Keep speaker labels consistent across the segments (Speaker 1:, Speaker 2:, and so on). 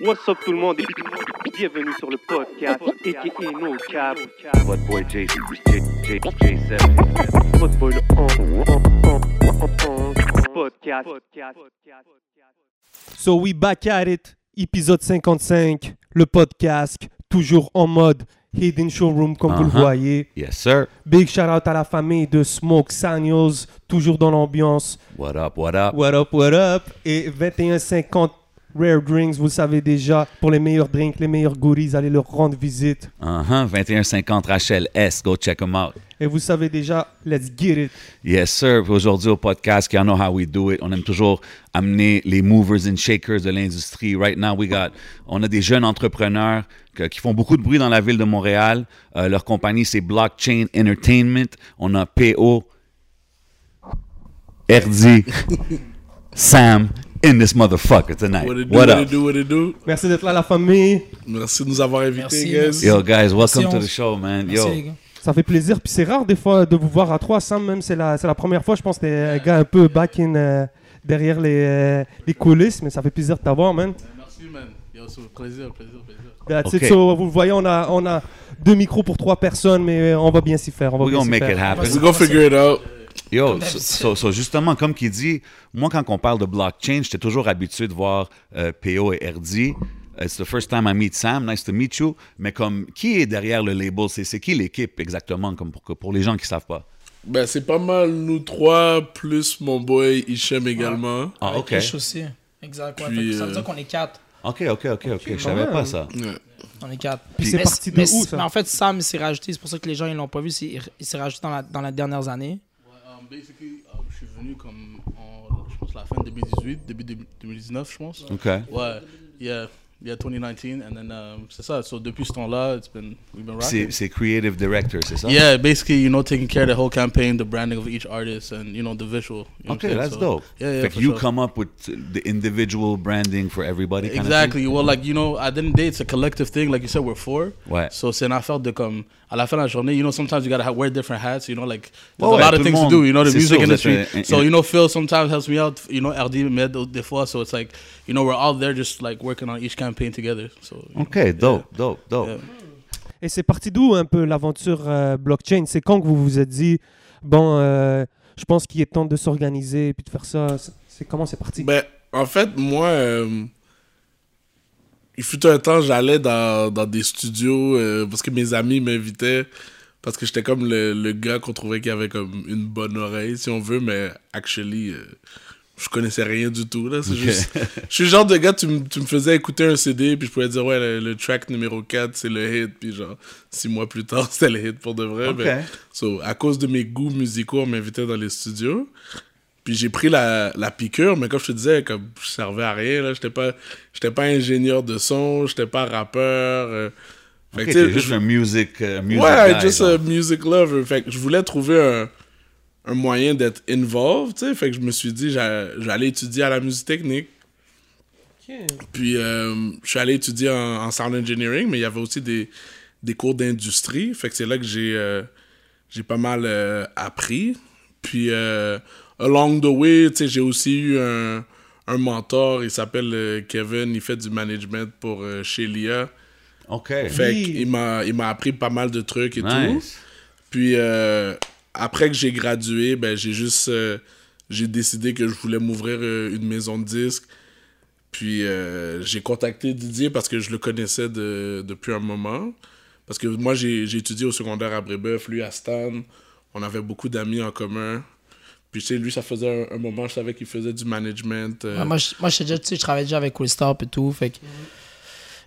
Speaker 1: What's up tout le monde? Et bienvenue sur le podcast aka No Cap.
Speaker 2: What boy J J J J7.
Speaker 1: Votre boy le podcast.
Speaker 3: So we back at it, épisode 55, le podcast, toujours en mode Hidden Showroom comme vous le
Speaker 2: Uh-huh.
Speaker 3: voyez.
Speaker 2: Yes sir.
Speaker 3: Big shout out à la famille de Smoke Saniels, toujours dans l'ambiance.
Speaker 2: What up? What up?
Speaker 3: What up, what up? Et 21,50 Rare Drinks, vous le savez déjà, pour les meilleurs drinks, les meilleurs goodies, allez leur rendre visite.
Speaker 2: Uh-huh. 2150 Rachel S. Go check them out.
Speaker 3: Et vous savez déjà, let's get it.
Speaker 2: Yes sir. Aujourd'hui au podcast, you know how we do it. On aime toujours amener les movers and shakers de l'industrie. Right now, we got, on a des jeunes entrepreneurs que- qui font beaucoup de bruit dans la ville de Montréal. Euh, leur compagnie, c'est Blockchain Entertainment. On a PO, RD, Sam in this motherfucker tonight.
Speaker 4: What it do,
Speaker 2: What
Speaker 4: what,
Speaker 2: up?
Speaker 4: it do, what it do?
Speaker 3: Merci d'être là, la famille.
Speaker 4: Merci de nous avoir invités, guys.
Speaker 2: Yo, guys, welcome
Speaker 5: Merci,
Speaker 2: to the show, man.
Speaker 5: Merci,
Speaker 2: Yo.
Speaker 5: les gars.
Speaker 3: Ça fait plaisir. Puis c'est rare des fois de vous voir à trois. Sam, même, c'est la, c'est la première fois. Je pense que t'es un gars un peu back in, euh, derrière les, euh, les coulisses. Mais ça fait plaisir de t'avoir, man.
Speaker 4: Merci, man. Yo, c'est un plaisir, plaisir, plaisir.
Speaker 3: That's
Speaker 2: Ok.
Speaker 3: it. So, vous le voyez, on a, on a deux micros pour trois personnes, mais on va bien s'y faire. On va
Speaker 2: We're
Speaker 3: bien
Speaker 2: gonna
Speaker 3: s'y
Speaker 2: make
Speaker 3: faire.
Speaker 2: it happen.
Speaker 4: Let's go figure it out.
Speaker 2: Yo, so,
Speaker 5: d'habitude.
Speaker 2: so- so justement, comme qu'il dit, moi, quand on parle de blockchain, j'étais toujours habitué de voir euh, PO et RD. It's the first time I meet Sam. Nice to meet you. Mais comme, qui est derrière le label? C'est, qui l'équipe exactement, comme pour, pour les gens qui savent pas?
Speaker 4: Ben, c'est pas mal nous trois, plus mon boy Hichem également.
Speaker 2: Ah,
Speaker 5: Avec
Speaker 2: OK.
Speaker 5: Rich aussi. Exact. ouais.
Speaker 4: Puis,
Speaker 5: ça veut
Speaker 4: euh,
Speaker 5: dire qu'on est quatre.
Speaker 2: OK, OK, OK, OK. Je savais
Speaker 3: Ouais.
Speaker 2: pas ça.
Speaker 4: Ouais.
Speaker 5: On est quatre.
Speaker 3: Puis c'est
Speaker 5: Mais-
Speaker 3: parti de
Speaker 5: mais,
Speaker 3: où, ça?
Speaker 5: mais en fait, Sam s'est rajouté. C'est pour ça que les gens ils l'ont pas vu. Il s'est rajouté dans, la, dans les dernières années.
Speaker 4: Basically, um, je suis venu comme en, je pense, la fin 2018, début de- 2019, je pense.
Speaker 2: OK.
Speaker 4: Ouais, yeah, yeah, 2019, and then, um, c'est ça. So, depuis ce temps-là, it's been, we've been rocking.
Speaker 2: c'est creative director, c'est ça?
Speaker 4: Yeah, basically, you know, taking care of the whole campaign, the branding of each artist, and, you know, the visual. You know
Speaker 2: OK,
Speaker 4: I'm
Speaker 2: that's
Speaker 4: So,
Speaker 2: dope.
Speaker 4: Yeah, yeah, for
Speaker 2: you
Speaker 4: sure.
Speaker 2: come up with the individual branding for everybody kind
Speaker 4: Exactly. Well, like you know, at the end of the day, it's a collective thing. Like you said, we're four.
Speaker 2: Ouais.
Speaker 4: So c'est une affaire de comme à la fin de la journée, you know, sometimes you gotta have, wear different hats. You know, like there's
Speaker 2: ouais,
Speaker 4: a lot of things to do. You know, the music industry.
Speaker 2: êtes un-
Speaker 4: so
Speaker 2: un-
Speaker 4: you know, Phil sometimes helps me out. You know, RD med des fois. So it's like, you know, we're all there just like working on each campaign together. So
Speaker 2: of thing? OK, dope, dope, dope.
Speaker 4: Yeah.
Speaker 3: Et c'est parti d'où un peu l'aventure euh, blockchain? C'est quand que vous vous êtes dit, bon, euh, je pense qu'il est temps de s'organiser et puis de faire ça? C'est- C'est comment c'est parti?
Speaker 4: Ben, en fait, moi, euh, il fut un temps, j'allais dans, dans des studios euh, parce que mes amis m'invitaient parce que j'étais comme le, le gars qu'on trouvait qui avait comme une bonne oreille, si on veut, mais actually, euh, je connaissais rien du tout. Là. C'est juste, je suis le genre de gars, tu, me- tu me faisais écouter un CD, puis je pouvais dire, ouais, le, le track numéro 4, c'est le hit, puis genre, six mois plus tard, c'était le hit pour de vrai.
Speaker 2: OK.
Speaker 4: mais- So, à cause de mes goûts musicaux, on m'invitait dans les studios. Puis j'ai pris la, la piqûre, mais comme je te disais, comme je servais à rien, là, j'étais pas, j'étais pas ingénieur de son, j'étais pas rappeur. euh, fait que,
Speaker 2: t'es juste
Speaker 4: je-
Speaker 2: un music, euh, music
Speaker 4: ouais,
Speaker 2: guy,
Speaker 4: just
Speaker 2: genre.
Speaker 4: a music lover. Fait que je voulais trouver un, un moyen d'être involved, tu sais. Fait que je me suis dit, j'a- j'allais étudier à la musique technique. Puis euh, je suis allé étudier en, en sound engineering, mais il y avait aussi des, des cours d'industrie. Fait que c'est là que j'ai euh, j'ai pas mal euh, appris. Puis euh, along the way, tu sais, j'ai aussi eu un, un mentor, il s'appelle euh, Kevin, il fait du management pour euh, chez LIA.
Speaker 2: OK.
Speaker 4: Fait
Speaker 3: Oui.
Speaker 4: qu'il m'a il m'a appris pas mal de trucs et tout.
Speaker 2: Nice.
Speaker 4: Puis euh, après que j'ai gradué, ben j'ai juste euh, j'ai décidé que je voulais m'ouvrir euh, une maison de disques. Puis euh, j'ai contacté Didier parce que je le connaissais de- depuis un moment. Parce que moi j'ai étudié au secondaire à Brébeuf, lui à Stan. On avait beaucoup d'amis en commun. Puis tu sais, lui ça faisait un, un moment, je savais qu'il faisait du management. euh,
Speaker 5: Ouais, moi, je, moi, je, déjà, tu sais, je travaillais déjà avec Will Stop et tout. Fait que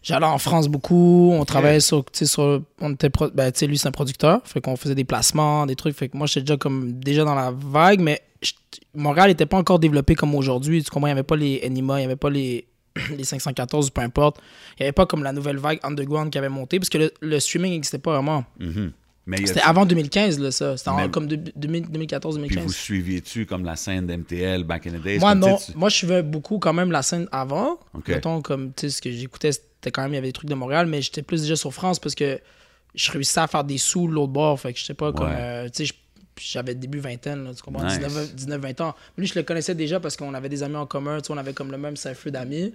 Speaker 5: j'allais en France beaucoup. On travaillait sur, tu sais, sur, on était, pro- ben, lui, c'est un producteur. Fait qu'on faisait des placements, des trucs. Fait que moi, j'étais déjà comme, déjà dans la vague, mais je- Montréal n'était pas encore développé comme aujourd'hui. Tu comprends? Il n'y avait pas les Anima, il n'y avait pas les, les 514, peu importe. Il n'y avait pas comme la nouvelle vague underground qui avait monté, parce que le, le streaming n'existait pas vraiment.
Speaker 2: Mhm. A-
Speaker 5: C'était avant 2015, là, ça. C'était en- comme de-
Speaker 2: Puis
Speaker 5: 2000
Speaker 2: vous
Speaker 5: 2014-2015.
Speaker 2: suiviez-tu comme la scène d'MTL back in the days?
Speaker 5: Moi, non.
Speaker 2: tu
Speaker 5: Moi, je suivais beaucoup quand même la scène avant.
Speaker 2: Ok.
Speaker 5: Mettons, comme, tu sais, ce que j'écoutais, quand même, il y avait des trucs de Montréal, mais j'étais plus déjà sur France parce que je réussissais à faire des sous de l'autre bord. Fait que je sais pas, comme, euh, tu sais, j'avais début vingtaine, là, tu comprends?
Speaker 2: Nice.
Speaker 5: 19, 19, 20 ans. Lui, je le connaissais déjà parce qu'on avait des amis en commun, tu sais, on avait comme le même cercle d'amis.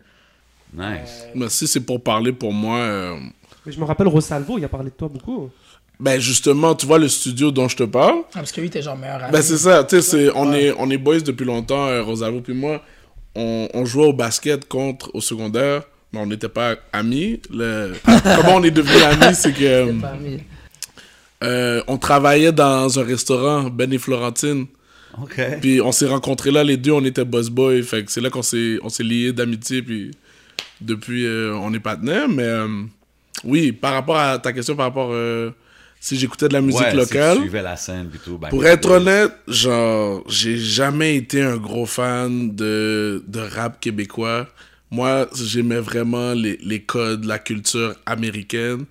Speaker 2: Nice.
Speaker 4: Mais si c'est pour parler pour moi, euh,
Speaker 3: Mais je me rappelle Rosalvo, il a parlé de toi beaucoup.
Speaker 4: ben justement, tu vois le studio dont je te parle,
Speaker 5: Ah, parce que lui, t'es genre meilleur ami.
Speaker 4: Ben c'est ça, tu sais, c'est- on, est, on est boys depuis longtemps, euh, Rosalvo puis moi. On, on jouait au basket contre, au secondaire, mais on n'était pas amis. Le... Comment on est devenus amis, c'est que euh, euh, on travaillait dans un restaurant, Ben et Florentine.
Speaker 2: OK.
Speaker 4: Puis on s'est rencontrés là, les deux, on était boss boy. Fait que c'est là qu'on s'est, on s'est liés d'amitié, puis depuis, euh, on est partenaires. Mais euh, oui, par rapport à ta question, par rapport euh, si j'écoutais de la musique
Speaker 2: Ouais, si tu
Speaker 4: locale.
Speaker 2: suivais la scène tout. back
Speaker 4: Pour être honnête, genre, j'ai jamais été un gros fan de, de rap québécois. Moi, j'aimais vraiment les, les codes, la culture américaine.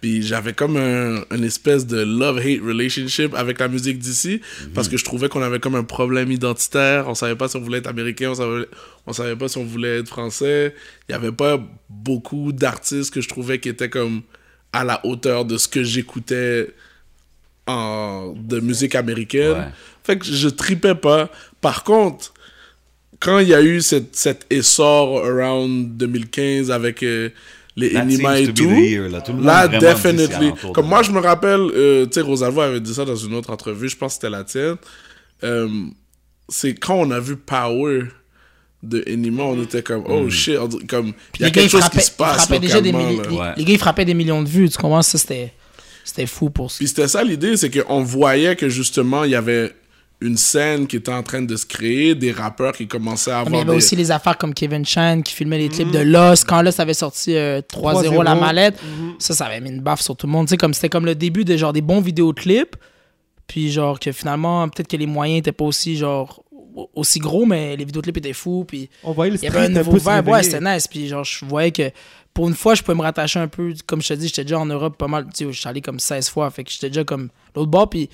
Speaker 4: Puis j'avais comme un, une espèce de love-hate relationship avec la musique d'ici. Parce que je trouvais qu'on avait comme un problème identitaire. On savait pas si on voulait être américain, on savait, on savait pas si on voulait être français. Il y avait pas beaucoup d'artistes que je trouvais qui étaient comme à la hauteur de ce que j'écoutais en, de musique américaine.
Speaker 2: Ouais.
Speaker 4: Fait que je tripais pas. Par contre, quand il y a eu cette, cet essor around 2015 avec euh, les
Speaker 2: That
Speaker 4: Enima et tout,
Speaker 2: the year, là. Tout
Speaker 4: là, definitely.
Speaker 2: de
Speaker 4: Comme
Speaker 2: là.
Speaker 4: moi, je me rappelle, euh, tu sais, Rosalvo avait dit ça dans une autre entrevue, je pense que c'était la tienne. Euh, c'est quand on a vu Power de Enima, on était comme,
Speaker 2: Mm.
Speaker 4: oh shit, on dirait comme, il y a quelque chose qui se
Speaker 5: ils
Speaker 4: passe
Speaker 5: frappaient déjà des
Speaker 4: là.
Speaker 5: Les,
Speaker 2: Ouais.
Speaker 5: les gars, ils frappaient des millions de vues. Tu comprends? Ça, c'était, c'était fou pour ça.
Speaker 4: Puis c'était ça l'idée, c'est qu'on voyait que justement, il y avait une scène qui était en train de se créer, des rappeurs qui commençaient à
Speaker 5: Mais il y
Speaker 4: avoir
Speaker 5: avait
Speaker 4: des...
Speaker 5: aussi les affaires comme Kevin Chan qui filmait les clips de Lost. Quand Lost avait sorti euh, 3-0 la
Speaker 3: 3-0.
Speaker 5: mallette, ça, ça avait mis une baffe sur tout le monde. Tu sais, comme c'était comme le début de genre des bons vidéoclips. Puis genre que finalement, peut-être que les moyens étaient pas aussi genre au- aussi gros, mais les vidéoclips étaient fous. Puis
Speaker 3: On voyait le
Speaker 5: il y avait un nouveau vibe. Ouais, c'était nice. Puis genre, je voyais que pour une fois, je pouvais me rattacher un peu. Comme je te dis, j'étais déjà en Europe pas mal. Tu sais, je suis allé comme 16 fois. Fait que j'étais déjà comme l'autre bord. Puis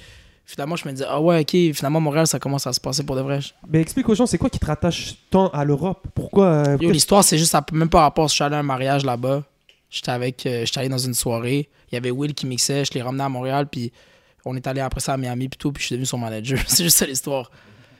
Speaker 5: finalement, je me disais, ah ouais, ok, finalement, Montréal, ça commence à se passer pour de vrai.
Speaker 3: Mais explique aux gens, c'est quoi qui te rattache tant à l'Europe? Pourquoi euh,
Speaker 5: Yo, l'histoire, c'est juste, ça même pas rapport. Je suis allé à un mariage là-bas. J'étais avec, euh, j'étais allé dans une soirée. Il y avait Will qui mixait. Je l'ai ramené à Montréal. Puis on est allé après ça à Miami. Puis tout. Puis je suis devenu son manager. c'est juste ça l'histoire.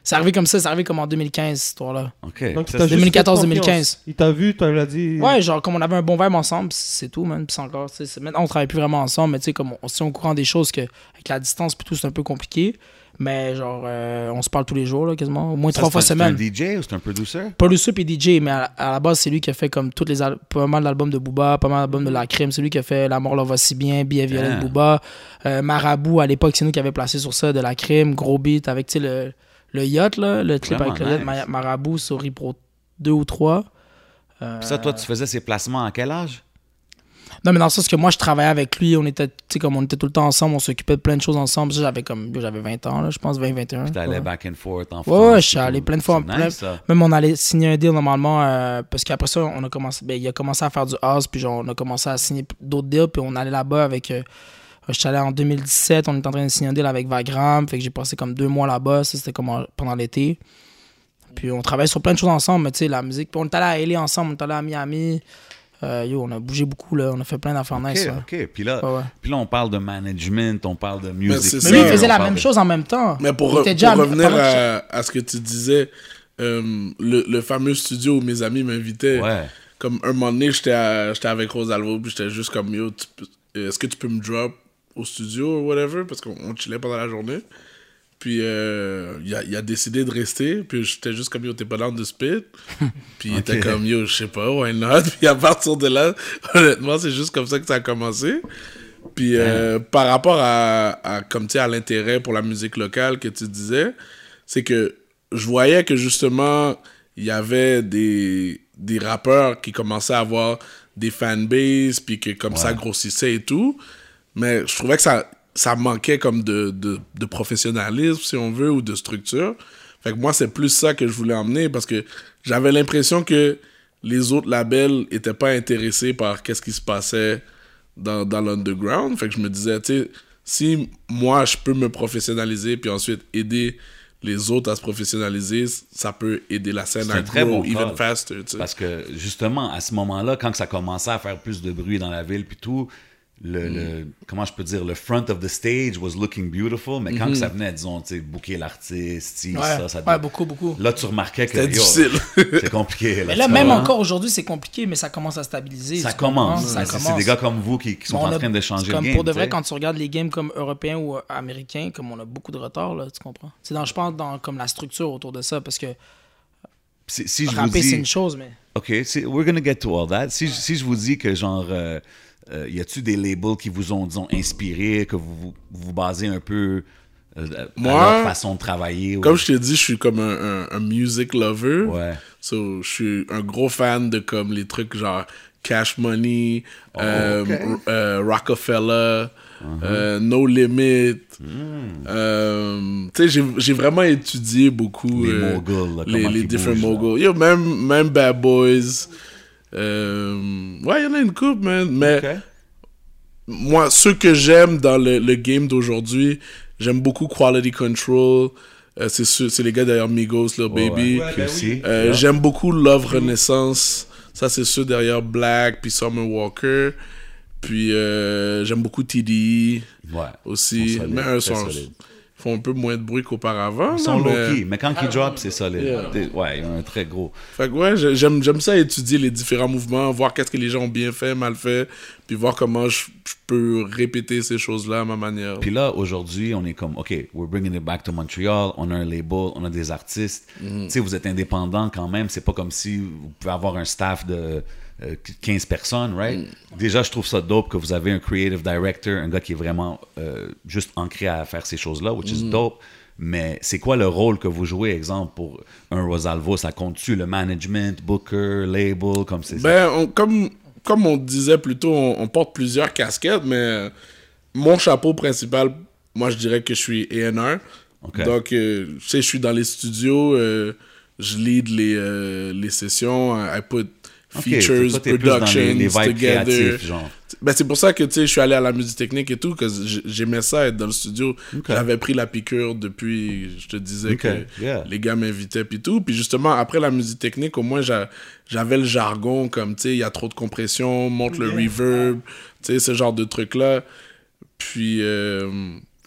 Speaker 5: C'est arrivé comme ça. C'est arrivé comme en 2015, cette histoire-là.
Speaker 2: OK.
Speaker 3: Donc, il
Speaker 2: Ça,
Speaker 3: t'a
Speaker 2: c'est-
Speaker 3: juste fait
Speaker 5: 2014-2015.
Speaker 3: confiance. Il t'a vu, tu l'as dit.
Speaker 5: Ouais, genre, comme on avait un bon vibe ensemble, c'est tout, man. Puis c'est encore, tu sais, c'est- maintenant, on travaille plus vraiment ensemble, mais tu sais, comme on, si on est au courant des choses que, avec la distance, puis tout, c'est un peu compliqué. Mais genre, euh, on se parle tous les jours, là, quasiment. Au moins
Speaker 2: ça,
Speaker 5: trois fois
Speaker 2: un-
Speaker 5: semaine.
Speaker 2: C'est un DJ ou c'est un producer?
Speaker 5: Producer puis DJ, mais à, à la base, c'est lui qui a fait comme toutes les pas mal d'albums de Booba, pas mal d'albums de La Crime. C'est lui qui a fait La mort là va si bien, Billet violet
Speaker 2: Ah.
Speaker 5: de Booba. Euh, Marabout, à l'époque, c'est nous qui avait placé sur ça de La Crime, gros beat avec, tu sais, le, le yacht, là, le clip
Speaker 2: Vraiment
Speaker 5: avec le yacht,
Speaker 2: nice.
Speaker 5: Ma- Marabout sur Pro 2 ou 3. Euh,
Speaker 2: Puis ça, toi, tu faisais ces placements à quel âge?
Speaker 5: Non, mais dans le sens que moi, je travaillais avec lui, on était, comme on était tout le temps ensemble, on s'occupait de plein de choses ensemble. J'avais comme, j'avais 20 ans, là, je pense, 20, 21.
Speaker 2: Tu allais
Speaker 5: ouais.
Speaker 2: back and forth en
Speaker 5: Ouais,
Speaker 2: France.
Speaker 5: ouais, je suis allé plein de fois. Plein-
Speaker 2: nice.
Speaker 5: Même on allait signer un deal normalement, euh, parce qu'après ça, on a commencé, ben, il a commencé à faire du house, puis genre, on a commencé à signer d'autres deals, puis on allait là-bas avec. Euh, je suis allé en 2017, on était en train de signer un deal avec Vagram, fait que j'ai passé comme deux mois là-bas, ça c'était comme en- pendant l'été. Puis on travaillait sur plein de choses ensemble, mais tu sais, la musique. Puis on est allé à LA ensemble, on est allé à Miami. Euh, yo, on a bougé beaucoup, là, on a fait plein d'affaires
Speaker 2: OK,
Speaker 5: nice.
Speaker 2: OK. Puis là,
Speaker 5: Ouais, ouais.
Speaker 2: puis là, on parle de management, on parle de music.
Speaker 5: Mais
Speaker 4: ça.
Speaker 5: lui, il faisait la même
Speaker 2: de-
Speaker 5: chose en même temps.
Speaker 4: Mais pour, re-
Speaker 5: à-
Speaker 4: revenir à, à ce que tu disais, euh, le, le fameux studio où mes amis m'invitaient,
Speaker 2: Ouais.
Speaker 4: comme un moment donné, j'étais avec Rosalvo, puis j'étais juste comme, yo, est-ce que tu peux me drop? Au studio ou whatever, parce qu'on on chillait pendant la journée. Puis euh, il a, il a décidé de rester, puis j'étais juste comme, yo, t'es pas down de spit. Puis il était comme, yo, je sais pas, why not? Puis à partir de là, honnêtement, c'est juste comme ça que ça a commencé. Puis euh, par rapport à, à comme tu à l'intérêt pour la musique locale que tu disais, c'est que je voyais que justement, il y avait des, des rappeurs qui commençaient à avoir des fanbases, puis que comme ça grossissait et tout. Mais je trouvais que ça, ça manquait comme de, de, de professionnalisme, si on veut, ou de structure. Fait que moi, c'est plus ça que je voulais emmener parce que j'avais l'impression que les autres labels étaient pas intéressés par qu'est-ce qui se passait dans, dans l'underground. Fait que je me disais, tu sais, si moi, je peux me professionnaliser puis ensuite aider les autres à se professionnaliser, ça peut aider la scène à grow
Speaker 2: bon
Speaker 4: even
Speaker 2: call.
Speaker 4: faster.
Speaker 2: Parce que justement, à ce moment-là, quand ça commençait à faire plus de bruit dans la ville, puis tout, le, le- comment je peux dire, le front of the stage was looking beautiful, mais quand que ça venait, disons, tu sais, booker l'artiste,
Speaker 5: Ouais,
Speaker 2: ça, ça
Speaker 5: ouais, beaucoup, beaucoup.
Speaker 2: Là, tu remarquais que
Speaker 4: C'était difficile.
Speaker 2: c'est compliqué.
Speaker 5: Mais là,
Speaker 2: tu
Speaker 5: même encore aujourd'hui, c'est compliqué, mais ça commence à stabiliser.
Speaker 2: Ça commence. C'est- des gars comme vous qui, qui sont en
Speaker 5: a-
Speaker 2: train de changer
Speaker 5: c'est
Speaker 2: le
Speaker 5: comme
Speaker 2: game.
Speaker 5: Pour de vrai, quand tu regardes les games comme européens ou américains, comme on a beaucoup de retard, là, tu comprends? C'est dans, je pense, dans comme la structure autour de ça, parce que
Speaker 2: Si, si je vous
Speaker 5: rapper, c'est
Speaker 2: dis,
Speaker 5: une chose, mais...
Speaker 2: OK, we're gonna get to all that. Si, je- si je vous dis que, genre, euh, euh, y a-tu des labels qui vous ont, disons, inspiré, que vous vous, vous basez un peu euh, à
Speaker 4: Moi,
Speaker 2: leur façon de travailler? ou-
Speaker 4: Comme je t'ai dit, je suis comme un, un, un music lover.
Speaker 2: Ouais.
Speaker 4: So, je suis un gros fan de comme les trucs genre Cash Money, euh,
Speaker 2: ok.
Speaker 4: R- euh, Rockefeller, euh, No Limit. Euh, tu sais, j'ai- vraiment étudié beaucoup
Speaker 2: Les
Speaker 4: euh,
Speaker 2: moguls, là,
Speaker 4: les, les
Speaker 2: là.
Speaker 4: moguls. Yo, même, même Bad Boys. Euh, ouais, il y en a une coupe, man. Mais moi, ceux que j'aime dans le, le game d'aujourd'hui, j'aime beaucoup Quality Control. Euh, c'est les gars derrière Migos, Lil Baby.
Speaker 3: Ouais, ben.
Speaker 4: Euh,
Speaker 2: Yeah.
Speaker 4: J'aime beaucoup Love Renaissance. Ça, c'est ceux derrière Black, puis Summer Walker. Puis euh, j'aime beaucoup TDE
Speaker 2: Ouais.
Speaker 4: aussi. Mais ils font un peu moins de bruit qu'auparavant.
Speaker 2: Ils sont
Speaker 4: là, mais-
Speaker 2: low-key, mais quand ils drop, c'est solide.
Speaker 4: Yeah.
Speaker 2: Ouais, ils ont un très gros.
Speaker 4: Fait que ouais, j'ai- j'aime, j'aime ça étudier les différents mouvements, voir qu'est-ce que les gens ont bien fait, mal fait, puis voir comment je, je peux répéter ces choses-là à ma manière.
Speaker 2: Puis là, aujourd'hui, on est comme, OK, we're bringing it back to Montreal, on a un label, on a des artistes.
Speaker 4: Mhm.
Speaker 2: Tu sais, vous êtes indépendant quand même. C'est pas comme si vous pouvez avoir un staff de 15 personnes, right?
Speaker 4: Mhm.
Speaker 2: Déjà, je trouve ça dope que vous avez un creative director, un gars qui est vraiment euh, juste ancré à faire ces choses-là, which is dope. Mais c'est quoi le rôle que vous jouez, exemple, pour un Rosalvo? Ça compte-tu le management, booker, label, comme c'est ça?
Speaker 4: Ben, on- comme, comme on disait plus tôt, on, on porte plusieurs casquettes, mais euh, mon chapeau principal, moi je dirais que je suis A&R.
Speaker 2: Ok.
Speaker 4: Donc, euh, tu sais, je suis dans les studios, euh, je lead les, euh, les sessions, I put
Speaker 2: Ok,
Speaker 4: features,
Speaker 2: toi,
Speaker 4: productions
Speaker 2: les, les
Speaker 4: together.
Speaker 2: genre.
Speaker 4: Ben, c'est pour ça que je suis allé à la musique technique et tout, que j'aimais ça être dans le studio. J'avais pris la piqûre depuis, je te disais que
Speaker 2: yeah.
Speaker 4: les gars m'invitaient puis tout. Puis justement, après la musique technique, au moins, j'a- j'avais le jargon comme, tu sais, il y a trop de compression, monte le reverb, tu sais, ce genre de trucs-là. Puis, euh,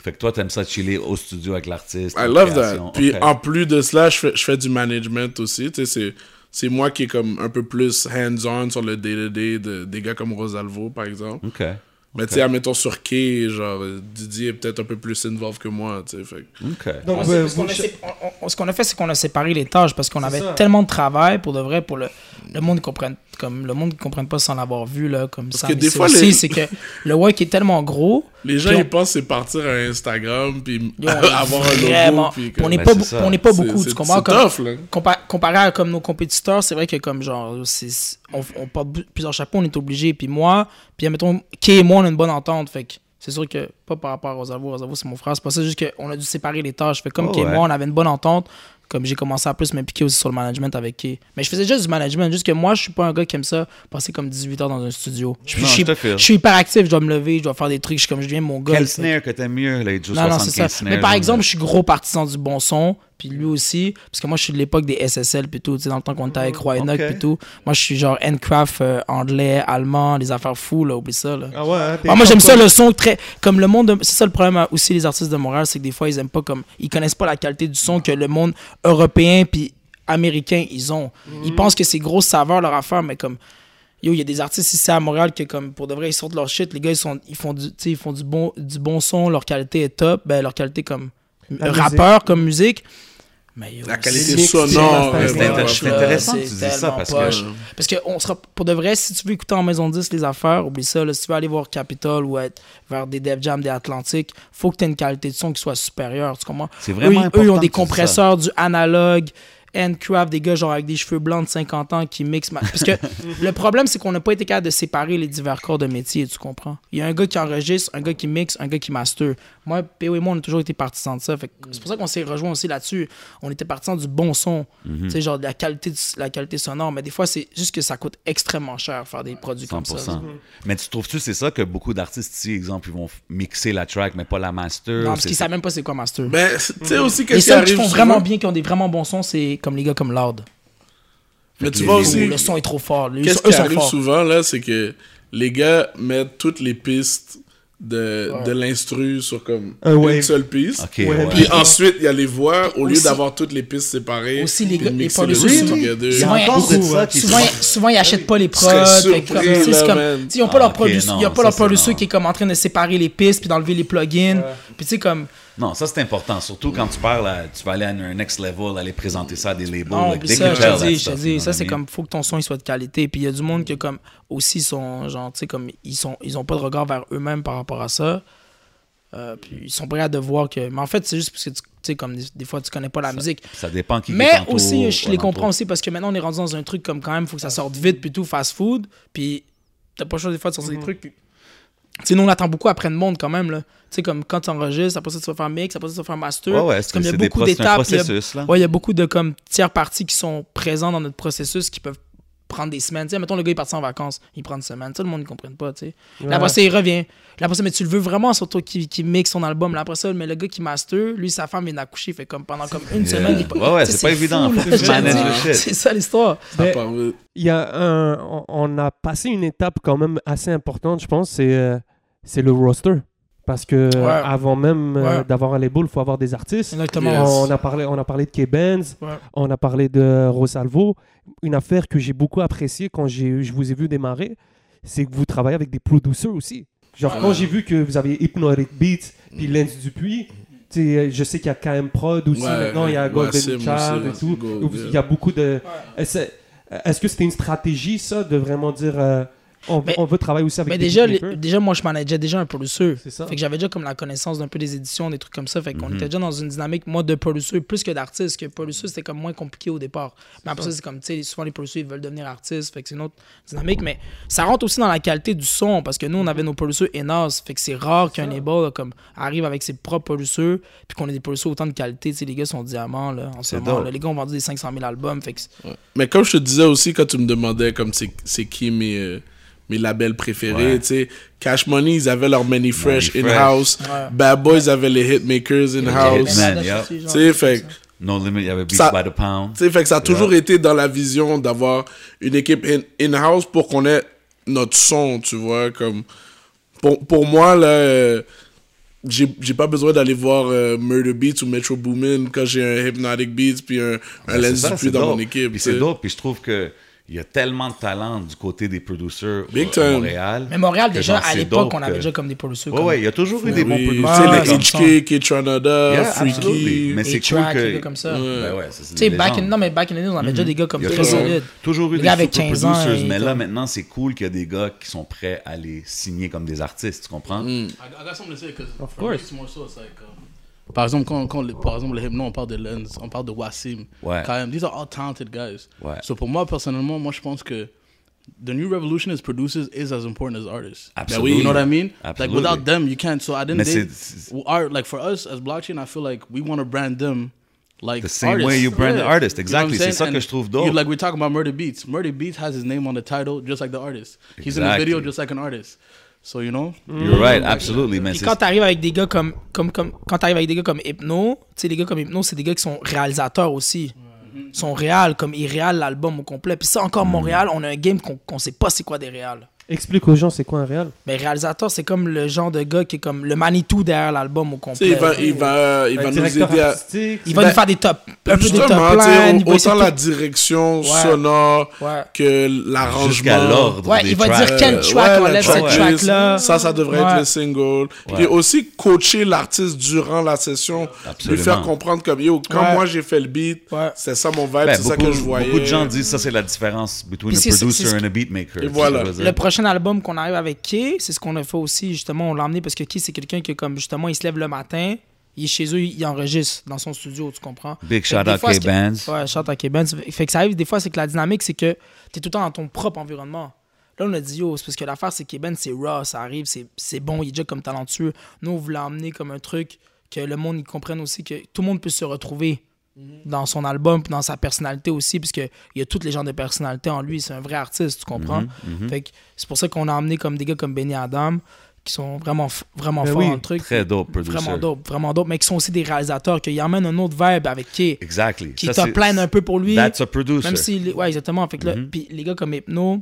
Speaker 2: Fait que toi, t'aimes ça chiller au studio avec l'artiste.
Speaker 4: I love that. Puis en plus de cela, je fais, je fais du management aussi. Tu sais, c'est, moi qui est comme un peu plus hands-on sur le day-to-day de, des gars comme Rosalvo, par exemple.
Speaker 2: OK.
Speaker 4: Mais tu sais, admettons sur Key, genre, Didier est peut-être un peu plus involved que moi, tu sais. Fait.
Speaker 2: OK.
Speaker 3: Donc,
Speaker 5: On
Speaker 3: euh,
Speaker 5: s'est- parce qu'on
Speaker 3: vous-
Speaker 5: a sé- on- on- ce qu'on a fait, c'est qu'on a séparé les tâches parce qu'on avait
Speaker 3: ça.
Speaker 5: tellement de travail pour de vrai, pour le, le monde comprenne, comme le monde ne comprenne pas sans l'avoir vu là, comme ça.
Speaker 4: que
Speaker 5: mais
Speaker 4: des fois,
Speaker 5: aussi,
Speaker 4: les-
Speaker 5: c'est que le work est tellement gros.
Speaker 4: Les gens,
Speaker 5: on-
Speaker 4: ils pensent c'est partir à Instagram, puis avoir un
Speaker 5: vraiment-
Speaker 4: logo, puis
Speaker 5: on n'est
Speaker 2: Ben,
Speaker 5: pas,
Speaker 2: ça.
Speaker 5: on n'est pas beaucoup,
Speaker 4: c'est-
Speaker 5: tu comprends? Comme-
Speaker 4: tough, là.
Speaker 5: compa- comparé à comme nos compétiteurs, c'est vrai que comme genre, c'est- on, on porte plusieurs chapeaux, on est obligé. Puis moi, puis mettons, Kay et moi, on a une bonne entente. Fait que c'est sûr que, pas par rapport à Rosalvo, Rosalvo c'est mon frère, c'est pas ça, juste qu'on a dû séparer les tâches. Fait comme
Speaker 2: Oh,
Speaker 5: Kay et
Speaker 2: ouais.
Speaker 5: moi, on avait une bonne entente. Comme j'ai commencé à plus m'impliquer aussi sur le management avec Kay. Mais je faisais juste du management, juste que moi, je suis pas un gars qui aime ça, passer comme 18 heures dans un studio. Je,
Speaker 2: Non,
Speaker 5: je suis-
Speaker 2: je
Speaker 5: je suis hyper actif, je dois me lever, je dois faire des trucs, je suis comme je deviens mon gars.
Speaker 2: Quel snare que t'aimes mieux, là, il joue
Speaker 5: non, non, c'est
Speaker 2: 75
Speaker 5: ça. Mais par exemple,
Speaker 2: là.
Speaker 5: je suis gros partisan du bon son, puis lui aussi, parce que moi, je suis de l'époque des SSL, puis tout, tu sais, dans le temps qu'on était avec Roy Enoch, puis tout. Moi, je suis genre handcraft, euh, anglais, allemand, les affaires fous, là, oublie ça, là.
Speaker 3: Ah ouais, hein,
Speaker 5: Ah, moi, j'aime ça, le son très. Comme le monde. de- C'est ça le problème euh, aussi, les artistes de Montréal, c'est que des fois, ils aiment pas comme. Ils connaissent pas la qualité du son que le monde européen puis américain, ils ont. Ils pensent que c'est grosse saveur leur affaire, mais comme. Yo, il y a des artistes ici à Montréal qui, comme, pour de vrai, ils sortent leur shit. Les gars, ils, sont, ils font, du, ils font du, bon, du bon son, leur qualité est top. Ben, leur qualité comme
Speaker 3: La
Speaker 5: rappeur, comme musique. Mais
Speaker 4: La qualité sonore.
Speaker 3: c'est-
Speaker 4: euh,
Speaker 2: intéressant que
Speaker 5: c'est
Speaker 2: tu dises ça, parce que-.
Speaker 5: Parce que on sera, pour de vrai, si tu veux écouter en maison 10 les affaires, oublie ça. là, si tu veux aller voir Capitol ou être vers des Def Jam, des Atlantiques, faut que tu aies une qualité de son qui soit supérieure. Tu comprends?
Speaker 2: C'est vraiment
Speaker 5: eux,
Speaker 2: important
Speaker 5: eux, ils ont des compresseurs, du analogue, handcraft, des gars genre avec des cheveux blancs de 50 ans qui mixent. ma- Parce que le problème, c'est qu'on n'a pas été capable de séparer les divers corps de métier, tu comprends? Il y a un gars qui enregistre, un gars qui mixe, un gars qui master. Moi, PO et moi, on a toujours été partisans de ça. Fait que C'est pour ça qu'on s'est rejoint aussi là-dessus. On était partisans du bon son,
Speaker 2: Mhm.
Speaker 5: tu sais, genre de la qualité, du- la qualité sonore. Mais des fois, c'est juste que ça coûte extrêmement cher faire des produits comme ça.
Speaker 2: 100%. Mais tu trouves-tu c'est ça que beaucoup d'artistes ici, exemple, ils vont mixer la track, mais pas la master?
Speaker 5: Non, parce qu'ils savent même pas c'est quoi master.
Speaker 4: Ben, tu sais aussi,
Speaker 5: les
Speaker 4: qu'est-ce qui
Speaker 5: seuls qui font
Speaker 4: souvent?
Speaker 5: vraiment bien, qui ont des vraiment bons sons, c'est comme les gars comme Loud.
Speaker 4: Mais tu
Speaker 2: les-
Speaker 4: vois
Speaker 2: les-
Speaker 4: aussi,
Speaker 5: le son est trop fort. Les-
Speaker 4: qu'est-ce qui arrive souvent, là, c'est que les gars mettent toutes les pistes de, de l'instru sur comme
Speaker 3: Un
Speaker 4: une
Speaker 3: wave.
Speaker 4: seule piste.
Speaker 2: Ok,
Speaker 3: Ouais,
Speaker 2: ouais.
Speaker 4: Puis ensuite, il y a les voix, au lieu d'avoir toutes les pistes séparées.
Speaker 5: Aussi, les les
Speaker 4: mixer le
Speaker 5: souvent-
Speaker 4: together.
Speaker 2: Il y a
Speaker 5: Souvent,
Speaker 2: qui
Speaker 5: souvent, ils achètent pas les prods. Ils ont pas
Speaker 2: Ah,
Speaker 5: leur
Speaker 2: ok,
Speaker 5: producer, ils qui est comme en train de séparer les pistes puis d'enlever les plugins. Puis tu sais, comme.
Speaker 2: Non, ça c'est important. Surtout quand tu parles, à- tu vas aller à un next level, aller présenter ça à des labels.
Speaker 5: Non,
Speaker 2: like,
Speaker 5: ça, je te dis, je te dis, ça c'est comme, faut que ton son il soit de qualité. Puis il y a du monde qui comme, aussi sont, genre, tu sais, comme, ils sont, ils ont pas de regard vers eux-mêmes par rapport à ça. Euh, puis ils sont prêts à devoir que. Mais en fait, c'est juste parce que, tu tu sais, comme des, des fois, tu connais pas la musique.
Speaker 2: Ça dépend qui
Speaker 5: Mais aussi, je les comprends aussi parce que maintenant, on est rendu dans un truc comme quand même, faut que ça sorte vite, puis tout, fast food. Puis t'as pas le choix des fois de sortir des trucs. Puis. Tu sais, nous, on attend beaucoup après le monde quand même, là. Tu sais, comme quand tu enregistres, après ça, tu vas faire mix, après ça, tu vas faire master.
Speaker 2: Ouais, ouais,
Speaker 5: c'est comme il y a beaucoup d'étapes. il y a-
Speaker 2: processus, là.
Speaker 5: Ouais, il y a beaucoup de comme tiers parties qui sont présents dans notre processus qui peuvent prendre des semaines. Tu sais, mettons, le gars est parti en vacances, il prend une semaine. Tout le monde ne comprenne pas, tu sais. Là, après ça, il revient. Là, après ça, mais tu le veux vraiment, surtout qui, qui mixe son album. Là, après ça, mais le gars qui master, lui, sa femme vient d'accoucher. Fait comme pendant comme une
Speaker 2: Yeah.
Speaker 5: semaine, il
Speaker 2: Ouais, ouais, c'est pas évident.
Speaker 5: C'est ça l'histoire.
Speaker 3: Il y a un, on, a passé une étape quand même assez importante, je pense, c'est euh, c'est le roster. Parce que euh,
Speaker 5: Ouais.
Speaker 3: avant même euh,
Speaker 5: Ouais.
Speaker 3: d'avoir un label, il faut avoir des artistes.
Speaker 5: Exactement.
Speaker 4: Yes.
Speaker 3: On a parlé, on a parlé de K-Benz,
Speaker 5: Ouais.
Speaker 3: on a parlé de Rosalvo. Une affaire que j'ai beaucoup appréciée quand je vous ai vu démarrer, c'est que vous travaillez avec des producers aussi. Genre, quand j'ai vu que vous aviez Hypnotic Beats puis Lens Dupuis, sais, je sais qu'il y a KM Prod aussi
Speaker 4: Ouais,
Speaker 3: maintenant, il y a
Speaker 4: ouais,
Speaker 3: Golden
Speaker 4: aussi,
Speaker 3: Child et
Speaker 4: ouais,
Speaker 3: tout.
Speaker 4: Gold.
Speaker 3: Il y a beaucoup de. Est-ce que c'était une stratégie, ça, de vraiment dire euh, on,
Speaker 5: Mais-
Speaker 3: on veut travailler aussi avec
Speaker 5: Mais
Speaker 3: des
Speaker 5: déjà, les- déjà, moi, je manageais déjà un producer.
Speaker 3: C'est ça.
Speaker 5: Fait que j'avais déjà comme la connaissance d'un peu des éditions, des trucs comme ça. Fait qu'on
Speaker 2: Mhm.
Speaker 5: était déjà dans une dynamique, moi, de producer plus que d'artiste. Que producer, c'était comme moins compliqué au départ. Mais après ça, c'est comme, tu sais, souvent les producers, ils veulent devenir artistes. Fait que c'est une autre dynamique. Mais ça rentre aussi dans la qualité du son parce que nous, on avait nos producers in-house. Fait que c'est rare qu'un label comme, arrive avec ses propres producers puis qu'on ait des producers autant de qualité. Tu sais, les gars sont diamants, là, en ce
Speaker 2: C'est
Speaker 5: moment. là. Les gars ont vendu des 500 000 albums. Fait que
Speaker 4: Mais comme je te disais aussi, quand tu me demandais comme c'est c'est qui mes, euh, mes labels préférés,
Speaker 2: Ouais.
Speaker 4: tu sais, Cash Money, ils avaient leur Many Fresh in-house.
Speaker 5: Ouais.
Speaker 4: Bad Boys avaient les Hitmakers in-house. Tu sais, fait
Speaker 2: No Limit, il y avait Beats by the Pound.
Speaker 4: Tu sais, fait que ça a toujours été dans la vision d'avoir une équipe in- in-house pour qu'on ait notre son, tu vois, comme... Pour, pour moi, là, euh, j'ai j'ai pas besoin d'aller voir euh, Murder Beats ou Metro Boomin quand j'ai un Hypnotic Beats puis un, un Lens Dupuis
Speaker 2: c'est
Speaker 4: dans
Speaker 2: dope.
Speaker 4: mon équipe.
Speaker 2: Puis c'est dope, puis je trouve que il y a tellement de talent du côté des producers
Speaker 4: Big
Speaker 2: à Montréal.
Speaker 5: Mais Montréal, déjà, à l'époque, on avait déjà comme des producers.
Speaker 2: Ouais,
Speaker 5: comme-
Speaker 2: ouais, il y a toujours eu des bons
Speaker 4: Oui,
Speaker 2: producers.
Speaker 4: tu sais, HK,
Speaker 2: absolutely.
Speaker 4: Freaky.
Speaker 2: Mais c'est cool que...
Speaker 5: des gars comme ça.
Speaker 4: Ouais.
Speaker 2: Ben ça,
Speaker 5: Tu sais, back in, non, mais back in the days, on avait déjà des gars comme
Speaker 2: Il y a
Speaker 5: très
Speaker 2: toujours,
Speaker 5: solides.
Speaker 2: toujours eu des
Speaker 5: gars avec
Speaker 2: super
Speaker 5: 15 ans,
Speaker 2: producers, mais là maintenant c'est cool qu'il y a des gars qui sont prêts à les signer comme des artistes, tu comprends?
Speaker 4: Mm.
Speaker 6: I, I got something to say because for me, it's more so it's like um, par exemple quand, quand par exemple le hypno on parle de Lens on parle de Wassim
Speaker 2: Ouais.
Speaker 6: quand même these are all talented guys
Speaker 2: Ouais.
Speaker 6: so pour moi personnellement moi je pense que the new revolution as producers is as important as artists
Speaker 2: Absolutely.
Speaker 6: you know what I mean
Speaker 2: Absolutely.
Speaker 6: like without them you can't so I didn't
Speaker 2: Mais
Speaker 6: they,
Speaker 2: c'est- c'est-
Speaker 6: art like for us as blockchain I feel like we want to brand them like
Speaker 2: The same
Speaker 6: artists.
Speaker 2: way you brand the artist.
Speaker 6: You know what I'm
Speaker 2: Exactly. C'est
Speaker 6: saying?
Speaker 2: ça que
Speaker 6: And
Speaker 2: je trouve
Speaker 6: you- like we're talking about Murder Beats Murder Beats has his name on the title just like the artist he's in the video just like an artist so you know?
Speaker 2: You're right, absolutely. Mais
Speaker 5: Puis quand t'arrives avec des gars comme, comme, comme quand t'arrives avec des gars comme Hypno, tu sais, les gars comme Hypno, c'est des gars qui sont réalisateurs aussi. Ils sont réels, comme ils réalisent l'album au complet. Puis ça, encore, Montréal, on a un game qu'on qu'on sait pas c'est quoi des réals.
Speaker 3: Explique aux gens c'est quoi un réel.
Speaker 5: Mais réalisateur, c'est comme le genre de gars qui est comme le Manitou derrière l'album au complet.
Speaker 4: il va, il va, il va nous aider à...
Speaker 5: Il va
Speaker 4: Ben,
Speaker 5: nous faire des top, un peu des top essayer
Speaker 4: autant la direction
Speaker 5: Ouais.
Speaker 4: sonore
Speaker 5: Ouais.
Speaker 4: que l'arrangement.
Speaker 2: jusqu'à l'ordre
Speaker 5: Ouais, il va
Speaker 2: tracks.
Speaker 5: dire quel
Speaker 4: Euh,
Speaker 5: track
Speaker 4: ouais,
Speaker 5: on lève cette track-là.
Speaker 4: Ça, ça devrait
Speaker 5: Ouais.
Speaker 4: être le single. Puis aussi coacher l'artiste durant la session.
Speaker 2: Absolument.
Speaker 4: Lui faire comprendre comme, yo, quand
Speaker 5: Ouais.
Speaker 4: moi j'ai fait le beat,
Speaker 5: Ouais.
Speaker 4: c'est ça mon vibe,
Speaker 2: Ben,
Speaker 4: c'est ça
Speaker 2: beaucoup,
Speaker 4: que je voyais.
Speaker 2: beaucoup de gens disent ça c'est la différence between a producer and a beatmaker.
Speaker 4: Et voilà.
Speaker 5: Le? Prochain album qu'on arrive avec Kay, c'est ce qu'on a fait aussi, justement, on l'a emmené parce que Kay, c'est quelqu'un qui, comme, justement, il se lève le matin, il est chez eux, il enregistre dans son studio, tu comprends?
Speaker 2: Big shout out K-Bands.
Speaker 5: Ouais, shout out K-Benz. Fait que ça arrive des fois, c'est que la dynamique, c'est que t'es tout le temps dans ton propre environnement. Là, on a dit, yo, c'est parce que l'affaire, c'est que Ben, c'est raw, ça arrive, c'est bon, il est déjà comme talentueux. Nous, on voulait emmener comme un truc que le monde, il comprenne aussi que tout le monde peut se retrouver dans son album, puis dans sa personnalité aussi, puisque il y a toutes les genres de personnalités en lui, c'est un vrai artiste, tu comprends?
Speaker 2: Mhm,
Speaker 5: Fait que c'est pour ça qu'on a emmené comme des gars comme Benny Adam, qui sont vraiment, vraiment
Speaker 3: Ben
Speaker 5: forts
Speaker 3: oui.
Speaker 5: dans le truc.
Speaker 2: Très dope producer.
Speaker 5: Vraiment dope, vraiment dope, mais qui sont aussi des réalisateurs, qui emmènent un autre vibe avec qui
Speaker 2: Exactly.
Speaker 5: qui line un peu pour lui.
Speaker 2: That's a producer.
Speaker 5: Même si, ouais, exactement. Fait que là,
Speaker 2: Mhm.
Speaker 5: puis les gars comme Hypno,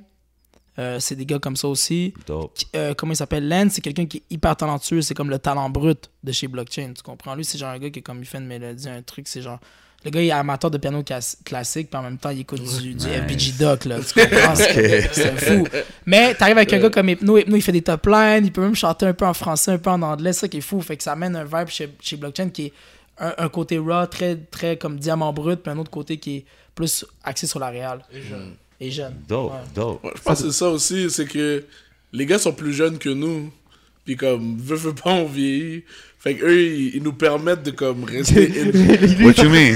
Speaker 5: Euh, c'est des gars comme ça aussi. Qui- euh, comment il s'appelle? Lens, c'est quelqu'un qui est hyper talentueux. C'est comme le talent brut de chez Blockchain. Tu comprends? Lui, c'est genre un gars qui, est comme il fait une mélodie, un truc. C'est genre. Le gars, il est amateur de piano classique, puis en même temps, il écoute du, du
Speaker 2: Nice.
Speaker 5: FBG Doc, là. Tu comprends? C'est c'est fou. Mais t'arrives avec un gars comme Hypno. Hypno, il fait des top lines. Il peut même chanter un peu en français, un peu en anglais. C'est ça qui est fou. Fait que ça amène un vibe chez, chez Blockchain qui est un, un côté raw, très, très comme diamant brut, puis un autre côté qui est plus axé sur la réal. Et jeune. Et jeune.
Speaker 2: Dope,
Speaker 5: Ouais.
Speaker 2: dope.
Speaker 4: Ouais, je pense que c'est ça aussi, c'est que les gars sont plus jeunes que nous. Puis comme, veut, veut pas, on vieillit. Fait qu'eux, ils, ils nous permettent de comme rester... in-
Speaker 2: What you mean?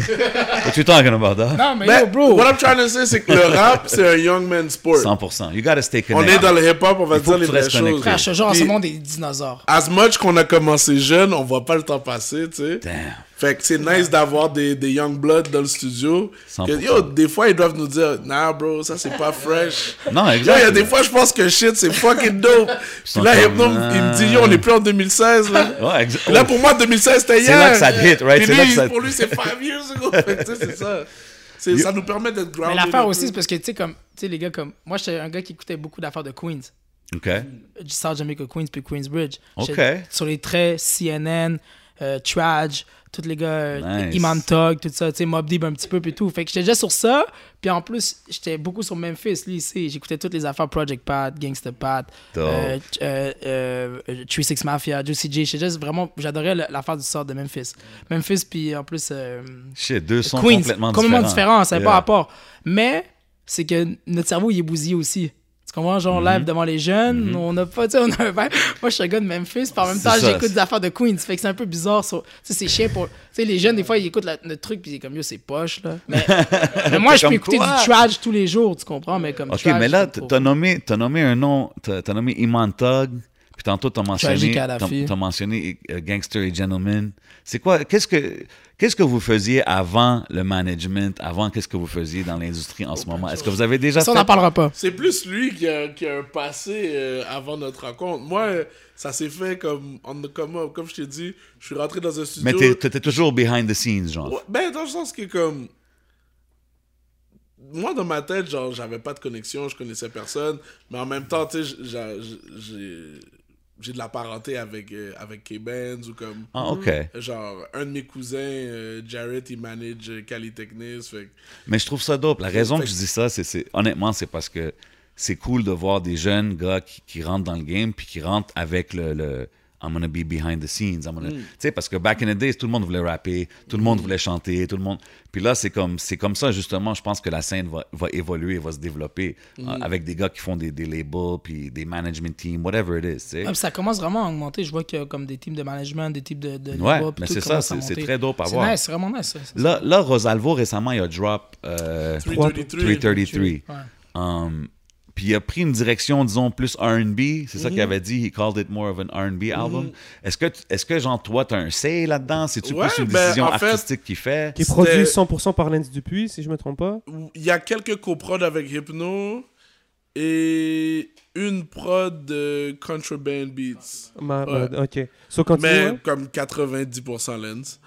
Speaker 2: What you talking about, dog?
Speaker 5: Non, mais
Speaker 4: Ben,
Speaker 5: yo, bro.
Speaker 4: What I'm trying to say, c'est que le rap, c'est un young man sport.
Speaker 2: 100%. You gotta stay
Speaker 4: On
Speaker 2: connected.
Speaker 4: est dans le hip-hop, on va dire
Speaker 2: que
Speaker 4: les vraies
Speaker 2: restes
Speaker 4: choses.
Speaker 5: Frère, je te jure, en ce monde des dinosaures.
Speaker 4: As much qu'on a commencé jeune, on voit pas le temps passer, tu sais.
Speaker 2: Damn.
Speaker 4: Fait que c'est nice d'avoir des, des young blood dans le studio.
Speaker 2: 100%.
Speaker 4: Que, yo, des fois, ils doivent nous dire, nah, bro, ça c'est pas fresh.
Speaker 2: Non,
Speaker 4: Yo,
Speaker 2: exact.
Speaker 4: il y a des fois, je pense que shit, c'est fucking dope. Puis là,
Speaker 2: comme,
Speaker 4: Hypno, il me dit, yo, on est plus en 2016, là.
Speaker 2: Ouais, exact.
Speaker 4: Puis là, pour moi, 2016, c'était hier.
Speaker 2: C'est là que ça hit, right?
Speaker 4: Puis
Speaker 2: C'est là
Speaker 4: lui,
Speaker 2: que ça-
Speaker 4: pour lui, c'est five years ago. Fait que, c'est ça. C'est- Ça nous permet d'être grounded.
Speaker 5: Mais l'affaire aussi, c'est parce que, tu sais, comme, tu sais, les gars, comme, moi, j'étais un gars qui écoutait beaucoup d'affaires de Queens.
Speaker 2: OK.
Speaker 5: Du South Jamaica Queens puis Queensbridge.
Speaker 2: Ok.
Speaker 5: Sur les traits, CNN, euh, Traj, tous les gars, euh,
Speaker 2: Nice.
Speaker 5: Iman Tog, tout ça, tu sais, Mob Deep un petit peu puis tout. Fait que j'étais déjà sur ça. Puis en plus, j'étais beaucoup sur Memphis, lui, ici. J'écoutais toutes les affaires Project Pat, Gangsta Pat, euh, euh, euh, 36 Mafia, Juicy J. J'étais juste vraiment, j'adorais l'affaire du sort de Memphis. Memphis, puis en plus. euh,
Speaker 2: Shit, deux sons
Speaker 5: Queens,
Speaker 2: complètement,
Speaker 5: complètement
Speaker 2: différents.
Speaker 5: différents, ça n'a
Speaker 2: Yeah.
Speaker 5: pas rapport. Mais c'est que notre cerveau, il est bousillé aussi. Comprends? Genre,
Speaker 2: Mm-hmm.
Speaker 5: live devant les jeunes, on n'a pas, tu sais, on a un vibe. Moi, je suis un gars de Memphis, puis en même temps, j'écoute des affaires de Queens. Fait que c'est un peu bizarre. Tu sais, c'est chiant pour. Tu sais, les jeunes, des fois, ils écoutent la- notre truc, puis c'est comme, yo, c'est poche, là. Mais, mais moi, je peux écouter
Speaker 2: quoi?
Speaker 5: du trash tous les jours, tu comprends? Mais comme
Speaker 2: OK,
Speaker 5: trash,
Speaker 2: mais là, t'as nommé, t'as nommé un nom, t'as nommé Iman Tug, puis tantôt t'as mentionné,
Speaker 5: Tragic
Speaker 2: t'as
Speaker 5: Kadhafi.
Speaker 2: t'as mentionné euh, Gangster et Gentleman. C'est quoi, qu'est-ce que, qu'est-ce que vous faisiez avant le management, avant qu'est-ce que vous faisiez dans l'industrie en ce moment? Est-ce que vous avez déjà
Speaker 5: Ça, on n'en parlera pas.
Speaker 4: C'est plus lui qui a, qui a un passé euh, avant notre rencontre. Moi, ça s'est fait comme on up. Comme je t'ai dit, je suis rentré dans un studio.
Speaker 2: Mais t'es- t'étais toujours behind the scenes, genre.
Speaker 4: Ouais, ben, dans le sens que, comme. Moi, dans ma tête, genre, j'avais pas de connexion, je connaissais personne. Mais en même temps, tu sais, j'ai- de la parenté avec, euh, avec K-Benz ou comme.
Speaker 2: Ah, OK.
Speaker 4: Genre, un de mes cousins, euh, Jarrett, il manage euh, Cali Technis. Fait
Speaker 2: Mais je trouve ça dope. La raison
Speaker 4: Fait
Speaker 2: que je dis ça, c'est, c'est- honnêtement, c'est parce que c'est cool de voir des jeunes gars qui, qui rentrent dans le game puis qui rentrent avec le, le I'm gonna be behind the scenes. I'm gonna- Tu sais, parce que back in the days, tout le monde voulait rapper, tout le monde voulait chanter, tout le monde. Puis là, c'est comme, c'est comme ça, justement, je pense que la scène va, va évoluer, va se développer euh, avec des gars qui font des, des labels puis des management teams, whatever it is, tu sais.
Speaker 5: Puis ça commence vraiment à augmenter. Je vois qu'il y a comme des teams de management, des types de. de
Speaker 2: Ouais,
Speaker 5: labels,
Speaker 2: mais c'est ça, c'est- très dope à
Speaker 5: C'est
Speaker 2: voir.
Speaker 5: nice, c'est vraiment nice. ça. ça.
Speaker 2: Là, là, Rosalvo, récemment, il a drop euh,
Speaker 4: 333.
Speaker 2: 333.
Speaker 5: Ouais.
Speaker 2: Um, puis il a pris une direction, disons, plus R&B. C'est ça
Speaker 5: Mhm.
Speaker 2: qu'il avait dit. He called it more of an R&B album. Est-ce que, est-ce que, genre, toi, t'as un say là-dedans? C'est-tu
Speaker 4: Ouais,
Speaker 2: plus une
Speaker 4: ben,
Speaker 2: décision
Speaker 4: en fait,
Speaker 2: artistique qu'il fait?
Speaker 3: Qui est produit 100% par Lens Dupuis, si je me trompe pas.
Speaker 4: Il y a quelques coprods avec Hypno et une prod de Contraband Beats.
Speaker 3: Ma-
Speaker 4: Ouais.
Speaker 3: ma- ok. So, continue,
Speaker 4: mais comme 90% Lens.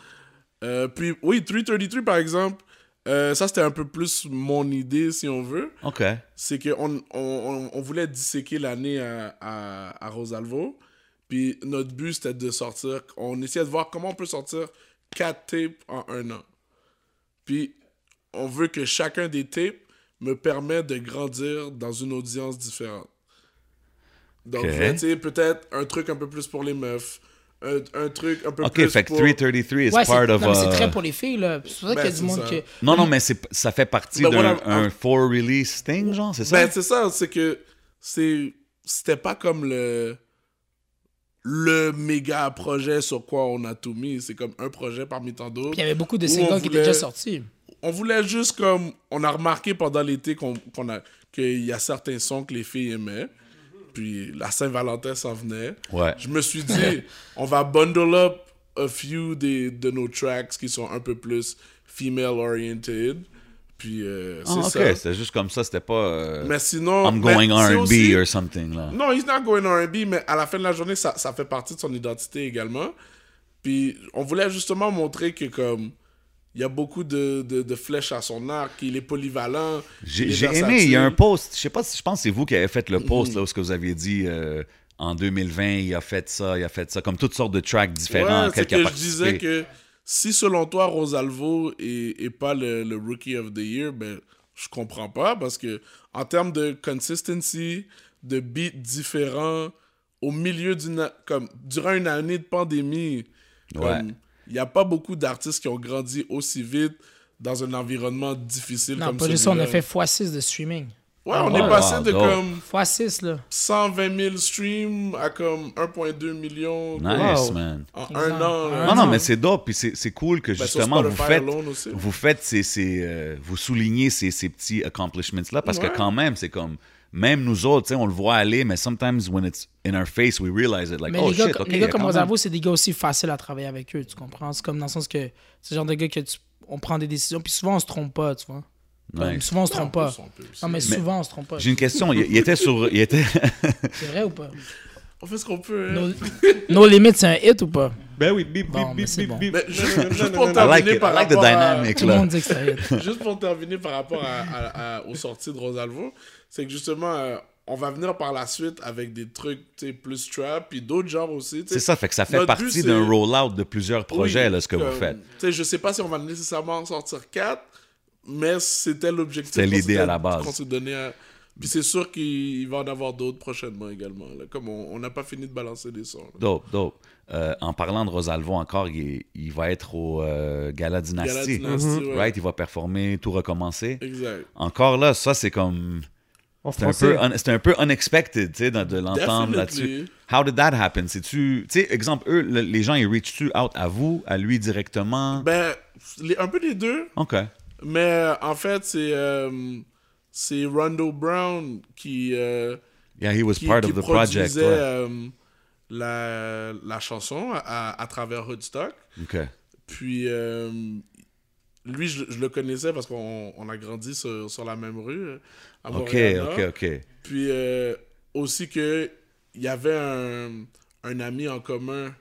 Speaker 4: Euh, puis, oui, 333 par exemple, euh, ça c'était un peu plus mon idée si on veut.
Speaker 2: OK.
Speaker 4: C'est qu'on on, on, on voulait disséquer l'année à, à, à Rosalvo. Puis notre but c'était de sortir, on essayait de voir comment on peut sortir 4 tapes en un an. Puis on veut que chacun des tapes me permette de grandir dans une audience différente. Donc,
Speaker 2: Ok.
Speaker 4: je vais, tu sais, peut-être un truc un peu plus pour les meufs, un, un truc un peu
Speaker 2: OK,
Speaker 4: plus
Speaker 2: fait que
Speaker 4: pour...
Speaker 2: 333 is
Speaker 5: Ouais,
Speaker 2: part of...
Speaker 5: non, mais c'est très pour les filles, là. C'est pour ça
Speaker 4: Ben,
Speaker 5: qu'il y a du monde
Speaker 4: ça.
Speaker 5: qui.
Speaker 2: Non, non, mais ça fait partie
Speaker 4: Ben,
Speaker 2: d'un
Speaker 4: voilà,
Speaker 2: for release thing, genre, c'est ça?
Speaker 4: Ben, c'est ça, c'est que c'est c'était pas comme le le méga projet sur quoi on a tout mis, c'est comme un projet parmi tant d'autres.
Speaker 5: Puis il y avait beaucoup de
Speaker 4: Où
Speaker 5: singles
Speaker 4: on
Speaker 5: qui étaient
Speaker 4: voulait-
Speaker 5: déjà sortis.
Speaker 4: On voulait juste comme on a remarqué pendant l'été qu'on qu'on a qu'il y a certains sons que les filles aimaient. Puis la Saint-Valentin s'en venait.
Speaker 2: Ouais.
Speaker 4: Je me suis dit on va bundle up a few des, de nos tracks qui sont un peu plus female oriented. Puis euh, c'est
Speaker 2: Ah, OK,
Speaker 4: ça.
Speaker 2: c'était juste comme ça, c'était pas... euh,
Speaker 4: Mais sinon
Speaker 2: I'm going
Speaker 4: c'est
Speaker 2: R&B or something, là.
Speaker 4: non, he's not going R&B, mais à la fin de la journée, ça, ça fait partie de son identité également. Puis on voulait justement montrer que comme il y a beaucoup de, de, de flèches à son arc, il est polyvalent.
Speaker 2: J'ai aimé, il y a un post, je sais pas si je pense que c'est vous qui avez fait le post
Speaker 4: Mhm.
Speaker 2: là où ce que vous aviez dit euh, en 2020, il a fait ça, il a fait ça, comme toutes sortes de tracks différents,
Speaker 4: Ouais, c'est que je disais que si selon toi Rosalvo est, est pas le, le rookie of the year, ben je comprends pas parce que en termes de consistency, de beats différents, au milieu d'une comme durant une année de pandémie,
Speaker 2: Ouais.
Speaker 4: comme, il n'y a pas beaucoup d'artistes qui ont grandi aussi vite dans un environnement difficile
Speaker 5: Non,
Speaker 4: comme
Speaker 5: pas juste ça, on a
Speaker 4: celui-là.
Speaker 5: fait x6 de streaming.
Speaker 4: Ouais, on
Speaker 2: Ouais,
Speaker 4: est passé
Speaker 2: wow,
Speaker 4: de
Speaker 2: dope.
Speaker 4: comme
Speaker 5: x6, là.
Speaker 4: 120 000 streams à comme 1,2 million
Speaker 2: Nice,
Speaker 3: Wow.
Speaker 2: man.
Speaker 4: en
Speaker 5: Exact.
Speaker 4: un an.
Speaker 5: Un
Speaker 2: Non, non,
Speaker 5: an.
Speaker 2: mais c'est dope, puis c'est c'est cool que
Speaker 4: Ben,
Speaker 2: justement vous faites, vous faites ces, ces, euh, vous soulignez ces, ces petits accomplishments-là, parce
Speaker 4: Ouais.
Speaker 2: que quand même, c'est comme, même nous autres, tu sais, on le voit aller, mais sometimes when it's in our face, we realize it, like,
Speaker 5: Mais
Speaker 2: oh
Speaker 5: les gars,
Speaker 2: shit, ok,
Speaker 5: les gars comme Rosalvo, c'est des gars aussi faciles à travailler avec eux, tu comprends? C'est comme dans le sens que c'est le genre de gars que tu, on prend des décisions, puis souvent on se trompe pas, tu vois? Comme. Souvent on se trompe pas. Non, mais souvent on se trompe pas.
Speaker 2: J'ai une question, il, il était sur, il était,
Speaker 5: C'est vrai ou pas?
Speaker 4: On fait ce qu'on peut. hein.
Speaker 5: No, no Limit, c'est un hit ou pas?
Speaker 3: Ben oui, bip,
Speaker 5: Bon,
Speaker 3: bip,
Speaker 5: mais
Speaker 3: bip, bip.
Speaker 4: Mais juste, pour terminer par rapport à-
Speaker 2: dynamic,
Speaker 5: Tout le
Speaker 2: là.
Speaker 5: monde dit que c'est un hit.
Speaker 4: Juste pour terminer par rapport à, à- à- aux sorties de Rosalvo, c'est que justement, euh, on va venir par la suite avec des trucs plus trap, puis d'autres genres aussi.
Speaker 2: c'est ça, fait que ça fait
Speaker 4: Notre
Speaker 2: partie d'un rollout de plusieurs projets,
Speaker 4: Oui,
Speaker 2: là, ce que vous faites.
Speaker 4: Je sais pas si on va nécessairement en sortir quatre, mais c'était l'objectif.
Speaker 2: C'était l'idée à la base.
Speaker 4: qu'on s'est donné à- Puis c'est sûr qu'il va en avoir d'autres prochainement également. là. Comme on n'a pas fini de balancer des sons. là.
Speaker 2: Dope, dope. Euh, en parlant de Rosalvo encore, il, va être au euh, Gala Dynasty.
Speaker 4: Gala Dynasty, ouais.
Speaker 2: Right? Il va performer, tout recommencer.
Speaker 4: Exact.
Speaker 2: Encore là, ça, c'est comme. C'est un, un, peu unexpected, tu sais, de, de l'entendre là-dessus. How did that happen? C'est-tu. Tu sais, exemple, eux, le- les gens, ils reach-tu out à vous, à lui directement?
Speaker 4: Ben, les- un peu les deux.
Speaker 2: OK.
Speaker 4: Mais euh, en fait, c'est euh, c'est Rondo Brown qui, euh,
Speaker 2: Yeah, he was
Speaker 4: qui,
Speaker 2: part
Speaker 4: qui
Speaker 2: of the project.
Speaker 4: produisait
Speaker 2: ouais.
Speaker 4: euh, la, la chanson à, à travers Hoodstock.
Speaker 2: OK.
Speaker 4: Puis euh, lui, je, je le connaissais parce qu'on on a grandi sur, sur la même rue à
Speaker 2: OK,
Speaker 4: Montréal.
Speaker 2: OK, OK.
Speaker 4: Puis euh, aussi que il y avait un, un ami en commun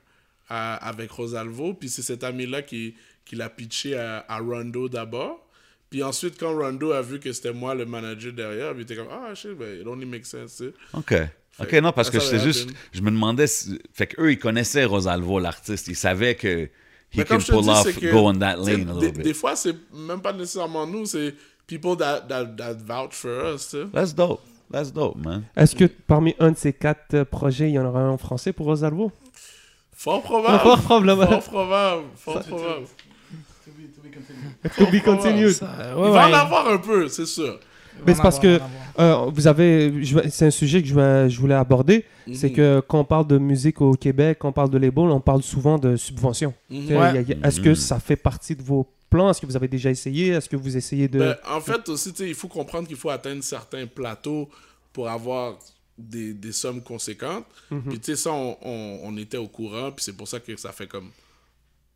Speaker 4: à- avec Rosalvo. Puis c'est cet ami-là qui, qui l'a pitché à, à Rondo d'abord. Puis ensuite, quand Rondo a vu que c'était moi le manager derrière, il était comme Ah, shit, ben, it only makes sense. sais.
Speaker 2: OK. OK, non, parce que c'est juste. Je me demandais. si- fait qu'eux, ils connaissaient Rosalvo, l'artiste. Ils savaient que. He
Speaker 4: Mais
Speaker 2: can
Speaker 4: je
Speaker 2: pull
Speaker 4: dis,
Speaker 2: off,
Speaker 4: que,
Speaker 2: go on that
Speaker 4: sais,
Speaker 2: lane a
Speaker 4: des,
Speaker 2: little bit.
Speaker 4: des fois, c'est même pas nécessairement nous, c'est people that, that, that vouch for us. sais.
Speaker 2: That's dope. That's dope, man.
Speaker 3: Est-ce que parmi un de ces quatre euh, projets, il y en aura un en français pour Rosalvo?
Speaker 4: Fort probable.
Speaker 3: Fort probable.
Speaker 4: Fort probable. Fort probable.
Speaker 3: To be continued.
Speaker 5: Ça, euh,
Speaker 4: Il
Speaker 5: ouais,
Speaker 4: va en avoir un peu, c'est sûr.
Speaker 3: Mais
Speaker 5: Il
Speaker 3: c'est parce que
Speaker 5: il
Speaker 3: euh, vous avez, c'est un sujet que je, voulais aborder, c'est
Speaker 4: Mhm.
Speaker 3: que quand on parle de musique au Québec, quand on parle de label, on parle souvent de subventions.
Speaker 4: Mhm.
Speaker 5: Ouais.
Speaker 3: il il Est-ce que
Speaker 2: Mhm.
Speaker 3: ça fait partie de vos plans Est-ce que vous avez déjà essayé? Est-ce que vous essayez de...
Speaker 4: Ben, en fait, aussi, il faut comprendre qu'il faut atteindre certains plateaux pour avoir des, des sommes conséquentes.
Speaker 3: Mhm.
Speaker 4: Puis, tu sais, ça, on, on- on était au courant. Puis, c'est pour ça que ça fait comme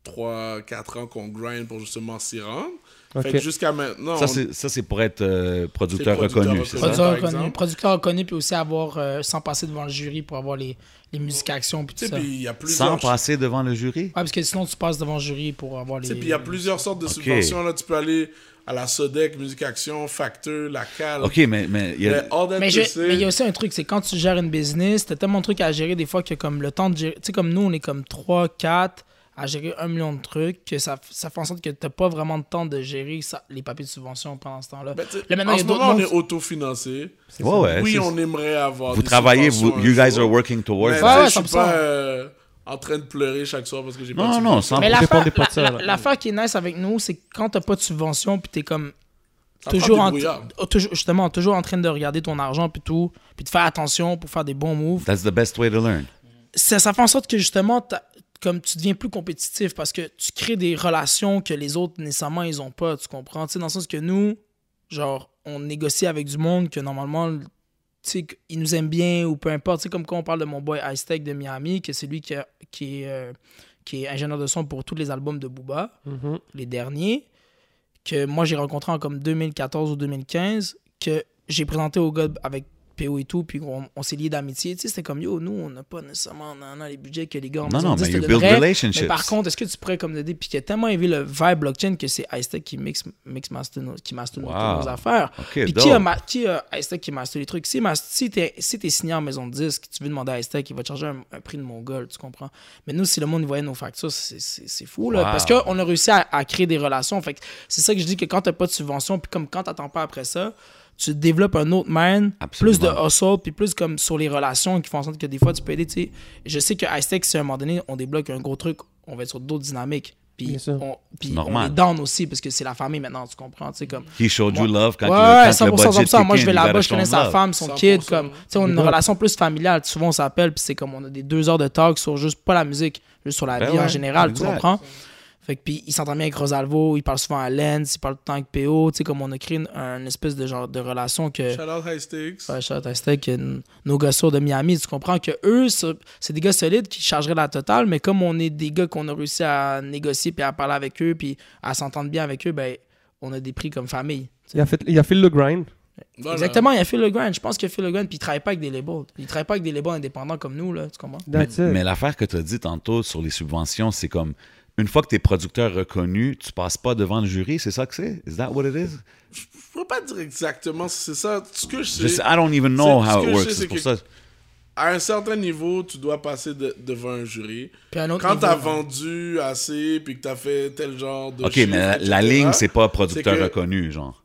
Speaker 4: 3-4 ans qu'on grind pour justement s'y rendre.
Speaker 3: Ok.
Speaker 4: Fait que jusqu'à maintenant.
Speaker 2: Ça,
Speaker 4: on-
Speaker 2: c'est, ça, c'est pour être euh, producteur reconnu, ça?
Speaker 5: Producteur reconnu, producteur reconnu, puis aussi avoir, euh, sans passer devant le jury pour avoir les, les musiques actions, puis ça.
Speaker 4: puis
Speaker 5: Ouais,
Speaker 4: il y a
Speaker 2: Sans
Speaker 4: plusieurs.
Speaker 2: passer devant le jury?
Speaker 5: parce que sinon, tu passes devant le jury pour avoir les.
Speaker 4: puis il y a plusieurs sortes de subventions. Là. Tu peux aller à la Sodec, Musique Action, Facteur, la CAL.
Speaker 2: OK, mais, mais il y a...
Speaker 5: mais il y a aussi un truc, c'est quand tu gères une business, t'as tellement de trucs à gérer des fois que comme le temps de gérer. Tu sais, comme nous, on est comme 3, 4 à gérer un million de trucs, que ça, ça fait en sorte que t'as pas vraiment de temps de gérer ça, les papiers de subvention pendant ce temps-là.
Speaker 4: Ben, tu
Speaker 5: Là, maintenant,
Speaker 4: en ce moment, on est autofinancé.
Speaker 2: Ouais, ouais,
Speaker 4: oui, on aimerait avoir.
Speaker 2: Vous
Speaker 4: des
Speaker 2: travaillez, vous, you guys
Speaker 4: jour.
Speaker 2: are working towards
Speaker 4: Mais tu
Speaker 5: Ouais,
Speaker 4: je suis
Speaker 5: 100%.
Speaker 4: pas euh, en train de pleurer chaque soir parce que j'ai pas
Speaker 2: Non,
Speaker 4: de
Speaker 2: non,
Speaker 4: subvention.
Speaker 2: sans-
Speaker 5: Mais
Speaker 3: Ça
Speaker 5: l'affaire
Speaker 3: dépend des pas de ça,
Speaker 5: la-
Speaker 3: là.
Speaker 5: l'affaire qui est nice avec nous, c'est quand t'as pas de subvention, puis t'es comme
Speaker 4: Ça prend
Speaker 5: toujours en, justement toujours en train de regarder ton argent puis tout, puis de faire attention pour faire des bons moves.
Speaker 2: That's the best way to learn.
Speaker 5: Ça, ça fait en sorte que justement, comme tu deviens plus compétitif parce que tu crées des relations que les autres nécessairement ils ont pas, tu comprends? Tu sais, dans le sens que nous, genre, on négocie avec du monde que normalement, tu sais, ils nous aiment bien ou peu importe. Tu sais, comme quand on parle de mon boy Ice Tech de Miami, que c'est lui qui, a- qui, est, euh, qui est ingénieur de son pour tous les albums de Booba
Speaker 3: Mhm.
Speaker 5: les derniers, que moi j'ai rencontré en comme 2014 ou 2015, que j'ai présenté au gars avec PO et tout, puis on, on s'est liés d'amitié. Tu sais, c'était comme yo, nous, on n'a pas nécessairement non, non, les budgets que les gars en
Speaker 2: Non, non,
Speaker 5: 10
Speaker 2: mais you build
Speaker 5: donneraient.
Speaker 2: relationships.
Speaker 5: Mais par contre, est-ce que tu pourrais comme aider puis qui a tellement aimé le vibe blockchain que c'est Icetech qui mix, mix master nos, qui master nos-
Speaker 2: Wow.
Speaker 5: nos affaires. Puis
Speaker 2: dope.
Speaker 5: qui a, ma- qui a qui master les trucs? Si, ma- si t'es si t'es signé en maison de disque, tu veux demander à Icetech, il va te charger un, un prix de mongol, tu comprends? Mais nous, si le monde voyait nos factures, c'est- fou, là.
Speaker 2: Wow.
Speaker 5: Parce qu'on a réussi à, à créer des relations. Fait c'est ça que je dis que quand t'as pas de subvention, puis comme quand t'attends pas après ça, tu développes un autre mind,
Speaker 2: Absolument.
Speaker 5: plus de hustle, puis plus comme sur les relations qui font en sorte que des fois tu peux aider. tu sais. Je sais que Icetech, si à un moment donné, on débloque un gros truc, on va être sur d'autres dynamiques. Puis
Speaker 3: Bien sûr.
Speaker 5: on, puis on
Speaker 2: normal.
Speaker 5: est down aussi parce que c'est la famille maintenant, tu comprends? Tu sais, comme,
Speaker 2: He showed you
Speaker 5: Ouais.
Speaker 2: love quand,
Speaker 5: ouais,
Speaker 2: le,
Speaker 5: ouais,
Speaker 2: quand
Speaker 5: 100%,
Speaker 2: le budget
Speaker 5: 100%. Moi, je vais
Speaker 2: you
Speaker 5: là-bas, je connais sa
Speaker 2: love.
Speaker 5: femme, son
Speaker 4: 100%.
Speaker 5: kid. Comme, tu on a une
Speaker 3: Ouais.
Speaker 5: relation plus familiale. Souvent, on s'appelle, puis c'est comme on a des deux heures de talk sur juste pas la musique, juste sur la
Speaker 2: Ben
Speaker 5: vie en
Speaker 2: ouais,
Speaker 5: général, tu
Speaker 2: exact.
Speaker 5: comprends? Fait que, puis il s'entend bien avec Rosalvo, il parle souvent à Lens, il parle tout le temps avec PO. Tu sais, comme on a créé une, un espèce de genre de relation que.
Speaker 4: Shout out High Stakes.
Speaker 5: Ouais, shout out euh, nos gars sourds de Miami, tu comprends que eux, c'est des gars solides qui chargeraient la totale, mais comme on est des gars qu'on a réussi à négocier puis à parler avec eux puis à s'entendre bien avec eux, ben on a des prix comme famille.
Speaker 3: Il a fait, il a fait le grind.
Speaker 4: Voilà.
Speaker 5: Exactement, il a fait le grind. Je pense qu'il a fait le grind puis il travaille pas avec des labels. Il travaille pas avec des labels indépendants comme nous là, tu comprends?
Speaker 2: Mais, mais l'affaire que tu as dit tantôt sur les subventions, c'est comme une fois que tu es producteur reconnu, tu passes pas devant le jury, c'est ça que c'est? Is that what it is?
Speaker 4: Je peux pas dire exactement si c'est ça. Ce que je sais,
Speaker 2: Je sais- I don't even know how
Speaker 4: que
Speaker 2: it works. C'est pour
Speaker 4: que-
Speaker 2: ça.
Speaker 4: à un certain niveau, tu dois passer de- devant un jury.
Speaker 5: Puis un autre
Speaker 4: Quand t'as
Speaker 5: hein.
Speaker 4: vendu assez, puis que t'as fait tel genre de
Speaker 2: OK,
Speaker 4: chiffre,
Speaker 2: mais la, la ligne, c'est pas producteur reconnu, genre.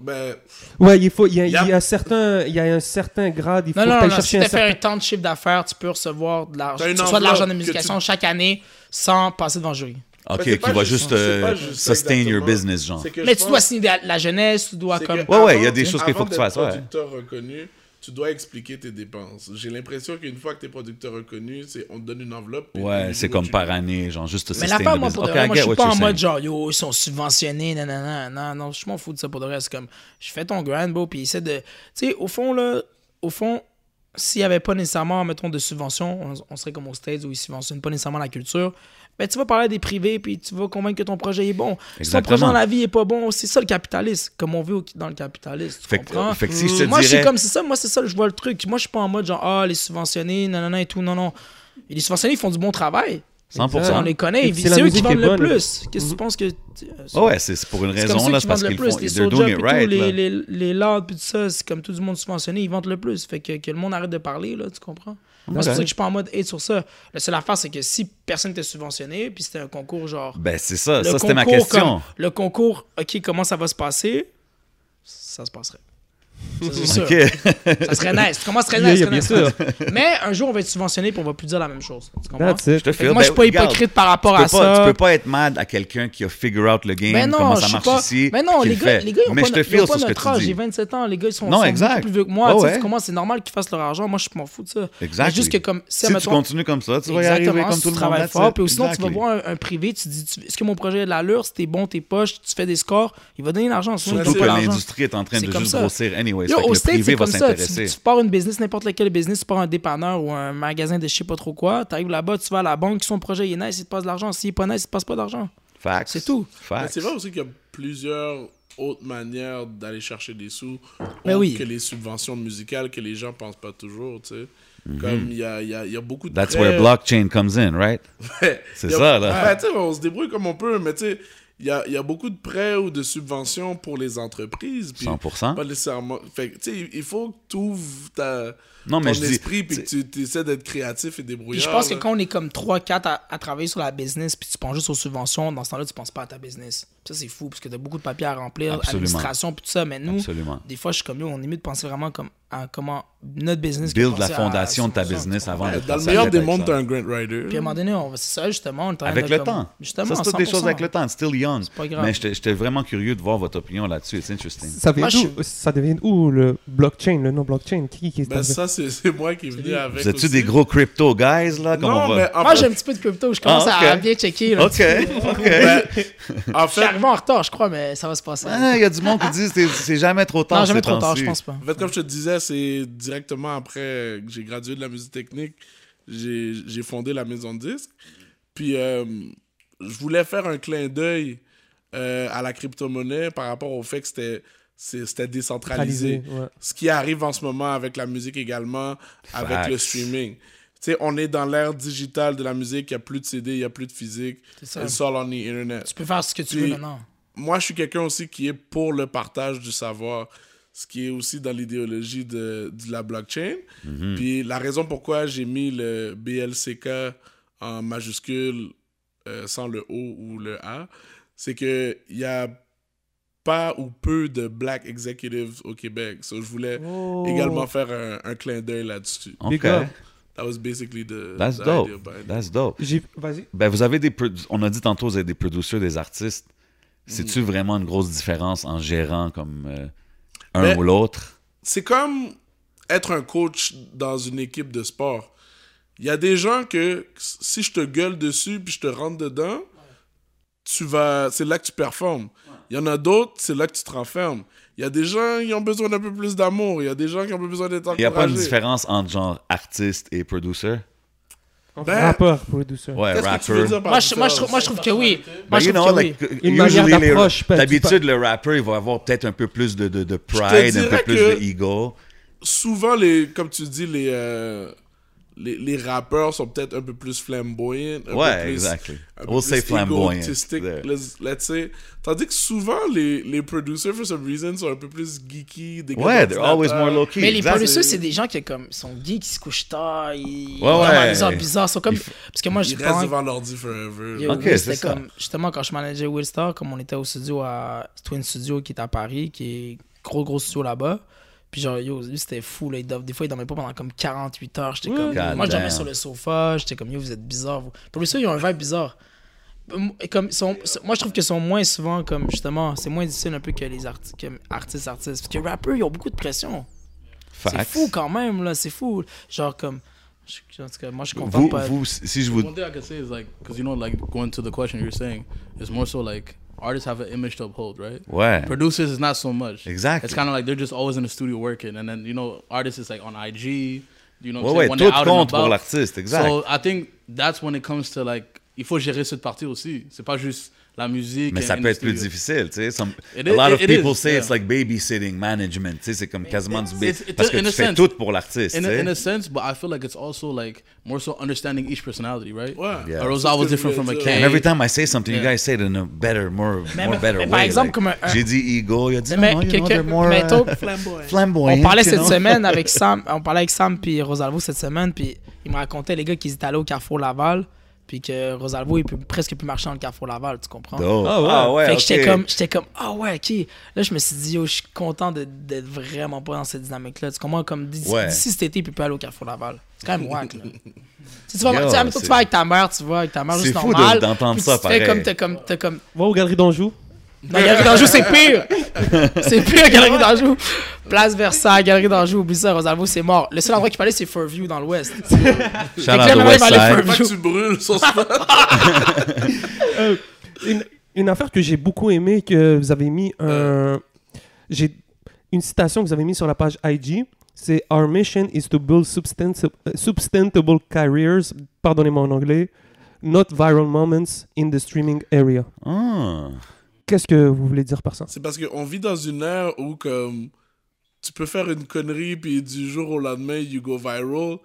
Speaker 4: Ben,
Speaker 3: Ouais, il faut, il y a, il y a
Speaker 4: Yep.
Speaker 3: un certain, il y a un certain grade. Il faut
Speaker 5: Non, non,
Speaker 3: que
Speaker 5: non, si
Speaker 3: un
Speaker 5: tu fait
Speaker 3: certain.
Speaker 5: un temps de chiffre d'affaires, tu peux recevoir de l'argent, tu reçois de l'argent de musication chaque année sans passer devant le jury.
Speaker 2: OK,
Speaker 4: Ben,
Speaker 2: qui va
Speaker 4: juste
Speaker 2: euh,
Speaker 4: juste
Speaker 2: sustain your business, genre.
Speaker 5: Mais tu
Speaker 4: pense-
Speaker 5: dois signer la, la jeunesse, tu dois comme...
Speaker 4: que
Speaker 2: Ouais, ouais, il y a des choses qu'il faut que tu fasses, ouais.
Speaker 4: producteur reconnu, tu dois expliquer tes dépenses. J'ai l'impression qu'une fois que tu es producteur reconnu, c'est on te donne une enveloppe.
Speaker 2: Ouais, c'est comme par année, genre juste
Speaker 5: Mais l'affaire,
Speaker 2: the
Speaker 5: moi, pour de vrai, moi, je suis pas en mode genre, yo, ils sont subventionnés, nanana, non, non, je m'en fous de ça pour de vrai. C'est comme, je fais ton grind, bro, puis essaie de. Tu sais, au fond, là, au fond, s'il n'y avait pas nécessairement, mettons, de subventions, on, on serait comme aux States où ils subventionnent pas nécessairement la culture. Ben, tu vas parler à des privés, puis tu vas convaincre que ton projet est bon. Si ton projet dans la vie est pas bon, c'est ça le capitalisme, comme on au- dans le capitalisme. Tu
Speaker 2: Fait que,
Speaker 5: comprends?
Speaker 2: fait que si je te
Speaker 5: moi, je
Speaker 2: dirais...
Speaker 5: suis comme c'est ça, moi, c'est ça, je vois le truc. Moi, je suis pas en mode genre, ah, les subventionnés, nanana et tout. Non, non. Et les subventionnés, ils font du bon travail.
Speaker 2: 100%.
Speaker 5: On les connaît,
Speaker 3: c'est
Speaker 5: eux qui vendent le
Speaker 3: bonne.
Speaker 5: plus. Qu'est-ce que tu penses que.
Speaker 2: ouais, c'est c'est pour une raison, là, c'est parce
Speaker 5: vendent le
Speaker 2: qu'ils
Speaker 5: plus.
Speaker 2: font...
Speaker 5: Les
Speaker 2: They're doing it
Speaker 5: tout,
Speaker 2: right,
Speaker 5: les, les, les puis tout ça, c'est comme tout le monde subventionné, ils vendent le plus. Fait que, que le monde arrête de parler, là, tu comprends? Moi, c'est pour ça que je suis pas en mode hate sur ça. La seule affaire, c'est que si personne n'était subventionné, puis c'était un concours genre.
Speaker 2: Ben, c'est ça.
Speaker 5: le
Speaker 2: Ça, c'était ma
Speaker 5: concours
Speaker 2: question.
Speaker 5: comme- le concours, OK, comment ça va se passer? Ça se passerait. Ça, c'est sûr.
Speaker 2: OK.
Speaker 5: Ça serait nice. Comment ça serait nice?
Speaker 3: yeah,
Speaker 5: serait nice. Mais un jour, on va être subventionné puis on va plus dire la même chose. Tu comprends?
Speaker 3: That's it.
Speaker 2: Je te
Speaker 5: Fait que
Speaker 2: feel.
Speaker 5: moi, je suis pas
Speaker 2: Ben, regarde,
Speaker 5: hypocrite par rapport à
Speaker 2: pas,
Speaker 5: ça.
Speaker 2: Tu peux pas être mad à quelqu'un qui a figure out le game,
Speaker 5: Mais non,
Speaker 2: comment ça marche
Speaker 5: pas...
Speaker 2: ici.
Speaker 5: Mais non,
Speaker 2: qui
Speaker 5: les
Speaker 2: le
Speaker 5: gars, les gars, ils ont
Speaker 2: Mais
Speaker 5: pas,
Speaker 2: je te
Speaker 5: no- ils
Speaker 2: feel
Speaker 5: ont pas
Speaker 2: sur ce que
Speaker 5: notre âge. J'ai 27 ans, les gars, ils sont,
Speaker 2: Non,
Speaker 5: sont plus vieux que moi.
Speaker 2: Ouais.
Speaker 5: comprends? C'est normal qu'ils fassent leur argent. Moi, je m'en fous de ça.
Speaker 2: Exact.
Speaker 5: Mais juste que comme... Si,
Speaker 2: Si tu continues comme ça, tu vas y arriver
Speaker 5: Exactement,
Speaker 2: comme tout
Speaker 5: tu
Speaker 2: le monde.
Speaker 5: fort. Puis sinon, tu vas voir un, privé, tu te dis, est-ce que mon projet a de l'allure? Si t'es bon, t'es poche, tu fais des scores, il va donner l'argent.
Speaker 2: Surtout que
Speaker 5: pas
Speaker 2: l'industrie est en train de juste grossir anyway.
Speaker 5: Yo, au
Speaker 2: le
Speaker 5: States,
Speaker 2: privé
Speaker 5: c'est
Speaker 2: va
Speaker 5: comme ça. Tu,
Speaker 2: s'intéresser.
Speaker 5: tu pars une business, n'importe lequel business, tu pars un dépanneur ou un magasin de je sais pas trop quoi, tu arrives là-bas, tu vas à la banque, son projet il est nice, il te passe de l'argent. S'il est pas nice, il te passe pas d'argent.
Speaker 2: Facts.
Speaker 5: C'est tout.
Speaker 4: Mais c'est vrai aussi qu'il y a plusieurs autres manières d'aller chercher des sous
Speaker 5: Mais
Speaker 4: autres
Speaker 5: oui.
Speaker 4: que les subventions musicales que les gens pensent pas toujours, tu sais. Comme il y a, il y, a, y a beaucoup de.
Speaker 2: That's
Speaker 4: prêts-
Speaker 2: where blockchain comes in, right? C'est ça, là.
Speaker 4: Ouais, on se débrouille comme on peut, mais tu sais, il y a, y a beaucoup de prêts ou de subventions pour les entreprises. puis
Speaker 2: 100%.
Speaker 4: Pas nécessairement. Fait que, tu sais, il faut que tu ouvres ta,
Speaker 2: Non, mais
Speaker 4: ton
Speaker 2: je
Speaker 4: esprit puis que tu tu essaies d'être créatif et débrouillard.
Speaker 5: je pense que quand on est comme 3-4 à, à travailler sur la business, puis tu penses juste aux subventions, dans ce temps-là, tu penses pas à ta business. Ça, c'est fou, parce que t'as beaucoup de papiers à remplir,
Speaker 2: Absolument.
Speaker 5: administration, puis tout ça. Mais nous,
Speaker 2: Absolument.
Speaker 5: des fois, je suis comme, yo, on est mieux de penser vraiment comme à comment notre business.
Speaker 2: Build la
Speaker 5: à
Speaker 2: fondation de ta business
Speaker 5: tu
Speaker 2: avant
Speaker 5: comprends?
Speaker 2: de
Speaker 4: Dans le meilleur des mondes, t'es un grant writer.
Speaker 5: Puis à un moment donné, on va- c'est ça, justement. On est en train
Speaker 2: Avec
Speaker 5: de
Speaker 2: le
Speaker 5: comme-
Speaker 2: temps.
Speaker 5: Justement,
Speaker 2: ça, c'est des choses
Speaker 5: 100%.
Speaker 2: avec le temps. Still young.
Speaker 5: pas grave.
Speaker 2: Mais j'étais vraiment curieux de voir votre opinion là-dessus. It's interesting.
Speaker 3: Ça devient où le blockchain, le nom blockchain Qui qui est
Speaker 4: Ben, ça, c'est c'est moi qui est venu avec.
Speaker 2: Vous êtes-tu
Speaker 4: aussi.
Speaker 2: des gros crypto guys, là? Comme
Speaker 4: Non,
Speaker 2: on va...
Speaker 4: mais en
Speaker 5: Moi,
Speaker 4: fait-
Speaker 5: j'ai un petit peu de crypto. Je commence
Speaker 2: Ah,
Speaker 5: à bien checker. Là.
Speaker 2: OK, OK.
Speaker 4: ben, en
Speaker 5: Je suis
Speaker 4: fait,
Speaker 5: arrivé en retard, je crois, mais ça va se passer.
Speaker 2: Ah, Il y a du monde qui dit que c'est- jamais trop tard.
Speaker 5: non, jamais trop tard, je pense pas.
Speaker 4: En fait, comme je te disais, c'est directement après que j'ai gradué de la musique technique, j'ai j'ai fondé la maison de disques. Puis, euh, je voulais faire un clin d'œil euh, à la crypto-monnaie par rapport au fait que c'était c'était décentralisé.
Speaker 3: Ouais.
Speaker 4: Ce qui arrive en ce moment avec la musique également, avec le streaming. Tu sais, on est dans l'ère digitale de la musique, il n'y a plus de CD, il n'y a plus de physique.
Speaker 5: C'est
Speaker 4: all on the internet.
Speaker 5: Tu peux faire ce que tu
Speaker 4: Puis-
Speaker 5: veux maintenant.
Speaker 4: Moi, je suis quelqu'un aussi qui est pour le partage du savoir, ce qui est aussi dans l'idéologie de, de la blockchain. Puis la raison pourquoi j'ai mis le BLCK en majuscule euh, sans le O ou le A, c'est que il y a pas ou peu de black executives au Québec. So, je voulais
Speaker 3: Oh.
Speaker 4: également faire un, un clin d'œil là-dessus.
Speaker 2: OK.
Speaker 4: That was basically the,
Speaker 2: That's
Speaker 4: the
Speaker 2: dope.
Speaker 4: idea behind it.
Speaker 2: That's dope.
Speaker 3: J'ai- Vas-y.
Speaker 2: Ben, vous avez des. On a dit tantôt, vous avez des producteurs, des artistes. C'est-tu vraiment une grosse différence en gérant comme euh, un
Speaker 4: Ben,
Speaker 2: ou l'autre?
Speaker 4: c'est comme être un coach dans une équipe de sport. Il y a des gens que si je te gueule dessus puis je te rentre dedans, tu vas c'est là que tu performes. Il y en a d'autres, c'est là que tu te renfermes. Il y a des gens qui ont besoin d'un peu plus d'amour, il y a des gens qui ont besoin d'être
Speaker 2: Il n'y a pas une
Speaker 4: encouragés.
Speaker 2: différence entre genre artiste et producer?
Speaker 3: Entre
Speaker 4: Ben-
Speaker 3: rappeur, producer.
Speaker 2: Ouais, rapper.
Speaker 5: Moi je, moi, je trouve, moi, je trouve que oui. Moi,
Speaker 2: Ben,
Speaker 5: je
Speaker 2: you
Speaker 5: trouve
Speaker 2: know,
Speaker 5: que
Speaker 2: like,
Speaker 5: oui.
Speaker 3: Une
Speaker 2: usually,
Speaker 3: manière
Speaker 2: les-
Speaker 3: d'approche, pas-
Speaker 2: d'habitude, le rapper, il va avoir peut-être un peu plus de, de, de pride, un peu plus
Speaker 4: que-
Speaker 2: de ego.
Speaker 4: souvent les comme tu dis les euh, les, les rappeurs sont peut-être un peu plus flamboyants, un
Speaker 2: Ouais,
Speaker 4: peu plus,
Speaker 2: exactly.
Speaker 4: un peu
Speaker 2: We'll say
Speaker 4: plus
Speaker 2: flamboyant
Speaker 4: égotistic,
Speaker 2: there.
Speaker 4: let's, let's say. Tandis que souvent les les producers for some reason sont un peu plus geeky, des
Speaker 2: Ouais, they're always more low-key.
Speaker 5: Mais les producers, c'est des gens qui comme, sont geeks, qui se couchent tard, ils
Speaker 2: Ouais, ouais.
Speaker 5: bizarres. Ils sont comme... Parce que moi, je
Speaker 4: Ils restent
Speaker 5: pense...
Speaker 4: devant l'ordi forever.
Speaker 5: Yo,
Speaker 2: Ok,
Speaker 5: oui,
Speaker 2: c'est
Speaker 5: comme justement quand je manageais Willstar, comme on était au studio à Twin Studio qui est à Paris, qui est gros gros studio là-bas. Puis genre yo, lui c'était fou là, il dort- des fois il dormait pas pendant comme 48 heures, j'étais comme
Speaker 2: God
Speaker 5: moi je dormais sur le sofa, j'étais comme yo vous êtes bizarre vous. Pour ça ils ont un vibe bizarre. Et comme sont- moi je trouve qu'ils sont moins souvent comme justement, c'est moins difficile un peu que les arti- que artistes artistes parce que les rappeurs ils ont beaucoup de pression. C'est fou quand même là, c'est fou. Genre comme je- en tout cas, moi je comprends
Speaker 2: Vous,
Speaker 5: pas.
Speaker 2: vous, si je vous...
Speaker 6: One thing I could say is like, because you know, like going to the question you're saying, is more so like artists have an image to uphold, right?
Speaker 2: Ouais.
Speaker 6: Producers is not so much.
Speaker 2: Exactly.
Speaker 6: It's kind of like they're just always in the studio working, and then you know, artists is like on IG, you know,
Speaker 2: Ouais, ouais,
Speaker 6: when
Speaker 2: tout
Speaker 6: they're out and
Speaker 2: compte pour
Speaker 6: about.
Speaker 2: l'artiste, exact.
Speaker 6: So I think that's when it comes to like, il faut gérer cette partie aussi. C'est pas juste la musique.
Speaker 2: Mais ça peut être plus difficile, tu sais. Some-
Speaker 6: It
Speaker 2: A
Speaker 6: is-
Speaker 2: lot of people
Speaker 6: is,
Speaker 2: say it's
Speaker 6: yeah.
Speaker 2: like babysitting management, tu sais, c'est comme quasiment du ba-
Speaker 6: it's- it's
Speaker 2: Parce que
Speaker 6: in
Speaker 2: tu
Speaker 6: a
Speaker 2: fais
Speaker 6: sense.
Speaker 2: tout pour l'artiste,
Speaker 6: In
Speaker 2: tu
Speaker 6: a, in a sense, but I feel like it's also like more so understanding each personality, right?
Speaker 4: Ouais.
Speaker 2: Yeah.
Speaker 6: A Rosa
Speaker 4: C'est ce
Speaker 6: was
Speaker 4: que je
Speaker 6: different from a
Speaker 4: voulais
Speaker 6: K.
Speaker 4: dire.
Speaker 2: And every time I say something, you
Speaker 6: Yeah.
Speaker 2: guys say it in a better, more,
Speaker 5: Mais-
Speaker 2: more
Speaker 5: mais-
Speaker 2: better
Speaker 5: mais
Speaker 2: way.
Speaker 5: par exemple,
Speaker 2: like,
Speaker 5: comme un-
Speaker 2: J'ai dit ego, il a dit
Speaker 5: Mais
Speaker 2: non, you know, they're more uh, flamboyant.
Speaker 5: On parlait
Speaker 2: you
Speaker 5: cette semaine avec Sam, on parlait avec Sam puis Rosalvo cette semaine, puis il me racontait les gars qui étaient allés au Carrefour Laval, puis que Rosalvo il peut presque plus marcher dans le Carrefour Laval, tu comprends?
Speaker 3: Ah ouais.
Speaker 2: Ah ouais,
Speaker 5: fait que j'étais comme, j'étais comme, ah ouais, ok. Là, je me suis dit, yo, je suis content de- d'être vraiment pas dans cette dynamique-là. Tu comprends? Comme d'ici
Speaker 2: Ouais.
Speaker 5: cet été, il peut pas aller au Carrefour Laval. C'est quand même wack, là. Tu vas,
Speaker 2: Yo,
Speaker 5: tu
Speaker 2: c'est-
Speaker 5: vas avec ta mère, tu vas avec ta mère
Speaker 2: C'est
Speaker 5: juste
Speaker 2: fou de-
Speaker 5: normal.
Speaker 2: d'entendre
Speaker 5: puis
Speaker 2: ça,
Speaker 5: tu te fais
Speaker 2: pareil.
Speaker 5: comme, t'as comme, t'as comme,
Speaker 3: Va aux Galeries d'Anjou.
Speaker 5: Non, Galerie d'Anjou, c'est pire. c'est pire, Galerie d'Anjou. Place Versailles, Galerie d'Anjou, oublie ça, Rosalvo, c'est mort. Le seul endroit qui parlait, c'est Fairview dans l'ouest.
Speaker 2: Shout out to Westside.
Speaker 4: pas que tu brûles son spot.
Speaker 3: Euh, une, une affaire que j'ai beaucoup aimé que vous avez mis un j'ai une citation que vous avez mis sur la page IG c'est our mission is to build substanti- uh, substantiable careers pardonnez-moi en anglais not viral moments in the streaming area
Speaker 2: Ah.
Speaker 3: Qu'est-ce que vous voulez dire par ça?
Speaker 4: C'est parce qu'on vit dans une ère où comme tu peux faire une connerie puis du jour au lendemain you go viral.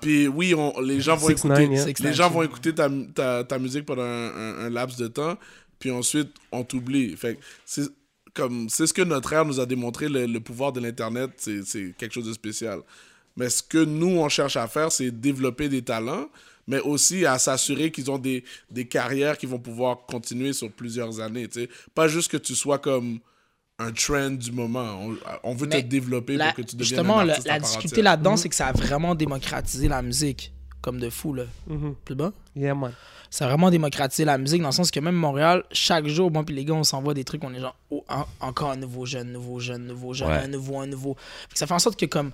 Speaker 4: Puis oui, on, les gens vont
Speaker 3: 6ix9ine,
Speaker 4: écouter,
Speaker 3: yeah.
Speaker 4: Les gens vont écouter ta, ta, ta musique pendant un, un- un laps de temps, puis ensuite on t'oublie. Fait c'est comme c'est ce que notre ère nous a démontré le, le pouvoir de l'internet, c'est quelque chose de spécial. Mais ce que nous on cherche à faire, c'est développer des talents, mais aussi à s'assurer qu'ils ont des, des carrières qui vont pouvoir continuer sur plusieurs années. tu sais. Pas juste que tu sois comme un trend du moment. On, on veut
Speaker 5: Mais
Speaker 4: te développer
Speaker 5: La-
Speaker 4: pour que tu deviennes
Speaker 5: justement,
Speaker 4: un
Speaker 5: la,
Speaker 4: artiste
Speaker 5: la difficulté là-dedans, c'est que ça a vraiment démocratisé la musique. Comme de fou, là.
Speaker 3: Mhm.
Speaker 5: Plus bas.
Speaker 3: yeah man
Speaker 5: Ça a vraiment démocratisé la musique dans le sens que même Montréal, chaque jour, moi puis les gars, on s'envoie des trucs, on est genre, oh, en- encore un nouveau jeune, nouveau jeune, nouveau jeune,
Speaker 2: Ouais.
Speaker 5: un nouveau, un nouveau. Ça fait en sorte que comme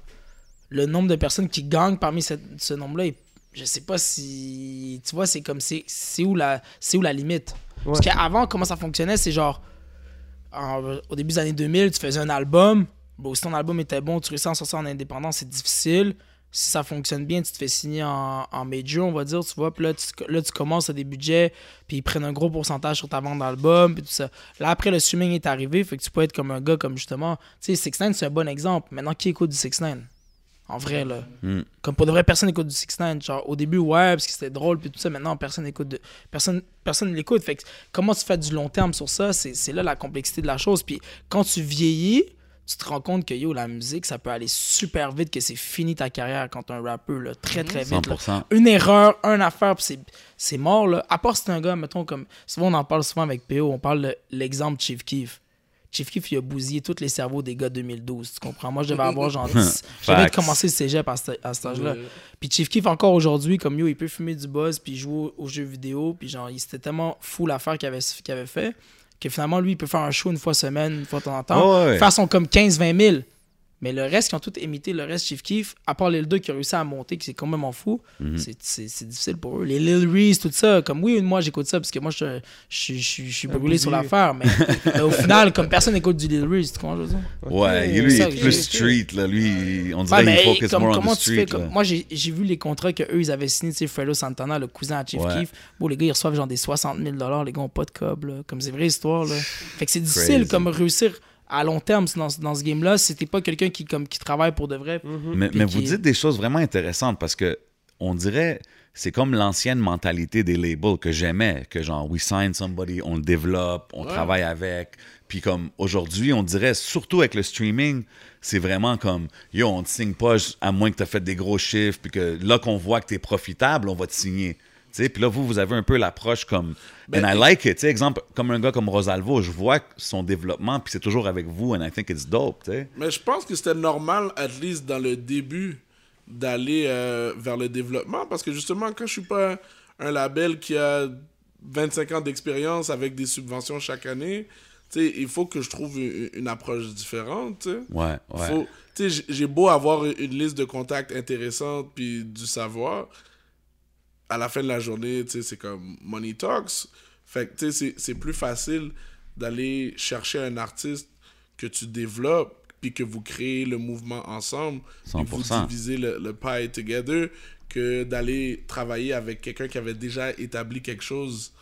Speaker 5: le nombre de personnes qui gagnent parmi cette- ce nombre-là, est- je sais pas si. Tu vois, c'est comme. C'est c'est où, la- c'est où la limite? Parce qu'avant, comment ça fonctionnait, c'est genre. en- au début des années 2000, tu faisais un album. Bon, si ton album était bon, tu réussis à en sortir en indépendant, c'est difficile. si ça fonctionne bien, tu te fais signer en, en major, on va dire, tu vois. Puis là, tu, là, tu commences à des budgets, puis ils prennent un gros pourcentage sur ta vente d'album, puis tout ça. Là, après, le streaming est arrivé, fait que tu peux être comme un gars comme justement. Tu sais, 6 9 c'est un bon exemple. Maintenant, qui écoute du 6 9 En vrai, là.
Speaker 2: Mm.
Speaker 5: Comme pour de vrai, personne n'écoute du 6 9 Genre, au début, ouais, parce que c'était drôle, puis tout ça. Maintenant, personne n'écoute de... Personne, personne l'écoute. Fait que comment tu fais du long terme sur ça, c'est c'est là la complexité de la chose. Puis quand tu vieillis, tu te rends compte que yo, la musique, ça peut aller super vite, que c'est fini ta carrière quand t'es un rappeur, là, très très vite. là.
Speaker 2: 100%.
Speaker 5: Une erreur, une affaire, puis c'est- c'est mort. Là. À part si c'est un gars, mettons, comme. Souvent, on en parle souvent avec PO, on parle de l'exemple Chief Keef. Chief Keef, il a bousillé tous les cerveaux des gars 2012. Tu comprends? Moi, je devais avoir genre 10. J'avais
Speaker 2: Facts.
Speaker 5: commencé le cégep à, ce- à cet âge-là. Puis Chief Keef, encore aujourd'hui, comme yo, il peut fumer du buzz, puis jouer aux, aux jeux vidéo. Puis genre, il c'était tellement fou l'affaire qu'il avait, qu'il avait fait que finalement, lui, il peut faire un show une fois semaine, une fois de temps en temps.
Speaker 2: Ouais, ouais.
Speaker 5: Faire son comme 15-20 000. Mais le reste, qui ont tout imité, le reste, Chief Keef, à part les deux qui ont réussi à monter, qui c'est quand même en fou,
Speaker 2: Mhm.
Speaker 5: c'est- difficile pour eux. Les Lil Reese, tout ça, comme oui, moi j'écoute ça parce que moi je, je, je, je suis brûlé sur l'affaire, mais, mais au final, comme personne n'écoute du Lil Reese, tu comprends je veux dire?
Speaker 2: Ouais, lui, il est plus street, là. Lui, on
Speaker 5: Ouais,
Speaker 2: dirait qu'il focus
Speaker 5: comme-
Speaker 2: more on
Speaker 5: comment
Speaker 2: the
Speaker 5: tu fais
Speaker 2: street,
Speaker 5: comme-. Moi, j'ai j'ai vu les contrats qu'eux, ils avaient signés, tu sais, Fredo Santana, le cousin à Chief
Speaker 2: Ouais.
Speaker 5: Keef. Bon, les gars, ils reçoivent genre des 60 000 les gars ont pas de cob, là. Comme c'est vraie histoire, là. Fait que c'est difficile,
Speaker 2: Crazy.
Speaker 5: comme réussir à long terme dans, dans ce game-là si t'es pas quelqu'un qui, comme, qui travaille pour de vrai.
Speaker 2: Mais,
Speaker 5: Puis
Speaker 2: mais
Speaker 5: qui-
Speaker 2: vous dites des choses vraiment intéressantes parce que on dirait c'est comme l'ancienne mentalité des labels que j'aimais, que genre we sign somebody, on le développe, on travaille avec. Puis comme aujourd'hui, on dirait surtout avec le streaming, c'est vraiment comme yo, on te signe pas à moins que tu as fait des gros chiffres puis que là qu'on voit que tu es profitable, on va te signer. Puis là, vous, vous avez un peu l'approche comme.
Speaker 4: Ben,
Speaker 2: and I like it. Exemple, comme un gars comme Rosalvo, je vois son développement, puis c'est toujours avec vous, and I think it's dope.
Speaker 4: Mais je pense que c'était normal, at least dans le début, d'aller euh, vers le développement. Parce que justement, quand je suis pas un label qui a 25 ans d'expérience avec des subventions chaque année, tu sais, il faut que je trouve une, une approche différente. tu sais.
Speaker 2: Ouais, ouais.
Speaker 4: J'ai beau avoir une liste de contacts intéressante puis du savoir, à la fin de la journée, tu sais, c'est comme money talks. Fait que, tu sais, c'est- c'est plus facile d'aller chercher un artiste que tu développes puis que vous créez le mouvement ensemble puis que vous
Speaker 2: 100%.
Speaker 4: divisez le, le pie together que d'aller travailler avec quelqu'un qui avait déjà établi quelque chose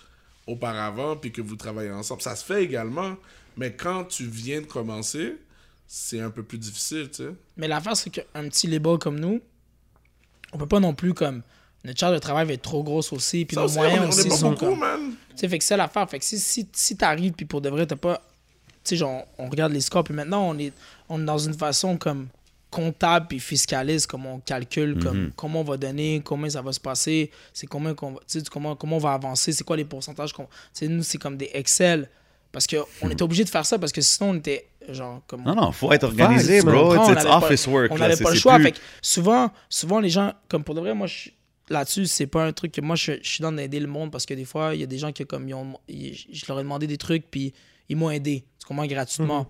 Speaker 4: auparavant puis que vous travaillez ensemble. Ça se fait également, mais quand tu viens de commencer, c'est un peu plus difficile, tu sais.
Speaker 5: Mais l'affaire, c'est qu'un petit label comme nous, on peut pas non plus comme. Notre charge de travail va être trop grosse aussi, puis
Speaker 4: Ça
Speaker 5: nos
Speaker 4: aussi,
Speaker 5: moyens
Speaker 4: on, on
Speaker 5: aussi
Speaker 4: est
Speaker 5: sont
Speaker 4: beaucoup,
Speaker 5: comme.
Speaker 4: man.
Speaker 5: Tu sais, fait que c'est l'affaire. Fait que si, si, si t'arrives, puis pour de vrai, t'as pas. Tu sais, genre, on regarde les scores, puis maintenant, on est, on est dans une façon comme comptable puis fiscaliste, comme on calcule, comme comment on va donner, combien ça va se passer, c'est combien qu'on va, tu sais, comment, comment on va avancer, c'est quoi les pourcentages. qu'on- Tu sais, nous, c'est comme des Excel. Parce qu'on était obligé de faire ça, parce que sinon, on était genre comme.
Speaker 2: Non, non, faut être organisé, bro. It's,
Speaker 5: on
Speaker 2: it's
Speaker 5: avait pas-
Speaker 2: office work.
Speaker 5: on n'avait pas le choix.
Speaker 2: plus-
Speaker 5: Fait que souvent, souvent, les gens, comme pour de vrai, moi, je- là-dessus, c'est pas un truc que moi, je, je suis dans d'aider le monde parce que des fois, il y a des gens qui, comme, ils ont, ils- je leur ai demandé des trucs, puis ils m'ont aidé, tu comprends, gratuitement.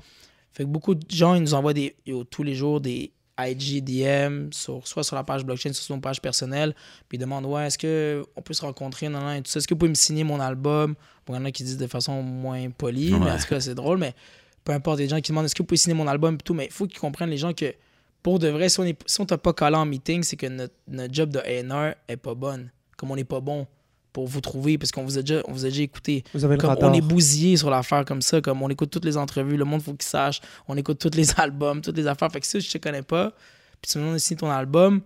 Speaker 5: Fait que beaucoup de gens, ils nous envoient des, tous les jours des IG DM, sur, soit sur la page blockchain, soit sur mon page personnelle, puis ils demandent, ouais, est-ce qu'on peut se rencontrer, non, non, et tout ça. Est-ce que vous pouvez me signer mon album? Bon, il y en a qui disent de façon moins polie, mais en tout cas, c'est drôle, mais peu importe, des gens qui demandent, est-ce que vous pouvez signer mon album, et tout, mais il faut qu'ils comprennent, les gens, que pour de vrai, si on est- si on t'a pas collé en meeting, c'est que notre, notre job de A&R est pas bonne. Comme on n'est pas bon pour vous trouver, parce qu'on vous a déjà, on vous a déjà écouté.
Speaker 3: Vous avez le
Speaker 5: Comme
Speaker 3: radar.
Speaker 5: on est bousillé sur l'affaire comme ça, comme on écoute toutes les entrevues, le monde faut qu'il sache, on écoute tous les albums, toutes les affaires. Fait que si je te connais pas, puis tu me demandes de signer ton album,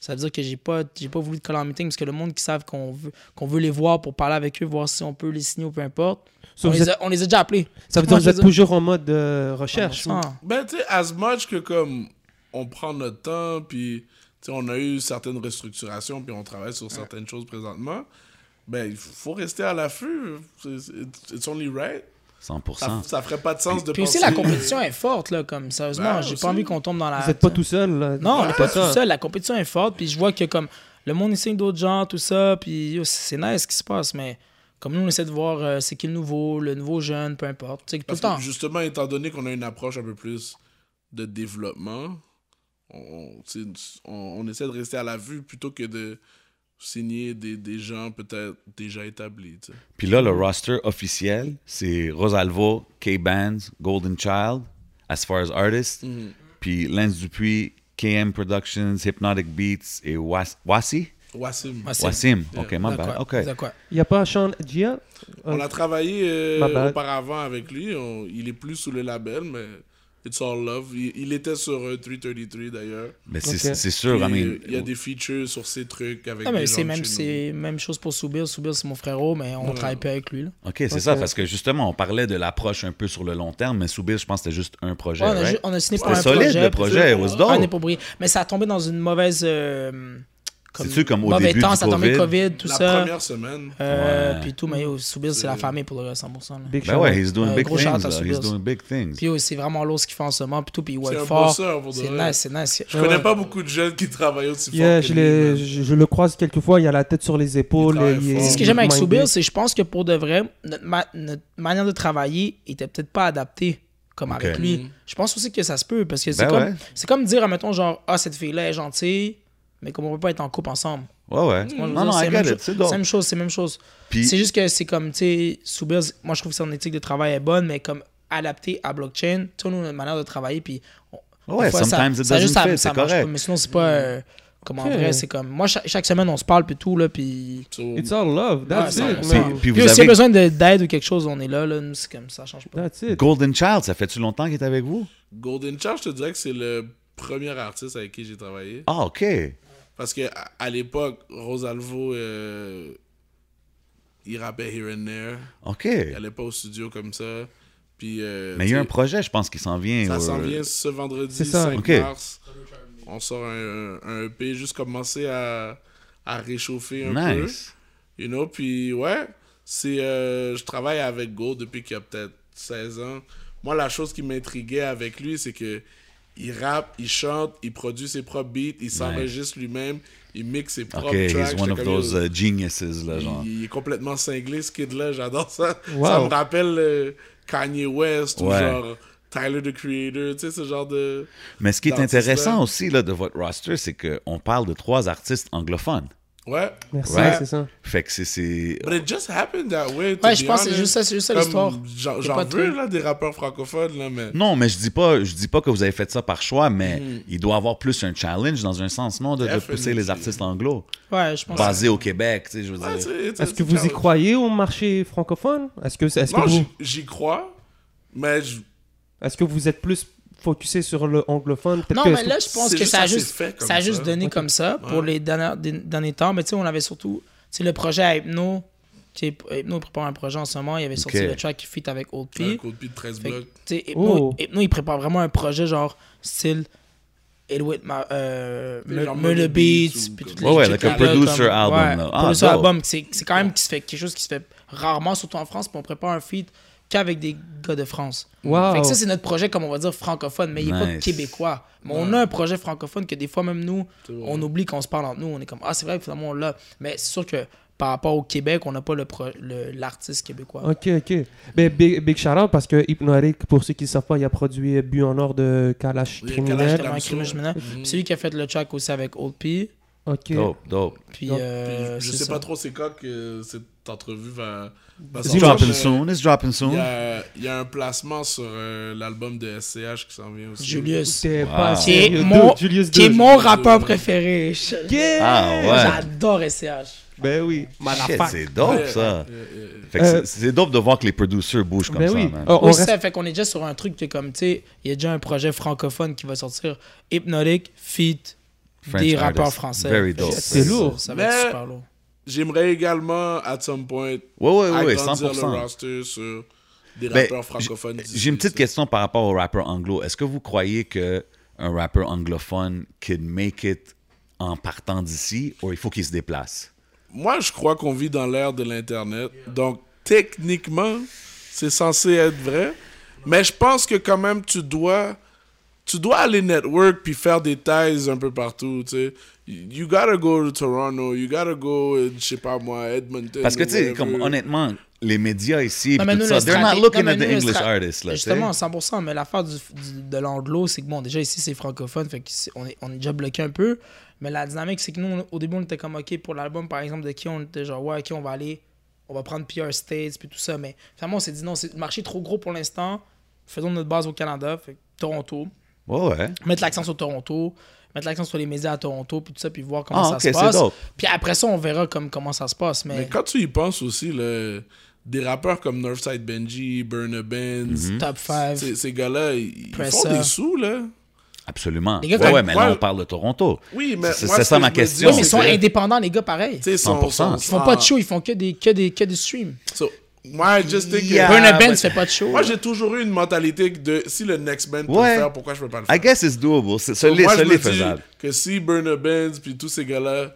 Speaker 5: ça veut dire que j'ai pas, j'ai pas voulu te coller en meeting parce que le monde qui savent qu'on veut, qu'on veut les voir pour parler avec eux, voir si on peut les signer ou peu importe.
Speaker 3: So,
Speaker 5: on,
Speaker 3: vous
Speaker 5: les
Speaker 3: êtes-
Speaker 5: a, on les a déjà appelés.
Speaker 3: Ça veut dire que vous êtes toujours en mode de recherche.
Speaker 5: 100%.
Speaker 4: Ben, tu sais, as much que comme on prend notre temps, puis tu sais, on a eu certaines restructurations, puis on travaille sur certaines choses présentement, ben, il faut rester à l'affût. It's only right. Ça,
Speaker 2: 100%.
Speaker 4: ça ferait pas de sens de
Speaker 5: Puis aussi, la compétition est forte, là, comme sérieusement.
Speaker 4: Ben,
Speaker 5: j'ai pas envie qu'on tombe dans la.
Speaker 3: Vous n'êtes pas tout seul. là.
Speaker 5: Non, on n'est pas
Speaker 3: ça.
Speaker 5: tout seul. La compétition est forte. Puis je vois que comme le monde essaie d'autres gens, tout ça. Puis c'est nice ce qui se passe. Mais comme nous, on essaie de voir euh, c'est qui le nouveau, le nouveau jeune, peu importe. Tu sais, tout le temps.
Speaker 4: justement, étant donné qu'on a une approche un peu plus de développement, on, on, on essaie de rester à la vue plutôt que de signer des, des gens peut-être déjà établis. tu sais.
Speaker 2: Puis là, le roster officiel, c'est Rosalvo, K-Bands, Golden Child, as far as artists.
Speaker 5: Mm.
Speaker 2: Puis Lance Dupuis, KM Productions, Hypnotic Beats et Was- Wasi?
Speaker 4: Wassim.
Speaker 5: Wassim.
Speaker 2: Wassim.
Speaker 4: Yeah.
Speaker 2: OK, my bad. OK.
Speaker 3: Il n'y a pas Sean Gia
Speaker 4: On a travaillé euh, auparavant avec lui. On- il est plus sous le label, mais It's All Love. Il, il était sur euh, 333 d'ailleurs.
Speaker 2: Mais c'est sûr, I
Speaker 4: Puis,
Speaker 2: mean,
Speaker 4: euh, il y a des features sur ses trucs avec
Speaker 5: Non,
Speaker 4: des
Speaker 5: mais c'est même,
Speaker 4: chez
Speaker 5: c'est même chose pour Soubir. Soubir, c'est mon frérot, mais on
Speaker 4: Ouais.
Speaker 5: travaille pas avec lui. Là.
Speaker 2: OK, c'est ça, parce que justement, on parlait de l'approche un peu sur le long terme, mais Soubir, je pense que c'était juste un projet,
Speaker 5: Ouais, on, a,
Speaker 2: right?
Speaker 5: ju- on a signé pour un
Speaker 2: solide,
Speaker 5: projet.
Speaker 2: le projet, was dope.
Speaker 5: Ouais, on est. Mais ça a tombé dans une mauvaise. euh,
Speaker 2: C'est-tu comme au
Speaker 5: mauvais
Speaker 2: début
Speaker 5: temps,
Speaker 2: du
Speaker 5: ça a tombé
Speaker 2: COVID?
Speaker 5: COVID, tout
Speaker 4: La
Speaker 5: ça.
Speaker 4: première semaine.
Speaker 5: Euh,
Speaker 2: Ouais.
Speaker 5: Puis tout, mais yo, Soubir, c'est la
Speaker 4: C'est-
Speaker 5: famille pour le reste, 100%. là.
Speaker 3: Big
Speaker 2: Ben
Speaker 3: shout
Speaker 2: ouais, he's doing
Speaker 5: Ouais,
Speaker 2: big
Speaker 5: gros
Speaker 2: things, là. He's
Speaker 5: Soubir.
Speaker 2: doing big things.
Speaker 5: Puis yo, c'est vraiment lourd ce qu'il fait en ce moment. Puis tout, puis il
Speaker 4: C'est
Speaker 5: work
Speaker 4: un
Speaker 5: fort.
Speaker 4: bosseur, pour de
Speaker 5: C'est
Speaker 4: vrai.
Speaker 5: nice, c'est nice.
Speaker 4: Je connais
Speaker 3: Ouais.
Speaker 4: pas beaucoup de jeunes qui travaillent aussi fort.
Speaker 3: Yeah, je,
Speaker 4: man.
Speaker 3: je, je le croise quelquefois, il a la tête sur les épaules.
Speaker 4: Il travaille
Speaker 3: il est-
Speaker 4: fort.
Speaker 5: C'est ce que j'aime avec. Soubir, c'est que je pense que pour de vrai, notre, ma- notre manière de travailler était peut-être pas adaptée comme avec lui.
Speaker 4: Mm.
Speaker 5: Je pense aussi que ça se peut parce que c'est
Speaker 2: Ben
Speaker 5: comme, c'est comme dire, admettons, genre, ah, cette fille-là est gentille, mais comme on peut pas être en couple ensemble.
Speaker 2: Ouais, ouais.
Speaker 5: Moi,
Speaker 2: Non, non,
Speaker 5: c'est même chose.
Speaker 2: c'est
Speaker 5: même chose, c'est même chose.
Speaker 2: Puis-
Speaker 5: C'est juste que c'est comme, tu sais, Soubir, moi je trouve que son éthique de travail est bonne, mais comme adapté à blockchain, tu nous, notre manière de travailler, puis. on-
Speaker 2: Ouais,
Speaker 5: fois, ça-
Speaker 2: sometimes it
Speaker 5: ça, juste,
Speaker 2: doesn't
Speaker 5: ça-
Speaker 2: fit,
Speaker 5: ça
Speaker 2: c'est
Speaker 5: pas.
Speaker 2: correct.
Speaker 5: Mais sinon, c'est pas. euh, comme en vrai, c'est comme. Moi, chaque, chaque semaine, on se parle, puis tout, là, puis.
Speaker 3: It's all love, that's
Speaker 5: Ouais,
Speaker 3: it, man.
Speaker 2: Puis vous
Speaker 5: Puis a
Speaker 2: avez
Speaker 5: besoin de- d'aide ou quelque chose, on est là, là. Nous, c'est comme ça, change pas.
Speaker 3: That's it.
Speaker 2: Golden Child, ça fait-tu longtemps qu'il est avec vous?
Speaker 4: Golden Child, je te dirais que c'est le premier artiste avec qui j'ai travaillé.
Speaker 2: Ah, OK.
Speaker 4: Parce que à, à l'époque, Rosalvo, euh, il rappait here and there.
Speaker 2: OK.
Speaker 4: Il allait pas au studio comme ça. Puis, euh,
Speaker 2: Mais il y a un projet, je pense, qui s'en vient.
Speaker 4: Ça
Speaker 2: euh,
Speaker 4: s'en vient ce vendredi
Speaker 3: C'est ça.
Speaker 4: 5
Speaker 2: Ok.
Speaker 4: mars. On sort un, un EP, juste commencer à, à réchauffer un peu.
Speaker 2: Nice.
Speaker 4: You know, puis ouais, c'est euh, je travaille avec Go depuis qu'il a peut-être 16 ans. Moi, la chose qui m'intriguait avec lui, c'est que il rappe, il chante, il produit ses propres beats, il s'enregistre lui-même, il mixe ses propres
Speaker 2: OK,
Speaker 4: tracks.
Speaker 2: he's one of those uh, geniuses, là, genre.
Speaker 4: il, il est complètement cinglé, ce kid-là, j'adore ça.
Speaker 3: Wow.
Speaker 4: Ça me rappelle euh, Kanye West ou genre Tyler the Creator, tu sais, ce genre de...
Speaker 2: Mais ce qui est intéressant aussi là, de votre roster, c'est qu'on parle de trois artistes anglophones.
Speaker 4: Ouais.
Speaker 3: Merci,
Speaker 2: Ouais.
Speaker 3: c'est ça.
Speaker 2: Fait que c'est- c'est...
Speaker 4: But it just happened that way, to
Speaker 5: Ouais,
Speaker 4: be
Speaker 5: je pense que c'est
Speaker 4: honest.
Speaker 5: juste ça, c'est juste ça
Speaker 4: Comme,
Speaker 5: l'histoire.
Speaker 4: J'en
Speaker 5: de
Speaker 4: veux, là, des rappeurs francophones, là, mais...
Speaker 2: Non, mais je dis pas, je dis pas que vous avez fait ça par choix, mais
Speaker 4: Mm.
Speaker 2: il doit avoir plus un challenge dans un sens, non, de, de pousser les artistes anglo,
Speaker 5: Ouais, je pense.
Speaker 2: basés au Québec, tu sais, je veux
Speaker 4: Ouais,
Speaker 2: dire.
Speaker 4: c'est- c'est-
Speaker 3: Est-ce que vous y croyez au marché francophone? Est-ce que, est-ce que,
Speaker 4: Non,
Speaker 3: vous,
Speaker 4: j'y- j'y crois, mais je-
Speaker 3: est-ce que vous êtes plus focusé sur le anglophone Peut-être
Speaker 5: Non,
Speaker 3: que-
Speaker 5: mais là, je pense que
Speaker 4: juste
Speaker 5: ça a juste,
Speaker 4: fait
Speaker 5: ça a juste
Speaker 4: ça.
Speaker 5: donné comme ça pour
Speaker 4: Ouais.
Speaker 5: les derniers, temps. Mais tu sais, on avait surtout, tu sais, le projet à Hypno. Tu sais, Hypno prépare un projet en ce moment. Il avait sorti le track qui fit avec Old P.
Speaker 4: coup de pied de 13
Speaker 5: Fait que,
Speaker 4: blocs.
Speaker 5: tu sais, Hypno,
Speaker 3: Oh.
Speaker 5: Hypno, il prépare vraiment un projet genre style It With My, euh, Murder Beats, puis toutes les
Speaker 2: Ouais, like a producer
Speaker 5: comme-
Speaker 2: album,
Speaker 5: ouais.
Speaker 2: Ah,
Speaker 5: producer
Speaker 2: dope.
Speaker 5: album, c'est c'est quand même qui se fait quelque chose qui se fait rarement, surtout en France, puis on prépare un feat qu'avec des gars de France.
Speaker 3: Wow.
Speaker 5: Fait que ça, c'est notre projet, comme on va dire, francophone, mais il n'est pas
Speaker 2: Nice.
Speaker 5: québécois. Mais on a un projet francophone que des fois, même nous, on oublie qu'on se parle entre nous. On est comme, ah, c'est vrai, finalement, on l'a. Mais c'est sûr que par rapport au Québec, on n'a pas le pro- le- l'artiste québécois.
Speaker 3: Ok, ok. Ben, big, big shout out parce que Hypnotic, pour ceux qui ne savent pas, il a produit But en or de Kalash
Speaker 4: Oui,
Speaker 3: Criminel.
Speaker 5: Puis C'est lui qui a fait le track aussi avec Old P.
Speaker 3: Ok.
Speaker 2: Dope, dope.
Speaker 5: Puis,
Speaker 3: Donc,
Speaker 5: euh,
Speaker 4: Puis je sais
Speaker 5: ça.
Speaker 4: pas trop c'est quand que cette entrevue va, va
Speaker 2: It's dropping soon, it's dropping soon.
Speaker 4: il y a un placement sur euh, l'album de SCH qui s'en vient aussi.
Speaker 5: Julius.
Speaker 2: Wow.
Speaker 3: pas
Speaker 5: Qui est mon,
Speaker 3: Julius
Speaker 5: qui est mon rappeur préféré.
Speaker 3: Yeah!
Speaker 2: Ah, ouais.
Speaker 5: J'adore SCH.
Speaker 3: Ben oui.
Speaker 2: C'est dope, ça.
Speaker 4: euh,
Speaker 2: c'est- dope de voir que les producers bougent comme
Speaker 3: Ben
Speaker 2: ça,
Speaker 3: oui.
Speaker 2: man.
Speaker 3: Oh, on
Speaker 5: Oui,
Speaker 3: reste-
Speaker 5: ça fait qu'on est déjà sur un truc que comme, tu sais, il y a déjà un projet francophone qui va sortir. Hypnotic, feat,
Speaker 2: French
Speaker 5: des rappeurs
Speaker 2: artists.
Speaker 5: français.
Speaker 3: C'est lourd.
Speaker 5: Ça va être
Speaker 4: Mais-
Speaker 5: super lourd.
Speaker 4: J'aimerais également, at some point,
Speaker 2: Ouais, ouais, ouais,
Speaker 4: agrandir
Speaker 2: 100%.
Speaker 4: le roster sur des
Speaker 2: Ben,
Speaker 4: rappeurs francophones. d'ici,
Speaker 2: J'ai une petite question par rapport aux rappeurs anglo. Est-ce que vous croyez que un rappeur anglophone could make it en partant d'ici ou il faut qu'il se déplace?
Speaker 4: Moi, je crois qu'on vit dans l'ère de l'Internet. Donc, techniquement, c'est censé être vrai. Mais je pense que quand même, tu dois, tu dois aller network puis faire des ties un peu partout, tu sais. You gotta go to Toronto, you gotta go, euh, je sais pas moi, Edmonton.
Speaker 2: Parce que, tu sais, comme honnêtement, les médias ici,
Speaker 5: Non, mais
Speaker 2: tout
Speaker 5: nous,
Speaker 2: ça,
Speaker 5: le
Speaker 2: they're not looking
Speaker 5: non,
Speaker 2: at the
Speaker 5: nous,
Speaker 2: English artists, là.
Speaker 5: Justement, 100%, mais l'affaire du, du- de l'anglo, c'est que bon, déjà ici, c'est francophone, fait qu'on est, on est déjà bloqué un peu. Mais la dynamique, c'est que nous, on- au début, on était comme, OK, pour l'album, par exemple, de qui on était genre, ouais, OK, on va aller, on va prendre PR States, puis tout ça. Mais finalement, on s'est dit, non, c'est le marché est trop gros pour l'instant. Faisons notre base au Canada, fait que Toronto.
Speaker 2: Ouais, ouais.
Speaker 5: Mettre l'accent sur Toronto. mettre l'accent sur les médias à Toronto, puis tout ça, puis voir comment
Speaker 2: Ah,
Speaker 5: ça se passe. Puis après ça, on verra comme, comment ça se passe. Mais,
Speaker 4: Mais quand tu y penses aussi, là, des rappeurs comme Northside Benji, Burner Benz,
Speaker 2: Mhm.
Speaker 5: top 5.
Speaker 4: ces, gars-là, ils font des sous, là.
Speaker 2: Absolument.
Speaker 5: Les gars,
Speaker 2: ouais, ouais, mais là, on parle de Toronto.
Speaker 4: Oui, mais
Speaker 2: C'est- ça ma question.
Speaker 5: Oui, mais ils sont
Speaker 4: que,
Speaker 5: indépendants, les gars, pareil.
Speaker 4: tu sais, sont-
Speaker 2: 100%.
Speaker 5: Ils font pas de
Speaker 4: ah,
Speaker 5: show, ils font que des, que des, que des streams.
Speaker 4: so, moi, just think que-
Speaker 2: Yeah.
Speaker 5: Burner
Speaker 2: but-
Speaker 5: Benz fait pas de show.
Speaker 4: Moi, j'ai toujours eu une mentalité de si le next band peut
Speaker 2: Ouais.
Speaker 4: le faire, pourquoi je peux pas le faire?
Speaker 2: I guess it's doable. C'est
Speaker 4: So, moi, je me
Speaker 2: l'est
Speaker 4: dis
Speaker 2: faisable.
Speaker 4: que si Burner Benz puis tous ces gars-là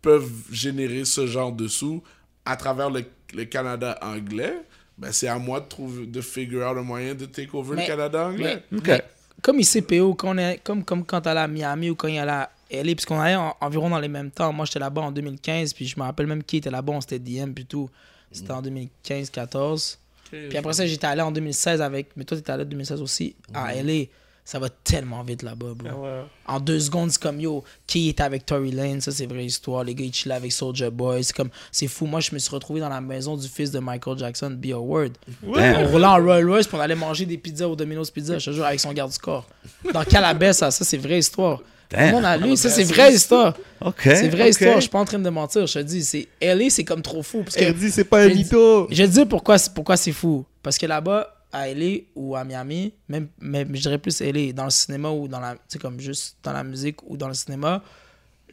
Speaker 4: peuvent générer ce genre de sous à travers le, le Canada anglais, ben c'est à moi de trouver de figure out un moyen de take over
Speaker 5: Mais-
Speaker 4: le Canada anglais.
Speaker 5: Mais,
Speaker 2: Ok.
Speaker 5: mais comme ici, PO, quand on est, comme, comme quand t'allais à Miami ou quand il allait à LA, puisqu'on allait en- environ dans les mêmes temps. Moi, j'étais là-bas en 2015, puis je me rappelle même qui était là-bas, on s'était DM, puis tout. C'était en 2015-14. Puis après ça, j'étais allé en 2016 avec. Mais toi, t'étais allé en 2016 aussi à LA. Ça va tellement vite là-bas, bro. En deux secondes, c'est comme yo, qui était avec Tory Lane, ça c'est vraie histoire. Les gars, ils chillaient avec Soldier Boy. C'est comme, c'est fou. Moi, je me suis retrouvé dans la maison du fils de Michael Jackson, B. Howard. On
Speaker 2: Damn.
Speaker 5: roulait en Royal Royce, puis on allait manger des pizzas au Domino's Pizza, je te jure, avec son garde du corps. Dans Calabès, ça, ça c'est vraie histoire.
Speaker 2: Damn.
Speaker 5: monde a lu, ça c'est vraie histoire.
Speaker 2: OK.
Speaker 5: C'est vraie histoire, je suis pas en train de mentir. Je te dis, c'est LA, c'est comme trop fou. Parce que
Speaker 3: Elle dit c'est pas un mytho.
Speaker 5: je te dire pourquoi, c'est- pourquoi c'est fou. Parce que là-bas, à LA ou à Miami, même, même je dirais plus LA, dans le cinéma ou dans la, comme juste dans la musique ou dans le cinéma,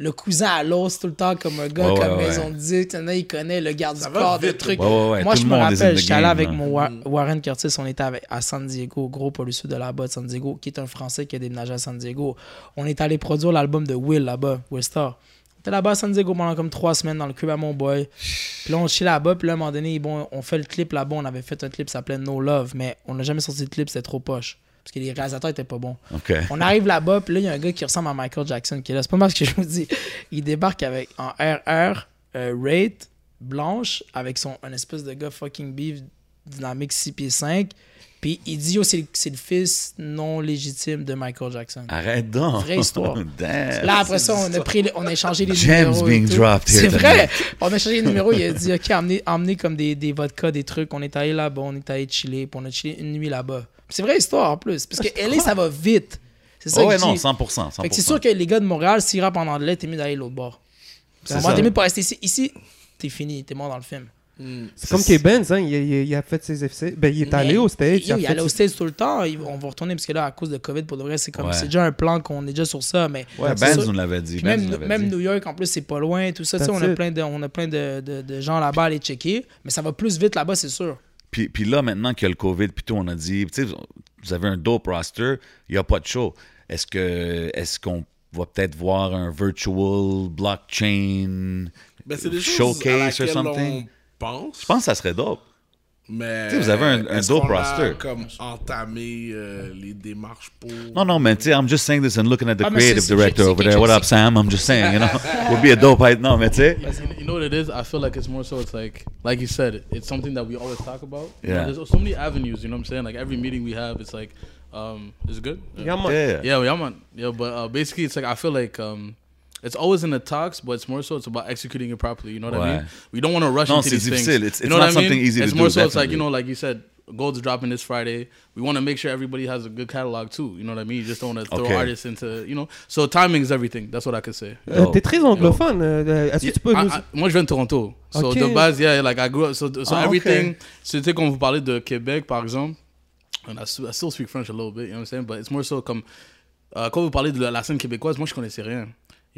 Speaker 5: le cousin à l'os tout le temps comme un gars
Speaker 2: Ouais,
Speaker 5: comme
Speaker 2: ouais,
Speaker 5: Maison de Disque, il y en a, il connaît le garde
Speaker 4: Ça
Speaker 5: du
Speaker 4: va
Speaker 5: corps, des trucs.
Speaker 2: Ouais, ouais, ouais.
Speaker 5: Moi, je me rappelle, j'étais allé avec mon Wa- Warren Curtis, on était avec, à San Diego, gros producteur de là-bas de San Diego, qui est un Français qui a déménagé à San Diego. On est allé produire l'album de Will là-bas, Will Star. On était là-bas à San Diego pendant comme trois semaines dans le crib à mon boy. Puis là, on chill là-bas, puis là, à un moment donné, bon, on fait le clip là-bas. On avait fait un clip qui s'appelait No Love, mais on n'a jamais sorti de clip, c'était trop poche. Parce que les réalisateurs étaient pas bons. On arrive là-bas, puis là, il y a un gars qui ressemble à Michael Jackson qui est là. C'est pas mal ce que je vous dis. Il débarque avec en RR, euh, Rate, blanche, avec son un espèce de gars fucking beef, dynamique 6 pieds 5. Puis il dit, yo, c'est le- c'est le fils non légitime de Michael Jackson.
Speaker 2: Arrête donc.
Speaker 5: Vraie histoire.
Speaker 2: Damn.
Speaker 5: Là, après ça, on a, pris, on a échangé les numéros.
Speaker 2: being dropped here
Speaker 5: C'est vrai. On a échangé les numéros. Il a dit, OK, emmenez, emmenez comme des, des vodkas, des trucs. On est allé là-bas, on est allé chiller. Puis on a chillé une nuit là-bas. C'est vraie histoire en plus. Parce que LA, ça va vite. C'est ça
Speaker 2: Oh,
Speaker 5: que
Speaker 2: ouais,
Speaker 5: je
Speaker 2: non,
Speaker 5: dis.
Speaker 2: 100%. 100%.
Speaker 5: Fait que c'est sûr que les gars de Montréal, s'ils rappent en anglais, t'es mieux d'aller l'autre bord.
Speaker 2: C'est
Speaker 5: T'es
Speaker 2: ça.
Speaker 5: mieux de pas rester ici. Ici, t'es fini, t'es mort dans le film.
Speaker 3: C'est comme K-Benz, hein, il, a- il a- il a fait ses FC. Ben, il est allé au States.
Speaker 5: Il allait aux
Speaker 3: ses-
Speaker 5: States tout le temps. Il- On va retourner parce que là, à cause de COVID, pour de vrai, c'est comme
Speaker 2: Ouais.
Speaker 5: c'est déjà un plan qu'on est déjà sur ça. Mais
Speaker 2: Ouais,
Speaker 5: c'est
Speaker 2: Benz nous l'avait dit.
Speaker 5: Même,
Speaker 2: nous
Speaker 5: même
Speaker 2: dit.
Speaker 5: New York, en plus, c'est pas loin. Tout ça, on a plein, de, on a plein de, de, de gens là-bas à aller checker. Mais ça va plus vite là-bas, c'est sûr.
Speaker 2: Puis, puis là, maintenant qu'il y a le COVID, puis tout, on a dit, tu sais, vous avez un dope roster, il n'y a pas de show. Est-ce que est-ce qu'on va peut-être voir un virtual blockchain
Speaker 4: Ben,
Speaker 2: showcase
Speaker 4: laquelle
Speaker 2: something?
Speaker 4: pense.
Speaker 2: Je pense que ça serait dope.
Speaker 4: Mais
Speaker 2: Tu sais, vous avez un- un
Speaker 4: est-ce
Speaker 2: dope
Speaker 4: qu'on a
Speaker 2: roster.
Speaker 4: comme entamé euh, les démarches pour.
Speaker 2: Non, non, mais tu sais, I'm just saying this and looking at the
Speaker 5: Ah,
Speaker 2: creative
Speaker 5: c'est- c'est-
Speaker 2: director over there. What up, Sam? I'm just saying, you know, would be a dope height. Non, mais tu sais.
Speaker 6: You know what it is? I feel like it's more so it's like like you said, it's something that we always talk about. You know,
Speaker 2: Yeah.
Speaker 6: there's so many avenues, you know what I'm saying? Like every meeting we have, it's like, um, is it good?
Speaker 3: Yeah, man.
Speaker 2: Yeah.
Speaker 6: Yeah, yeah, man. Yeah, but uh, basically, it's like I feel like um, it's always in the talks, but it's more so it's about executing it properly. You know what I mean? We don't want to rush
Speaker 2: Non,
Speaker 6: into
Speaker 2: c'est
Speaker 6: these
Speaker 2: difficile.
Speaker 6: things.
Speaker 2: It's-
Speaker 6: you
Speaker 2: it's
Speaker 6: know
Speaker 2: not
Speaker 6: what I mean?
Speaker 2: something easy to do.
Speaker 6: it's more so it's like you know, like you said, Gold's dropping this Friday. We want to make sure everybody has a good catalog too. You know what I mean? You just don't want to throw
Speaker 2: Okay.
Speaker 6: artists into you know. So timing is everything. That's what I could say.
Speaker 3: Euh,
Speaker 2: Yo.
Speaker 3: T'es très anglophone. euh, Est-ce que tu peux
Speaker 6: I-
Speaker 3: nous...
Speaker 6: I- moi, je viens de Toronto. So,
Speaker 3: Ok.
Speaker 6: de base, yeah, like, I grew up. So, so
Speaker 2: Ah,
Speaker 6: everything.
Speaker 2: ok.
Speaker 6: C'était quand vous parlez de Québec, par exemple. And I, still- I still speak French a little bit, you know what I'm saying? But it's more so comme. euh, quand vous parlez de la, la scène québécoise, moi, je connaissais rien.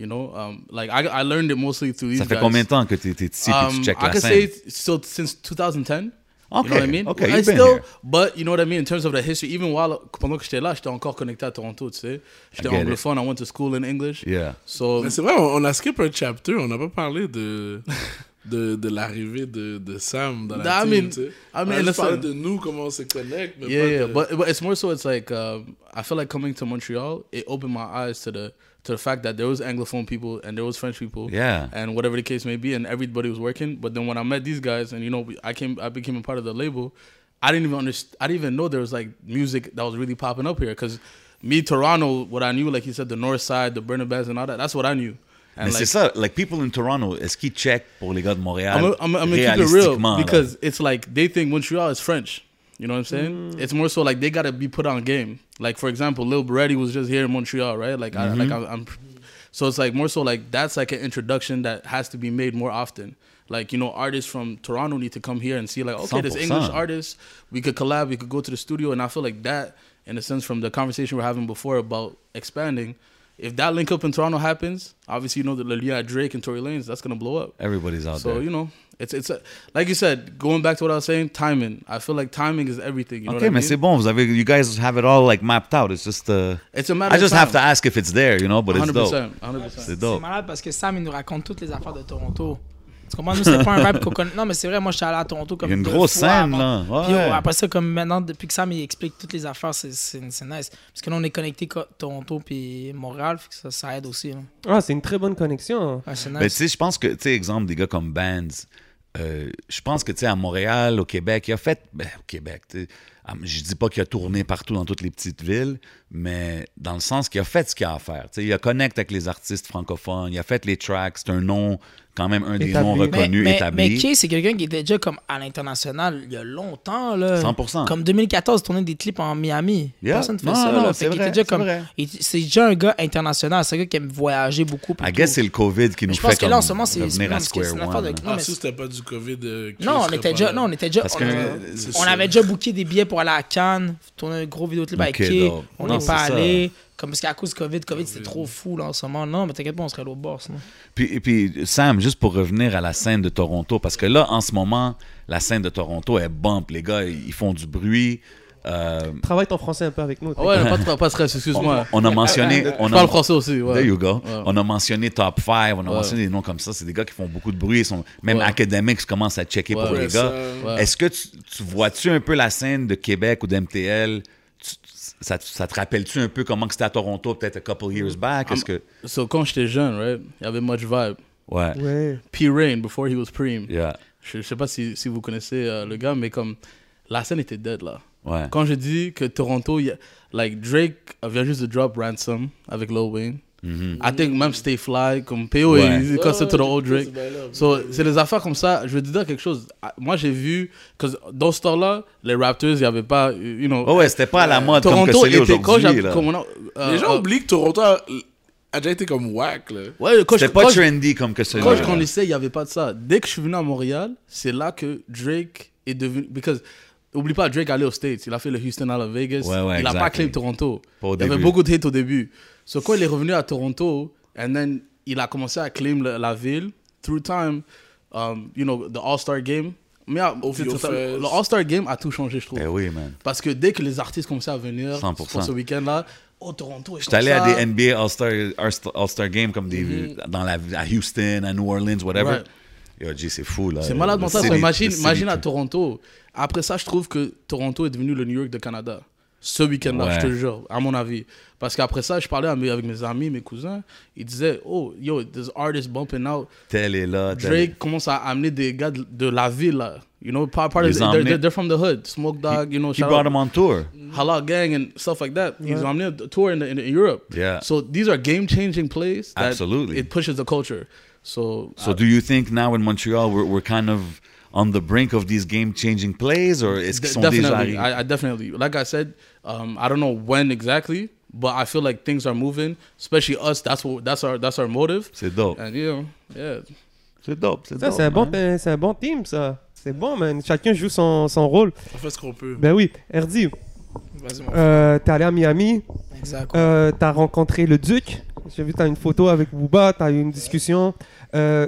Speaker 6: You know? Um, like, I, I learned it mostly through these
Speaker 2: Ça fait
Speaker 6: guys.
Speaker 2: combien de temps que tu es ici et
Speaker 6: Um,
Speaker 2: tu checkes
Speaker 6: I
Speaker 2: la
Speaker 6: could say so since 2010.
Speaker 2: Okay,
Speaker 6: You know what I mean?
Speaker 2: okay,
Speaker 6: I
Speaker 2: you've been
Speaker 6: still,
Speaker 2: here.
Speaker 6: but you know what I mean in terms of the history. Even while pendant que j'étais là, j'étais encore connecté à Toronto, tu sais. J'étais
Speaker 2: I it.
Speaker 6: anglophone. I went to school in English.
Speaker 2: Yeah.
Speaker 6: So
Speaker 4: Mais c'est vrai, on, on a skip un chapter, on n'a pas parlé de, de, de l'arrivée de, de Sam dans la
Speaker 6: I
Speaker 4: team,
Speaker 6: mean-
Speaker 4: tu sais.
Speaker 6: I
Speaker 4: on
Speaker 6: mean,
Speaker 4: a juste parlé
Speaker 6: listen.
Speaker 4: de nous, comment on se connecte, mais
Speaker 6: yeah,
Speaker 4: pas
Speaker 6: yeah,
Speaker 4: de-
Speaker 6: but but it's more so. It's like um, I feel like coming to Montreal. It opened my eyes to the to the fact that there was anglophone people and there was French people.
Speaker 2: Yeah.
Speaker 6: And whatever the case may be, and everybody was working. But then when I met these guys, and you know, I came, I became a part of the label. I didn't even understand. I didn't even know there was like music that was really popping up here. Because me, Toronto, what I knew, like you said, the North Side, the Burner and all that. That's what I knew. And
Speaker 2: Mais
Speaker 6: like,
Speaker 2: c'est ça, like people in Toronto, est-ce qu'ils check pour les gars de Montréal
Speaker 6: I'm, I'm, I'm gonna keep it real
Speaker 2: réalistiquement, là?
Speaker 6: because it's like they think Montreal is French. You know what I'm saying? Mm. It's more so like they gotta be put on game. Like for example, Lil Brady was just here in Montreal, right? Like I like mm-hmm. I, I'm, so it's like more so like that's like an introduction that has to be made more often. Like you know, artists from Toronto need to come here and see like okay, this
Speaker 2: 100%.
Speaker 6: English artist, we could collab, we could go to the studio, and I feel like that, in a sense, from the conversation we're having before about expanding. If that link up in Toronto happens, obviously you know the lien Drake and Tory Lanez, that's gonna blow up.
Speaker 2: Everybody's out
Speaker 6: So
Speaker 2: there.
Speaker 6: So you know, it's it's a, like you said, going back to what I was saying, timing. I feel like timing is everything. You know
Speaker 2: Okay,
Speaker 6: what I
Speaker 2: mais
Speaker 6: mean?
Speaker 2: c'est bon. Vous avez, you guys have it all like mapped out. It's just, uh,
Speaker 6: It's a matter
Speaker 2: I just
Speaker 6: of
Speaker 2: have to ask if it's there, you know, but it's
Speaker 6: 100%,
Speaker 2: dope.
Speaker 6: 100%.
Speaker 2: C'est
Speaker 5: C'est
Speaker 2: dope.
Speaker 5: malade parce que Sam, il nous raconte toutes les affaires de Toronto. Tu comprends? Nous, c'est pas un rap qu'on connaît. Non, mais c'est vrai, moi, je suis allé à Toronto comme
Speaker 2: Il y a une grosse
Speaker 5: fois
Speaker 2: scène, là.
Speaker 5: Puis,
Speaker 2: Ouais.
Speaker 5: oh, après ça, comme maintenant, depuis que Sam il explique toutes les affaires, c'est, c'est, c'est nice. Parce que là, on est connecté Toronto puis Montréal, fait que ça, ça aide aussi. là.
Speaker 3: Ah, c'est une très bonne connexion.
Speaker 5: Ouais, c'est
Speaker 2: Mais tu
Speaker 5: nice.
Speaker 2: sais, je pense que, tu sais, exemple, des gars comme Bands, euh, je pense que, tu sais, à Montréal, au Québec, il a fait, ben, au Québec, tu sais, je dis pas qu'il a tourné partout dans toutes les petites villes, mais dans le sens qu'il a fait ce qu'il a à faire. Tu sais, il a connecté avec les artistes francophones, il a fait les tracks, c'est un nom, quand même un des
Speaker 3: Établi.
Speaker 2: noms
Speaker 3: Mais-
Speaker 2: reconnus,
Speaker 5: mais,
Speaker 2: établis.
Speaker 5: mais Kay, c'est quelqu'un qui était déjà comme à l'international il y a longtemps. Là.
Speaker 2: 100%.
Speaker 5: Comme 2014, tourner des clips en Miami.
Speaker 2: Yeah.
Speaker 5: Personne fait
Speaker 2: Non,
Speaker 5: ça.
Speaker 2: non,
Speaker 5: là.
Speaker 2: c'est
Speaker 5: Fait qu'il
Speaker 2: vrai,
Speaker 5: était déjà
Speaker 2: c'est
Speaker 5: comme-
Speaker 2: vrai.
Speaker 5: il- C'est déjà un gars international. C'est un gars qui aime voyager beaucoup.
Speaker 2: I guess c'est le COVID qui nous
Speaker 5: je
Speaker 2: fait
Speaker 5: pense que là, en ce moment, c'est-
Speaker 2: revenir
Speaker 5: c'est
Speaker 2: à square
Speaker 5: c'est une affaire de-
Speaker 2: one.
Speaker 5: Non,
Speaker 4: Ah,
Speaker 5: mais
Speaker 4: si c'était pas du COVID. euh,
Speaker 5: Non, on était déjà, non, on était déjà,
Speaker 2: Parce
Speaker 5: on, avait déjà booké des billets pour aller à Cannes, tourner un gros vidéoclip avec
Speaker 2: Ok,
Speaker 5: Kay. On n'est pas allé. Comme parce qu'à cause du COVID, COVID c'était trop fou là en ce moment. Non, mais t'inquiète pas, on serait l'autre bord sinon.
Speaker 2: Puis, et puis, Sam, juste pour revenir à la scène de Toronto, parce que là, en ce moment, la scène de Toronto, elle bump. Les gars, ils font du bruit. Euh,
Speaker 3: Travaille ton français un peu avec nous.
Speaker 6: Ouais, pas stress, excuse-moi.
Speaker 2: on a mentionné. On
Speaker 6: Je
Speaker 2: a,
Speaker 6: parle français aussi, ouais.
Speaker 2: There you go.
Speaker 6: Ouais.
Speaker 2: On a mentionné Top 5, on a
Speaker 6: Ouais.
Speaker 2: mentionné des noms comme ça. C'est des gars qui font beaucoup de bruit. Ils sont, même
Speaker 6: Ouais.
Speaker 2: Academics commencent à checker
Speaker 6: Ouais,
Speaker 2: pour les gars.
Speaker 6: Ouais.
Speaker 2: Est-ce que tu, tu vois-tu un peu la scène de Québec ou d'MTL? Tu- Ça, te- ça te rappelle-tu un peu comment que c'était à Toronto, peut-être a couple years back? Est-ce que.
Speaker 6: So, quand j'étais jeune, right, il y avait much vibe.
Speaker 2: Ouais.
Speaker 3: Ouais.
Speaker 6: P. Rain, before he was Preem.
Speaker 2: Yeah.
Speaker 6: Je, je sais pas si, si vous connaissez euh, le gars, mais comme la scène était dead là.
Speaker 2: Ouais.
Speaker 6: Quand je dis que Toronto, il y a- like Drake vient juste de drop Ransom avec Lil Wayne. I think même Stay Fly, comme PO,
Speaker 2: Ouais.
Speaker 6: il quand c'est to the old Drake. So, c'est des affaires comme ça. Je te dire quelque chose. Ah, Moi, j'ai vu, que dans ce temps-là, les Raptors, il n'y avait pas, you know.
Speaker 2: Oh ouais, c'était pas à la mode comme que
Speaker 6: Toronto
Speaker 2: c'est là
Speaker 6: était, quand
Speaker 2: aujourd'hui.
Speaker 6: a- euh,
Speaker 4: Les gens
Speaker 6: euh,
Speaker 4: oublient que Toronto a, a déjà été comme whack, là.
Speaker 6: ouais,
Speaker 2: C'était pas
Speaker 6: quand je-
Speaker 2: trendy comme que celui
Speaker 6: Quand je connaissais, il n'y avait pas de ça. Dès que je suis venu à Montréal, c'est là que Drake est devenu. Because, oublie pas, Drake allait aux States. Il a fait le Houston à la Vegas.
Speaker 2: Ouais, ouais,
Speaker 6: il n'a pas claim Toronto.
Speaker 2: Au
Speaker 6: il y avait
Speaker 2: début.
Speaker 6: beaucoup de hits au début. So, quand il est revenu à Toronto, and then il a commencé à claim le- la ville, through time, um, you know, the All-Star Game. Mais ah, le All-Star Game a tout changé, je trouve.
Speaker 2: Eh oui, man.
Speaker 6: Parce que dès que les artistes commençaient à venir
Speaker 2: 100%.
Speaker 6: pour ce week-end-là, oh, Toronto
Speaker 2: J'étais allé à des NBA All-Star All-Star Games comme des, dans la, à Houston, à New Orleans, whatever.
Speaker 6: Mm-hmm.
Speaker 2: Yo, G, c'est fou, là.
Speaker 6: C'est malade mental. imagine, imagine à. Toronto. Après ça, je trouve que Toronto est devenu le New York de Canada. Ce week-end-là,
Speaker 2: Ouais.
Speaker 6: je te jure, à mon avis. Parce qu'après ça, je parlais avec mes amis, mes cousins. Ils disaient, oh, yo, there's artists bumping out.
Speaker 2: Tel est là. tel-
Speaker 6: Drake commence à amener des gars de, de la ville, là. You know, part, part of, they're,
Speaker 2: emmener.
Speaker 6: they're, they're from the hood. Smoke Dogg, you know,
Speaker 2: He brought
Speaker 6: out
Speaker 2: him on tour.
Speaker 6: Halal Gang and stuff like that. Ils ont amené a tour in, in, in Europe.
Speaker 2: Yeah.
Speaker 6: So these are game-changing plays that
Speaker 2: Absolutely.
Speaker 6: it pushes the culture. So,
Speaker 2: So do you think now in Montreal we're, we're kind of on the brink of these game-changing plays, or déjà
Speaker 6: definitely? I, I definitely, like I said, um, I don't know when exactly, but I feel like things are moving. Especially us. That's what that's our that's our motive.
Speaker 2: C'est dope.
Speaker 6: And you know, yeah,
Speaker 2: C'est dope. C'est
Speaker 3: Ça,
Speaker 2: dope.
Speaker 3: c'est un, bon,
Speaker 2: man.
Speaker 3: c'est un bon team, ça. C'est bon, man. Chacun joue son, son rôle.
Speaker 4: On fait ce qu'on peut.
Speaker 3: Ben oui. Erdi,
Speaker 5: Vas-y, mon
Speaker 3: euh, t'es allé à Miami,
Speaker 5: Exact.
Speaker 3: euh, t'as rencontré le Duc. J'ai vu t'as une photo avec Booba, t'as eu une discussion. Euh,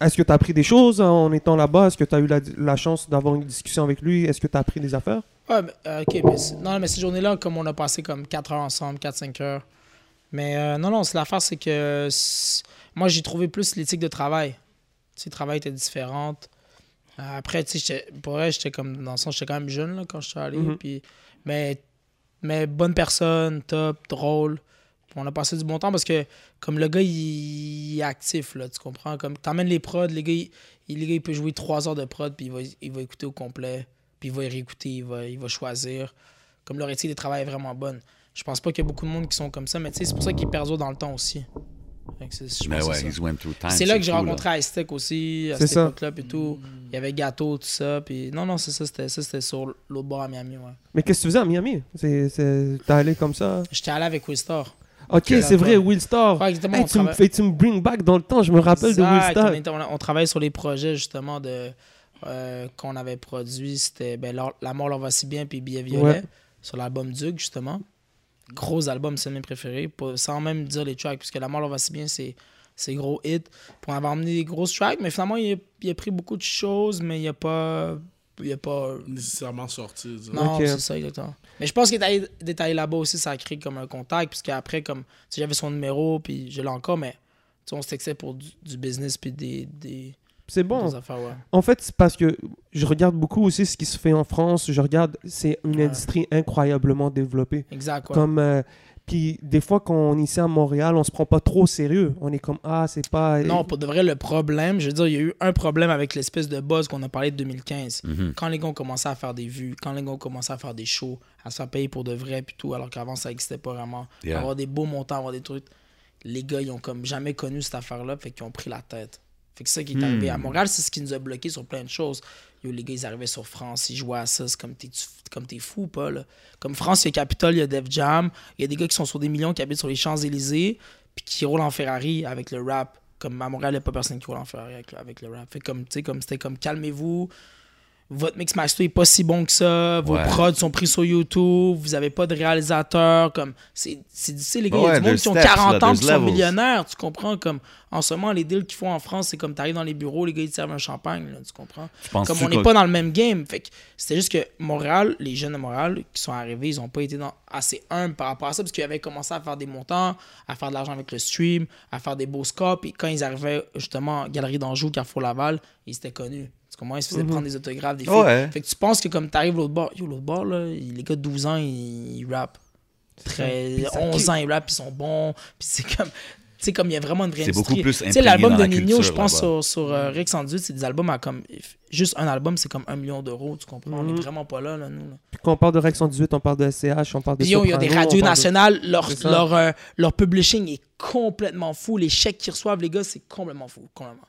Speaker 3: Est-ce que t'as appris des choses en étant là-bas? Est-ce que t'as eu la, la chance d'avoir une discussion avec lui? Est-ce que t'as appris des affaires?
Speaker 5: Ouais, mais, euh, ok, mais non, mais ces journées-là, comme on a passé comme 4 heures ensemble, 4-5 heures. Mais euh, non, non, c'est l'affaire, c'est que moi, j'ai trouvé plus l'éthique de travail. Tu sais, le travail était différente. Euh, après, tu sais, pour vrai, j'étais comme, dans le sens, j'étais quand même jeune là, quand je suis allé.
Speaker 3: Mhm.
Speaker 5: puis, mais, mais bonne personne, top, drôle. Puis on a passé du bon temps parce que, comme le gars, il, il est actif, là, tu comprends? Comme, t'emmènes les prods, les gars, il, il- le gars, il peut jouer 3 heures de prod, puis il va, il va écouter au complet puis il va y réécouter, il va, il va choisir. Comme leur éthique de travail est vraiment bonne. Je pense pas qu'il y a beaucoup de monde qui sont comme ça, mais tu sais, c'est pour ça qu'ils perdurent dans le temps aussi.
Speaker 2: Mais
Speaker 5: que
Speaker 2: ouais,
Speaker 5: c'est
Speaker 2: he's
Speaker 5: ça.
Speaker 2: went through time.
Speaker 5: C'est là que j'ai rencontré Aztec aussi, à cette époque-là, et tout. Il y avait gâteau, tout ça. Puis non, non, c'est ça, c'était ça, c'était sur l'autre bord à Miami, ouais.
Speaker 3: Mais qu'est-ce que tu faisais à Miami? C'est- c'est- T'es allé comme ça?
Speaker 5: J'étais allé avec Wistar.
Speaker 3: Ok, c'est vrai, Will Star.
Speaker 5: Ouais, exactement,
Speaker 3: Hey, tu, me
Speaker 5: travaille-
Speaker 3: fais, tu me bring back dans le temps, je me rappelle de Will Star.
Speaker 5: On, était- on- on travaille sur les projets justement de euh, qu'on avait produit. C'était ben, La mort leur va si bien puis Billet Violet
Speaker 3: Ouais.
Speaker 5: sur l'album Duke justement. Gros album, c'est mes préférés. Pas- sans même dire les tracks, puisque La mort leur va si bien, c'est c'est gros hit. Puis on avait emmené des grosses tracks, mais finalement, il a, il a pris beaucoup de choses, mais il n'y a pas. Il y a pas.
Speaker 4: Nécessairement sorti. disons.
Speaker 5: Non,
Speaker 3: Ok.
Speaker 5: c'est ça, exactement. Mais je pense qu'il est allé- là-bas aussi, ça a créé comme un contact, puisque après, comme, j'avais son numéro, puis je l'ai encore, mais tu sais, on se textait pour du, du business, puis des, des,
Speaker 3: C'est bon.
Speaker 5: des affaires, ouais.
Speaker 3: En fait, c'est parce que je regarde beaucoup aussi ce qui se fait en France. Je regarde, c'est une
Speaker 5: Ouais.
Speaker 3: industrie incroyablement développée.
Speaker 5: Exact, ouais.
Speaker 3: Comme, euh, puis des fois, quand on est ici à Montréal, on se prend pas trop au sérieux. On est comme, ah, c'est pas.
Speaker 5: Non, pour de vrai, le problème, je veux dire, il y a eu un problème avec l'espèce de buzz qu'on a parlé de 2015.
Speaker 2: Mhm.
Speaker 5: Quand les gars ont commencé à faire des vues, quand les gars ont commencé à faire des shows, à se faire payer pour de vrai, puis tout, alors qu'avant, ça n'existait pas vraiment.
Speaker 2: Yeah.
Speaker 5: Avoir des beaux montants, avoir des trucs. Les gars, ils ont comme jamais connu cette affaire-là, fait qu'ils ont pris la tête. Fait que ça qui est
Speaker 2: Hmm.
Speaker 5: arrivé à Montréal, c'est ce qui nous a bloqué sur plein de choses. Les gars, ils arrivaient sur France, ils jouaient à ça, c'est comme t'es, fou, pas, là. Comme France, il y a Capitol, il y a Def Jam, il y a des gars qui sont sur des millions, qui habitent sur les Champs-Élysées, puis qui roulent en Ferrari avec le rap. Comme à Montréal, il n'y a pas personne qui roule en Ferrari avec, avec le rap. Fait comme, tu sais, comme c'était comme calmez-vous, votre mix master est pas si bon que ça, vos
Speaker 2: Ouais.
Speaker 5: prods sont pris sur YouTube, vous avez pas de réalisateur, comme c'est difficile les gars, il y a du monde qui ont
Speaker 2: steps,
Speaker 5: 40
Speaker 2: là,
Speaker 5: ans qui sont millionnaires, tu comprends? Comme en ce moment les deals qu'ils font en France, c'est comme t'arrives dans les bureaux, les gars ils te servent un champagne, là, tu comprends? Comme on n'est pas dans le même game, fait que c'était juste que Montréal, les jeunes de Montréal qui sont arrivés, ils ont pas été dans, assez humbles par rapport à ça parce qu'ils avaient commencé à faire des montants, à faire de l'argent avec le stream, à faire des beaux scopes et quand ils arrivaient justement Galerie d'Anjou, Carrefour Laval, ils étaient connus. Tu comprends? Ils se faisaient prendre des autographes, des filles.
Speaker 2: Ouais.
Speaker 5: Fait que tu penses que comme t'arrives l'autre bord, yo, l'autre bord, là, les gars de 12 ans, ils, ils rappent. Très,
Speaker 3: Puis ça
Speaker 5: 11
Speaker 3: kick.
Speaker 5: ans, ils rappent, ils sont bons. Puis c'est comme. Tu sais, comme il y a vraiment une vraie
Speaker 2: C'est beaucoup plus
Speaker 5: Tu sais, l'album de
Speaker 2: la
Speaker 5: Nino, je pense, sur, sur euh, Rex 118, c'est des albums à comme. Juste un album, c'est comme un million d'euros, tu comprends? On
Speaker 3: Mhm.
Speaker 5: est vraiment pas là, là, nous. Là.
Speaker 3: Puis quand on parle de Rex 118, on parle de SCH, on parle de
Speaker 5: Puis yo, il y a des radios
Speaker 3: on parle de-
Speaker 5: nationales, leur, leur, euh, leur publishing est complètement fou. Les chèques qu'ils reçoivent, les gars, c'est complètement fou. Complètement.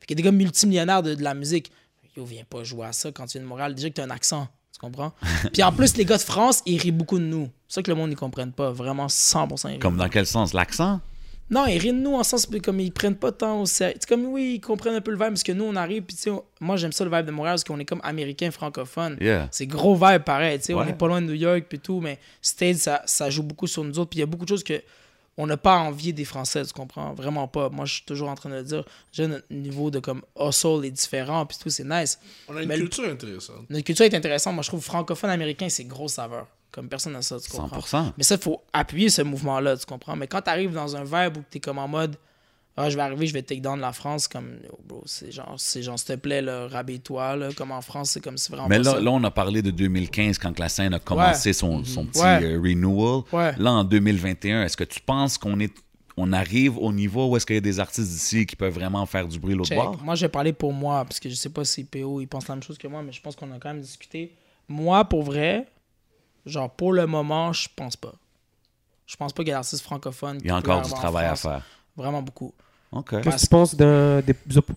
Speaker 5: Fait qu'il y a des gars multimillionnaires de, de la musique. Yo, viens pas jouer à ça quand tu viens de Montréal. Déjà que tu as un accent. Tu comprends? Puis en plus, les gars de France, ils rient beaucoup de nous. C'est ça que le monde ne comprenne pas. Vraiment 100% ils rient.
Speaker 2: Comme dans quel sens? L'accent?
Speaker 5: Non, ils rient de nous en sens comme ils prennent pas tant au sérieux. C'est comme oui, ils comprennent un peu le vibe parce que nous on arrive puis tu sais on- moi j'aime ça le vibe de Montréal parce qu'on est comme américain francophone.
Speaker 2: Yeah.
Speaker 5: C'est gros vibe pareil, tu sais, on est pas loin de New York puis tout mais States ça, ça joue beaucoup sur nous autres puis il y a beaucoup de choses que on n'a pas à envier des Français, tu comprends? Vraiment pas. Moi je suis toujours en train de le dire, j'ai notre niveau de comme hustle est différent puis tout, c'est nice.
Speaker 4: On a une
Speaker 5: Mais le-
Speaker 4: culture intéressante.
Speaker 5: Notre culture est intéressante, moi je trouve francophone américain c'est gros saveur. Comme personne n'a ça, tu comprends?
Speaker 2: 100%.
Speaker 5: mais ça, il faut appuyer ce mouvement-là, tu comprends? Mais quand tu arrives dans un vibe où tu es comme en mode Ah, je vais arriver, je vais take down la France, comme Yo, bro, c'est genre, c'est genre, s'il te plaît, là, rabais-toi, là, comme en France, c'est comme c'est vraiment
Speaker 2: Mais là,
Speaker 5: ça.
Speaker 2: là, on a parlé de 2015 quand la scène a commencé son, son petit
Speaker 5: Ouais.
Speaker 2: euh, renewal.
Speaker 5: Ouais.
Speaker 2: Là, en 2021, est-ce que tu penses qu'on est on arrive au niveau où est-ce qu'il y a des artistes d'ici qui peuvent vraiment faire du bruit l'autre bord?
Speaker 5: Moi, je vais parler pour moi, parce que je sais pas si PO, il pense la même chose que moi, mais je pense qu'on a quand même discuté. Moi, pour vrai, genre, pour le moment, je pense pas. Je pense pas qu'il y ait d'artistes francophones.
Speaker 2: Il y a encore du travail à faire.
Speaker 5: Vraiment beaucoup.
Speaker 3: Qu'est-ce que tu penses d'un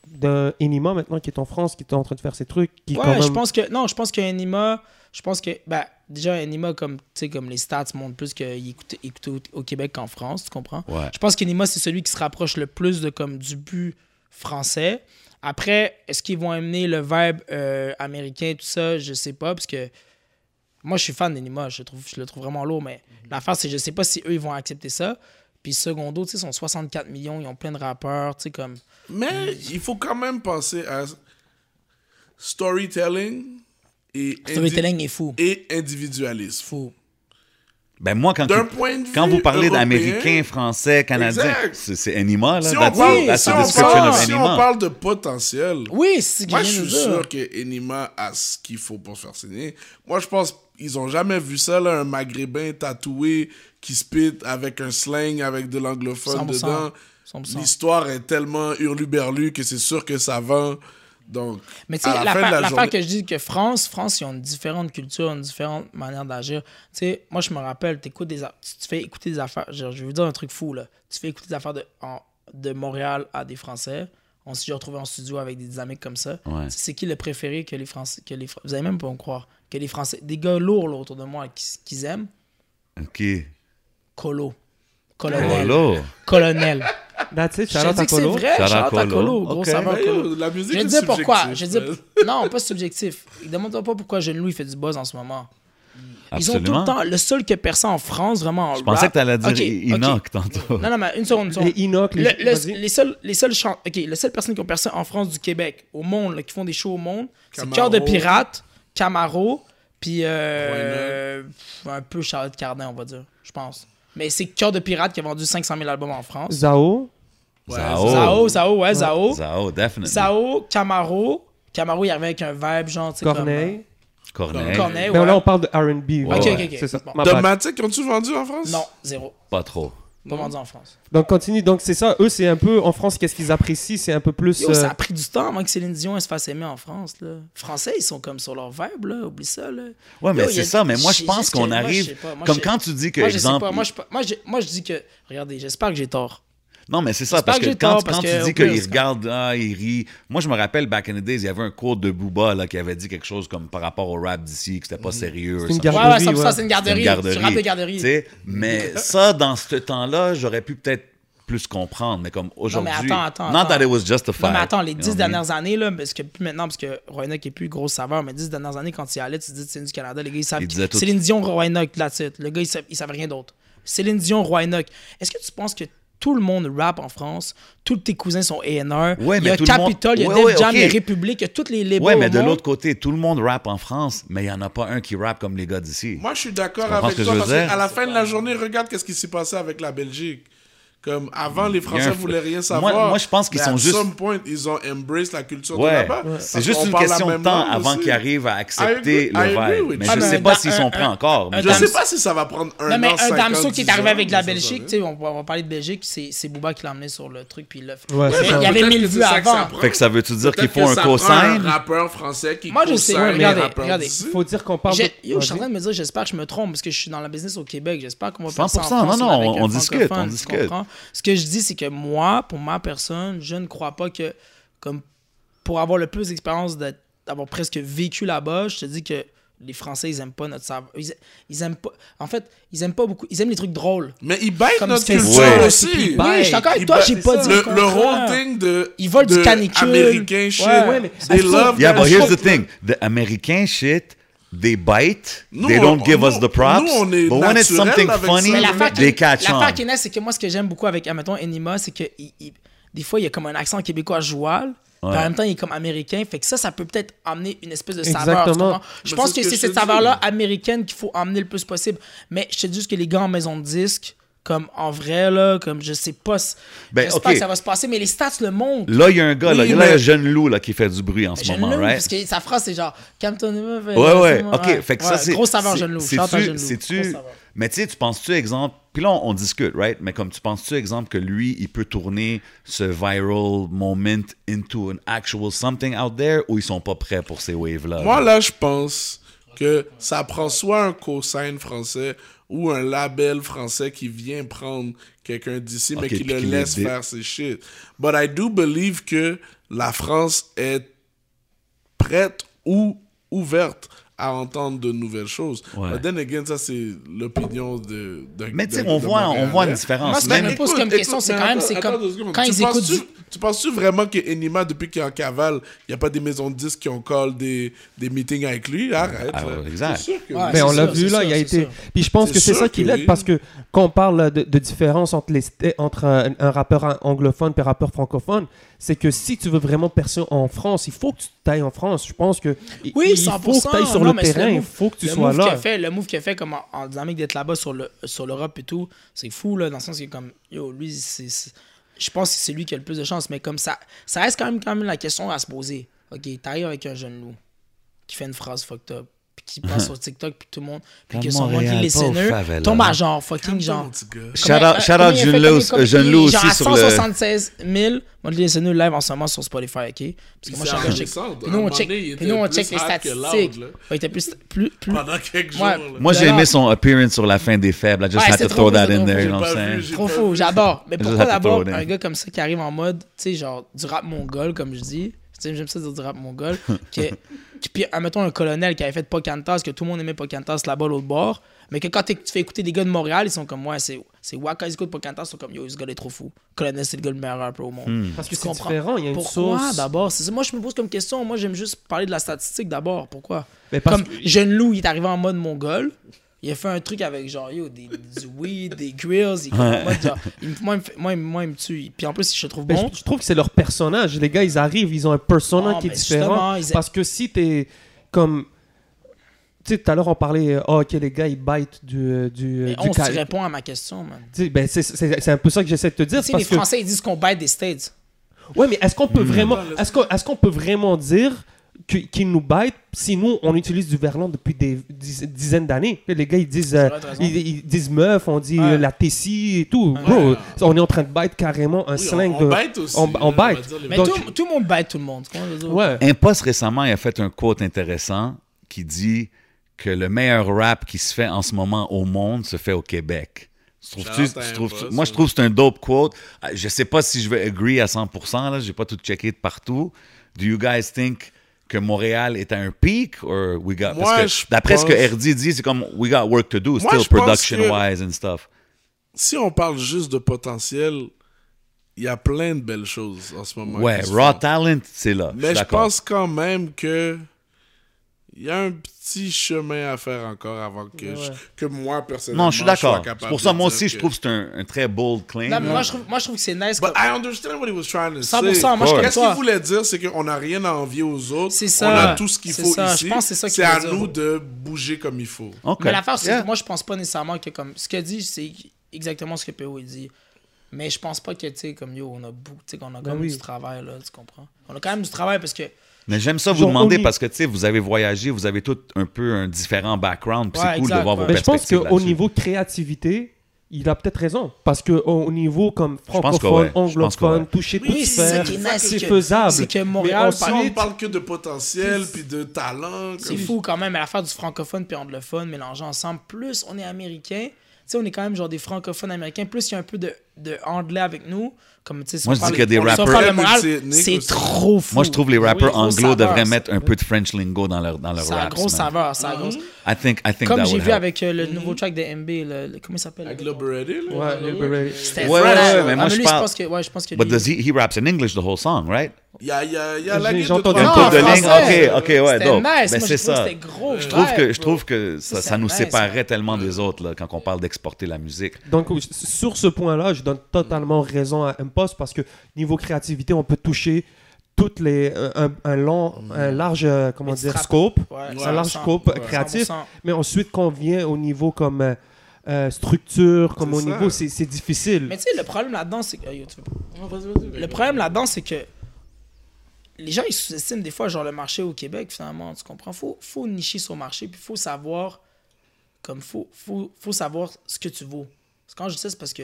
Speaker 3: d'un Enima maintenant qui est en France, qui est en train de faire ses trucs, qui
Speaker 5: Ouais,
Speaker 3: quand même...
Speaker 5: je pense que non, je pense qu'Anima, je pense que ben déjà Anima comme tu sais comme les stats montrent plus qu'il écoute, écoute au, au Québec qu'en France, tu comprends?
Speaker 2: Ouais.
Speaker 5: Je pense qu'Anima c'est celui qui se rapproche le plus de comme du but français. Après, est-ce qu'ils vont amener le vibe euh, américain tout ça, je sais pas parce que moi je suis fan d'Anima, je trouve je le trouve vraiment lourd mais l'affaire c'est que je sais pas si eux ils vont accepter ça. Puis secondo, tu sais, ils sont 64 millions, ils ont plein de rappeurs, tu sais comme
Speaker 4: Mais il faut quand même penser à storytelling et,
Speaker 5: storytelling est fou,
Speaker 4: et individualisme.
Speaker 5: fou.
Speaker 2: Ben moi, quand, tu- quand vous parlez d'Américains, Français, Canadiens, c'est c'est Anima, là.
Speaker 4: Si on,
Speaker 2: That's-
Speaker 4: parle,
Speaker 2: that's
Speaker 4: si on parle-
Speaker 2: of
Speaker 4: si on parle de potentiel,
Speaker 5: Oui,
Speaker 4: moi
Speaker 5: je
Speaker 4: suis sûr que Enima a ce qu'il faut pour se faire signer. Moi je pense qu'ils ont jamais vu ça, là, un maghrébin tatoué qui spit avec un slang, avec de l'anglophone
Speaker 5: 100%.
Speaker 4: dedans.
Speaker 5: 100%.
Speaker 4: L'histoire est tellement hurluberlu que c'est sûr que ça vend. Donc,
Speaker 5: Mais tu
Speaker 4: à
Speaker 5: sais,
Speaker 4: la fin de
Speaker 5: l'affaire
Speaker 4: la
Speaker 5: l'affaire
Speaker 4: journée-
Speaker 5: que je dis que France, France, ils ont une différente culture, une différente manière d'agir. Tu sais, moi, je me rappelle, t'écoutes des, a- tu fais écouter des affaires. Genre, je vais vous dire un truc fou, là. Tu fais écouter des affaires de, en- de Montréal à des Français. On s'est déjà retrouvé en studio avec des dynamiques comme ça.
Speaker 2: Ouais.
Speaker 5: C'est qui le préféré que les Français. Que les, vous allez même pas me croire. Que les Français. Des gars lourds là, autour de moi qui- qu'ils aiment.
Speaker 2: OK.
Speaker 5: Colo. Colonel.
Speaker 2: Colo.
Speaker 5: Colonel.
Speaker 3: That's it,
Speaker 5: Je
Speaker 3: shout
Speaker 5: te
Speaker 3: out
Speaker 5: dis
Speaker 3: à
Speaker 5: que c'est
Speaker 3: Colo.
Speaker 5: vrai.
Speaker 2: Shout out
Speaker 5: à
Speaker 2: Colo.
Speaker 5: Colo. Gros
Speaker 2: Ok.
Speaker 5: saveur
Speaker 4: Ben,
Speaker 5: Colo.
Speaker 4: la musique
Speaker 5: Je dire pourquoi.
Speaker 4: subjective,
Speaker 5: Je
Speaker 4: man.
Speaker 5: Non, pas subjectif. Demande-toi pas pourquoi Jeune Louis fait du buzz en ce moment. Ils ont tout
Speaker 2: Absolument.
Speaker 5: le temps. Le seul qui a percé en France, vraiment. En
Speaker 2: Je pensais que tu allais dire
Speaker 5: Ok, ok.
Speaker 2: Enoch tantôt.
Speaker 5: Non, non, mais une seconde, une seconde.
Speaker 3: Les Enoch, les,
Speaker 5: Le- le- les seules les seules chan- ok les seules personnes qui ont percé en France du Québec au monde là, qui font des shows au monde c'est. Cœur de pirate Camaro puis euh, un peu Charlotte Cardin on va dire je pense mais c'est Cœur de pirate qui a vendu 500 000 albums en France
Speaker 3: Zao?
Speaker 2: Zao.
Speaker 5: Zao Zao ouais Zao
Speaker 2: Zao, definitely.
Speaker 5: Zao Camaro Camaro il arrivait avec un vibe genre tu sais,
Speaker 3: Corneille.
Speaker 2: Corneille.
Speaker 5: comme, euh, Corneille ouais.
Speaker 3: là, on parle de R&B.
Speaker 5: Ok,
Speaker 3: ouais.
Speaker 5: ok, ok.
Speaker 3: C'est ça.
Speaker 5: Bon.
Speaker 4: Domatic, ont-tu vendu en France?
Speaker 5: non zéro
Speaker 2: Pas trop.
Speaker 5: Pas vendu en France
Speaker 3: Donc continue. Donc c'est ça. Eux, c'est un peu en France. Qu'est-ce qu'ils apprécient? C'est un peu plus.
Speaker 5: Yo,
Speaker 3: euh,
Speaker 5: ça a pris du temps avant que Céline Dion elle se fasse aimer en France. Là. Français, ils sont comme sur leur vibe, là. Oublie ça, là.
Speaker 2: Ouais, mais
Speaker 5: Yo,
Speaker 2: c'est ça. Mais moi, je pense qu'on arrive.
Speaker 5: sais pas. Moi,
Speaker 2: Comme quand tu dis que,
Speaker 5: Moi, je sais
Speaker 2: exemple.
Speaker 5: pas. Moi, je, moi, je, moi, je dis que. Regardez, j'espère que j'ai tort.
Speaker 2: Non, mais c'est ça, parce
Speaker 5: que
Speaker 2: que, quand,
Speaker 5: tort,
Speaker 2: quand
Speaker 5: parce
Speaker 2: tu
Speaker 5: que,
Speaker 2: dis qu'il regarde, ah, il rit. Moi, je me rappelle, back in the days, il y avait un quote de Booba là, qui avait dit quelque chose comme par rapport au rap d'ici, que c'était pas sérieux.
Speaker 3: C'est une
Speaker 5: Ouais,
Speaker 3: garderie.
Speaker 5: ouais, ça,
Speaker 3: ouais.
Speaker 5: c'est une garderie.
Speaker 2: une garderie.
Speaker 5: Tu rappes de garderie.
Speaker 2: Tu sais, Mais ça, dans ce temps-là, j'aurais pu peut-être plus comprendre. Mais comme aujourd'hui.
Speaker 5: attends, attends,
Speaker 2: Not
Speaker 5: attends.
Speaker 2: that it was justified.
Speaker 5: Non, mais attends, les dix dernières années, là, parce que plus maintenant, parce que Roanoke est plus gros saveur, mais dix dernières années, quand tu y allais, tu dis que c'est du Canada, les gars, ils savent.
Speaker 2: Disaient tout-
Speaker 5: Céline Dion, Roanoke, that's it. Le gars, ils savent, ils savent rien d'autre. Céline Dion, Roanoke. Est-ce que tu penses que tout le monde rappe en France, tous tes cousins sont A&R,
Speaker 2: Ouais,
Speaker 5: il y a
Speaker 2: monde-
Speaker 5: Capitol, il y a
Speaker 2: Ouais,
Speaker 5: Def
Speaker 2: ouais,
Speaker 5: Jam,
Speaker 2: ok.
Speaker 5: il y a République, il y a toutes les labels
Speaker 2: Ouais, mais de l'autre côté, tout le monde rappe en France, mais il n'y en a pas un qui rappe comme les gars d'ici.
Speaker 4: Moi, je suis d'accord avec
Speaker 2: ce que
Speaker 4: toi
Speaker 2: je veux
Speaker 4: parce
Speaker 2: dire?
Speaker 4: qu'à la fin de la journée, regarde qu'est-ce qui s'est passé avec la Belgique. Comme avant, les
Speaker 2: Il
Speaker 4: Français
Speaker 2: un-
Speaker 4: voulaient rien
Speaker 2: Moi-
Speaker 4: savoir.
Speaker 2: moi, je pense qu'ils sont
Speaker 4: at
Speaker 2: juste-
Speaker 4: some point, ils ont embrace la culture de
Speaker 2: Ouais,
Speaker 4: là-bas.
Speaker 2: c'est juste une question de temps avant qu'ils arrivent à accepter le vibe. Mais
Speaker 4: you.
Speaker 2: je
Speaker 5: Ah,
Speaker 2: sais pas s'ils sont prêts encore.
Speaker 4: Je
Speaker 2: comme-
Speaker 4: sais pas si ça va prendre un
Speaker 5: Non, mais
Speaker 4: an,
Speaker 5: un
Speaker 4: 5
Speaker 5: Damso qui est
Speaker 4: 10
Speaker 5: arrivé avec la Belgique, tu sais, on, va- parler de Belgique, c'est c'est Booba qui l'a amené sur le truc, puis il l'a fait. Il y avait,
Speaker 3: ça.
Speaker 5: il y avait
Speaker 4: Peut-être
Speaker 5: 1000
Speaker 4: que
Speaker 5: vues avant.
Speaker 2: Fait que ça veut-tu dire font
Speaker 4: que
Speaker 2: un
Speaker 4: prend un
Speaker 2: cosign?
Speaker 4: rappeur français qui
Speaker 5: Moi, je sais,
Speaker 4: co-sign
Speaker 5: regardez,
Speaker 4: d'ici.
Speaker 3: faut dire qu'on parle.
Speaker 5: Yo, je suis en train de me dire, j'espère que je me trompe parce que je suis dans la business au Québec. J'espère qu'on va faire
Speaker 2: 100%,
Speaker 5: ça en France
Speaker 2: non, non, on- discute, on discute.
Speaker 5: Ce que je dis, c'est que moi, pour ma personne, je ne crois pas que, comme pour avoir le plus d'expérience d'avoir presque vécu là-bas, je te dis que les Français, ils aiment pas notre saveur. Ils, ils aiment pas. En fait, ils aiment pas beaucoup. Ils aiment les trucs drôles.
Speaker 4: Mais ils baitent
Speaker 5: Comme
Speaker 4: notre culture
Speaker 2: Ouais.
Speaker 4: aussi.
Speaker 5: Oui, je suis d'accord avec
Speaker 4: Ils
Speaker 5: toi, j'ai pas dit
Speaker 4: le,
Speaker 5: le
Speaker 4: whole thing de
Speaker 5: Ils volent du canicule.
Speaker 4: américain shit.
Speaker 5: Ouais, ouais, mais-
Speaker 4: they love
Speaker 2: Yeah, but here's the thing. The American shit, they bite,
Speaker 4: Nous,
Speaker 2: they
Speaker 4: on-
Speaker 2: don't give us
Speaker 4: nous-
Speaker 2: the props.
Speaker 4: nous, on est
Speaker 2: but when it's something funny,
Speaker 4: ça.
Speaker 2: They catch on.
Speaker 5: l'affaire qui est c'est que moi, ce que j'aime beaucoup avec, admettons, Enima, c'est que il- il- des fois, il y a comme un accent québécois joual.
Speaker 2: Ouais.
Speaker 5: en même temps, il est comme américain. Fait que ça, ça peut peut-être amener une espèce de saveur. Je
Speaker 4: Mais
Speaker 5: pense que
Speaker 4: ce que
Speaker 5: c'est cette saveur-là américaine qu'il faut emmener le plus possible. Mais je te dis juste que les gars en maison de disque, comme en vrai, là, comme je sais pas.
Speaker 2: Ben,
Speaker 5: J'espère
Speaker 2: ok.
Speaker 5: que ça va se passer, mais les stats le montrent.
Speaker 2: Là, il y a un gars, là,
Speaker 4: Oui,
Speaker 2: il y a un jeune loup là, qui fait du bruit en ce
Speaker 5: Jeune
Speaker 2: moment,
Speaker 5: loup,
Speaker 2: right?
Speaker 5: parce que sa phrase, c'est genre, fais-
Speaker 2: Ouais, ouais,
Speaker 5: ouais,
Speaker 2: ok. Fait que ça, c'est.
Speaker 5: Gros
Speaker 2: c'est-
Speaker 5: jeune loup.
Speaker 2: c'est-tu-. Mais tu sais, tu penses-tu, exemple. Puis là, on, on discute, right? Mais comme tu penses-tu, exemple, que lui, il peut tourner ce viral moment into an actual something out there ou ils sont pas prêts pour ces waves-là?
Speaker 4: Moi, là, je pense que ça prend soit un cosign français ou un label français qui vient prendre quelqu'un d'ici, mais qui le
Speaker 2: qui
Speaker 4: laisse faire ses shit. But I do believe que la France est prête ou ouverte à entendre de nouvelles choses.
Speaker 2: Ouais.
Speaker 4: But then again, ça, c'est l'opinion de, de
Speaker 2: Mais tu sais, on voit, on voit une différence.
Speaker 5: Moi, ce que je
Speaker 2: Même-
Speaker 5: me pose comme question, c'est quand même, c'est comme quand
Speaker 4: Tu
Speaker 5: ils écoutent
Speaker 4: penses-tu-
Speaker 5: du-
Speaker 4: Tu penses-tu vraiment que Enima, depuis qu'il est en cavale, il n'y a pas des maisons de disques qui ont call des, des meetings avec lui? Arrête.
Speaker 2: Ah, ouais, exact.
Speaker 4: C'est sûr que
Speaker 5: Ouais,
Speaker 4: oui.
Speaker 3: Mais on l'a vu là,
Speaker 5: sûr,
Speaker 3: il a été.
Speaker 5: sûr.
Speaker 3: Puis je pense que c'est ça qui l'aide
Speaker 4: oui.
Speaker 3: parce que quand on parle de, de différence entre, les, st- entre un, un rappeur anglophone et un rappeur francophone, c'est que si tu veux vraiment percer en France, il faut que tu tailles en France. Je pense que
Speaker 5: Oui,
Speaker 3: il
Speaker 5: 100%.
Speaker 3: faut que tu ailles sur
Speaker 5: Non,
Speaker 3: le terrain,
Speaker 5: le
Speaker 3: il faut que tu
Speaker 5: le
Speaker 3: sois
Speaker 5: move qu'il
Speaker 3: là.
Speaker 5: a fait, le move qu'il a fait comme en, en dynamique d'être là-bas sur le sur l'Europe et tout, c'est fou là dans le sens que comme yo lui je pense que c'est lui qui a le plus de chance mais comme ça ça reste quand même quand même la question à se poser. OK, t'arrives avec un jeune loup qui fait une phrase fucked up puis qui passent sur TikTok, puis tout le monde, puis que son monthly listener tombe à genre fucking genre.
Speaker 2: Shout out, shout out Jeune Lou, euh, aussi sur le.
Speaker 5: 176 000 monthly listener live en ce moment sur Spotify, ok? Parce que moi,
Speaker 4: C'est
Speaker 5: je suis un gars, je check-. Puis nous, on
Speaker 4: À
Speaker 5: check, puis nous, on check les statistiques. il était plus, plus, plus.
Speaker 4: Pendant quelques jours.
Speaker 2: Moi, j'ai aimé son appearance sur la fin des faibles. I just had to throw that in there,
Speaker 5: Trop fou, j'adore. Mais pourquoi d'abord un gars comme ça qui arrive en mode, tu sais, genre du rap mongol, comme je dis. Tu sais, J'aime ça dire du rap mongol. que, puis, admettons, un colonel qui avait fait Pocantas, que tout le monde aimait Pocantas là-bas, l'autre bord. Mais que quand tu fais écouter des gars de Montréal, ils sont comme, ouais, c'est c'est Waka, ils écoutent Pocantas, ils sont comme, yo, ce gars est trop fou. Colonel, c'est le gars le meilleur rappeur au monde.
Speaker 2: Hmm.
Speaker 3: Parce que
Speaker 5: Tu
Speaker 3: c'est
Speaker 5: comprends?
Speaker 3: différent, il y a une
Speaker 5: Pourquoi
Speaker 3: sauce.
Speaker 5: d'abord? Moi, je me pose comme question. Moi, j'aime juste parler de la statistique d'abord. Pourquoi?
Speaker 3: Mais parce
Speaker 5: Comme
Speaker 3: que-
Speaker 5: Jeune Lou, il est arrivé en mode mongol. Il a fait un truc avec genre yo, des, du weed, des grills. Il, est comme en mode, genre, il me- moi, il moi, il me- moi, il me tue. Puis en plus, je trouve
Speaker 3: Ben,
Speaker 5: bon.
Speaker 3: je, je trouve que c'est leur personnage. Les gars, ils arrivent, ils ont un persona
Speaker 5: Ah,
Speaker 3: qui est
Speaker 5: ben,
Speaker 3: différent.
Speaker 5: ils-
Speaker 3: Parce que si t'es comme. Tu sais, tout à l'heure, on parlait, euh, ah, ok, les gars, ils bitent du. du,
Speaker 5: Mais
Speaker 3: du
Speaker 5: on se répond à ma question, man.
Speaker 3: Ben, c'est- un peu ça que j'essaie de te dire. Parce
Speaker 5: les
Speaker 3: que,
Speaker 5: Français, ils disent qu'on bite des States.
Speaker 3: ouais, mais est-ce qu'on
Speaker 2: Hmm.
Speaker 3: peut vraiment, est-ce qu'on est-ce qu'on peut vraiment dire qu'ils nous bitent si nous, on utilise du verlan depuis des diz- dizaines d'années? Les gars, ils disent, euh, ils, ils disent meuf, on dit
Speaker 5: Ouais.
Speaker 3: euh, la tessie et tout.
Speaker 5: Ouais.
Speaker 3: Bro, on est en train de bite carrément un
Speaker 4: Oui,
Speaker 3: slang
Speaker 4: on,
Speaker 3: de.
Speaker 4: on bite aussi.
Speaker 3: on- on bite.
Speaker 5: Mais
Speaker 3: Donc-
Speaker 5: tout, tout le monde bite tout le monde. je?
Speaker 3: Ouais.
Speaker 2: Impost récemment, il a fait un quote intéressant qui dit que le meilleur rap qui se fait en ce moment au monde se fait au Québec. Tu tu trouves- moi, je trouve que c'est un dope quote. Euh, Je sais pas si je vais agree à 100%. Là, j'ai pas tout checké de partout. Do you guys think que Montréal est à un peak or we got
Speaker 4: Moi,
Speaker 2: parce que d'après ce que RD dit, c'est comme we got work to do
Speaker 4: Moi,
Speaker 2: still production
Speaker 4: que-
Speaker 2: wise and stuff.
Speaker 4: Si on parle juste de potentiel, il y a plein de belles choses en ce moment.
Speaker 2: Ouais, raw
Speaker 4: font.
Speaker 2: talent, c'est là.
Speaker 4: Mais je pense quand même que il y a un petit chemin à faire encore avant que, je- que moi, personnellement,
Speaker 2: Non, je suis d'accord. C'est pour ça, moi aussi, je trouve que c'est un, un très bold claim.
Speaker 5: Non, mais moi, je trouve, moi, je trouve que c'est nice.
Speaker 4: But
Speaker 5: comme-
Speaker 4: I understand what he was trying to
Speaker 5: 100%,
Speaker 4: say.
Speaker 5: moi, je
Speaker 4: Qu'est-ce
Speaker 5: toi.
Speaker 4: qu'il voulait dire, c'est qu'on n'a rien à envier aux autres.
Speaker 5: C'est
Speaker 4: On
Speaker 5: ça.
Speaker 4: a tout ce qu'il
Speaker 5: C'est
Speaker 4: faut
Speaker 5: ça.
Speaker 4: ici.
Speaker 5: Je pense que c'est ça qu'il
Speaker 4: C'est à
Speaker 5: dire.
Speaker 4: nous de bouger comme il faut.
Speaker 2: OK.
Speaker 5: Mais l'affaire, c'est
Speaker 2: Yeah.
Speaker 5: que moi, je pense pas nécessairement que comme. Ce qu'il dit, c'est exactement ce que PO dit. Mais je pense pas que, tu sais, comme yo, on a beaucoup, tu sais, qu'on a quand même
Speaker 3: oui.
Speaker 5: du travail, là, tu comprends? On a quand même du travail parce que.
Speaker 2: Mais j'aime ça vous demander parce que, tu sais, vous avez voyagé, vous avez tout un peu un différent background, puis
Speaker 5: Ouais,
Speaker 2: c'est cool
Speaker 5: exact,
Speaker 2: de voir
Speaker 5: ouais.
Speaker 2: vos
Speaker 3: Mais je pense qu'au niveau créativité, il a peut-être raison. Parce qu'au au niveau comme
Speaker 2: que
Speaker 3: francophone,
Speaker 2: ouais. Que
Speaker 3: anglophone,
Speaker 2: ouais.
Speaker 3: toucher
Speaker 4: Oui,
Speaker 3: toute
Speaker 4: c'est
Speaker 3: sphère,
Speaker 5: que-
Speaker 3: faisable.
Speaker 5: c'est que
Speaker 3: Mais
Speaker 5: Montréal, par-
Speaker 4: on parle que de potentiel puis de talent,
Speaker 5: C'est fou quand même, à l'affaire du francophone puis anglophone mélangés ensemble. Plus on est américain, tu sais, on est quand même genre des francophones américains. Plus il y a un peu de, de anglais avec nous. Comme, tu sais, si
Speaker 2: Moi,
Speaker 5: on
Speaker 2: je dis
Speaker 5: parle-
Speaker 2: a des
Speaker 5: on- si on
Speaker 2: rappeurs-
Speaker 5: parle de Montréal,
Speaker 4: multi-ethniques
Speaker 5: C'est
Speaker 4: aussi.
Speaker 5: trop fou.
Speaker 2: Moi, je trouve les rappeurs
Speaker 5: Oui,
Speaker 2: anglo
Speaker 5: saveur,
Speaker 2: devraient
Speaker 5: ça.
Speaker 2: mettre un peu de French lingo dans leur, dans leur
Speaker 5: Ça a
Speaker 2: raps,
Speaker 5: gros
Speaker 2: man.
Speaker 5: saveur, ça a gros.
Speaker 2: I think, I think
Speaker 5: Comme
Speaker 2: that
Speaker 5: j'ai
Speaker 2: would
Speaker 5: vu
Speaker 2: help.
Speaker 5: avec euh, le nouveau track de MB, le, le- comment il s'appelle?
Speaker 4: Avec
Speaker 5: le-
Speaker 4: Beretti, là?
Speaker 3: Ouais, Lil Berry.
Speaker 5: C'était
Speaker 2: Ouais,
Speaker 5: fresh.
Speaker 2: ouais, ouais,
Speaker 5: Ah,
Speaker 2: mais moi, je
Speaker 5: lui,
Speaker 2: parle-
Speaker 5: que, ouais, je pense que
Speaker 2: But
Speaker 5: lui-
Speaker 2: does he, he raps in English the whole song, right?
Speaker 4: Il y a, il y a, il y a la
Speaker 3: J'ai-
Speaker 4: guide
Speaker 3: j'ai
Speaker 4: de
Speaker 3: entendu
Speaker 2: de
Speaker 5: français.
Speaker 2: ok, ok, ouais,
Speaker 5: C'était
Speaker 2: dope.
Speaker 5: nice.
Speaker 2: Ben,
Speaker 5: Moi,
Speaker 2: c'est
Speaker 5: j'ai
Speaker 2: ça.
Speaker 5: que C'était gros.
Speaker 2: Je trouve que, je trouve que ça,
Speaker 5: Ça,
Speaker 2: ça
Speaker 5: c'est
Speaker 2: nous
Speaker 5: nice,
Speaker 2: séparerait tellement des autres là, quand on parle d'exporter la musique.
Speaker 3: Donc, sur ce point-là, je donne totalement raison à Impost parce que niveau créativité, on peut toucher toutes les, un, un long, un large, euh, comment dire, scope,
Speaker 5: Ouais,
Speaker 3: un large
Speaker 5: 100%.
Speaker 3: scope
Speaker 4: Ouais.
Speaker 3: créatif.
Speaker 5: 100%.
Speaker 3: Mais ensuite, quand on vient au niveau comme euh, euh, structure, comme
Speaker 4: C'est
Speaker 3: au
Speaker 4: ça.
Speaker 3: niveau, c'est difficile.
Speaker 5: Mais tu sais, le problème là-dedans, c'est que. Le problème là-dedans, c'est que les gens, ils sous-estiment des fois, genre, le marché au Québec, finalement, tu comprends? Faut, faut nicher sur le marché, puis faut savoir, comme, faut, faut, faut savoir ce que tu vaux. Parce que quand je dis ça, c'est parce que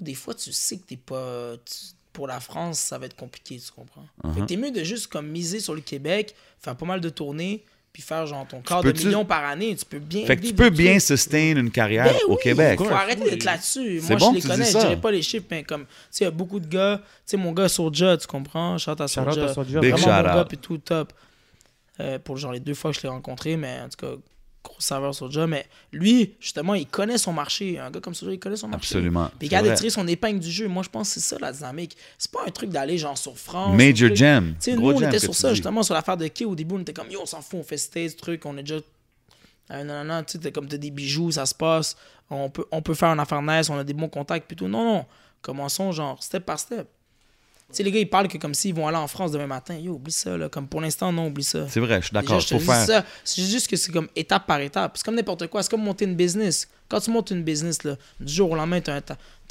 Speaker 5: des fois, tu sais que t'es pas... tu- pour la France, ça va être compliqué, tu comprends? Fait que t'es mieux de juste, comme, miser sur le Québec, faire pas mal de tournées, puis faire, genre, ton quart de million par année, tu peux bien
Speaker 2: Fait que tu peux bien sustain une carrière
Speaker 5: Ben
Speaker 2: au Québec.
Speaker 5: Faut arrêter d'être là-dessus.
Speaker 2: C'est
Speaker 5: Moi,
Speaker 2: bon
Speaker 5: je les connais, je dirais pas les chiffres, mais comme, tu sais, il y a beaucoup de gars. Tu sais, mon gars Soulja, tu comprends? Shout à Soulja.
Speaker 2: Big
Speaker 5: Vraiment
Speaker 2: shout
Speaker 5: mon gars, puis tout top. Euh, pour genre les deux fois que je l'ai rencontré, mais en tout cas, gros saveur Soulja. Mais lui, justement, il connaît son marché. Un gars comme Soulja, il connaît son marché.
Speaker 2: Absolument.
Speaker 5: Puis il garde de tirer son épingle du jeu. Moi, je pense que c'est ça la dynamique. C'est pas un truc d'aller genre sur France.
Speaker 2: Major. Jam.
Speaker 5: Tu sais, nous, on était sur ça,
Speaker 2: dis.
Speaker 5: justement, sur l'affaire de Key. Au début, on était comme, yo, on s'en fout, on fait stage, truc, on est déjà. Euh, non, non, non, tu sais, t'es comme t'as des bijoux, ça se passe, on peut, on peut faire un affaire nice, on a des bons contacts, tout. Non, non, commençons genre step par step. Sais, les gars, ils parlent que comme s'ils vont aller en France demain matin. Yo, oublie ça, là. Comme pour l'instant, non, oublie ça.
Speaker 2: C'est vrai, je suis d'accord. Faut faire.
Speaker 5: ça. C'est juste que c'est comme étape par étape. C'est comme n'importe quoi. C'est comme monter une business. Quand tu montes une business, là, du jour au lendemain, tu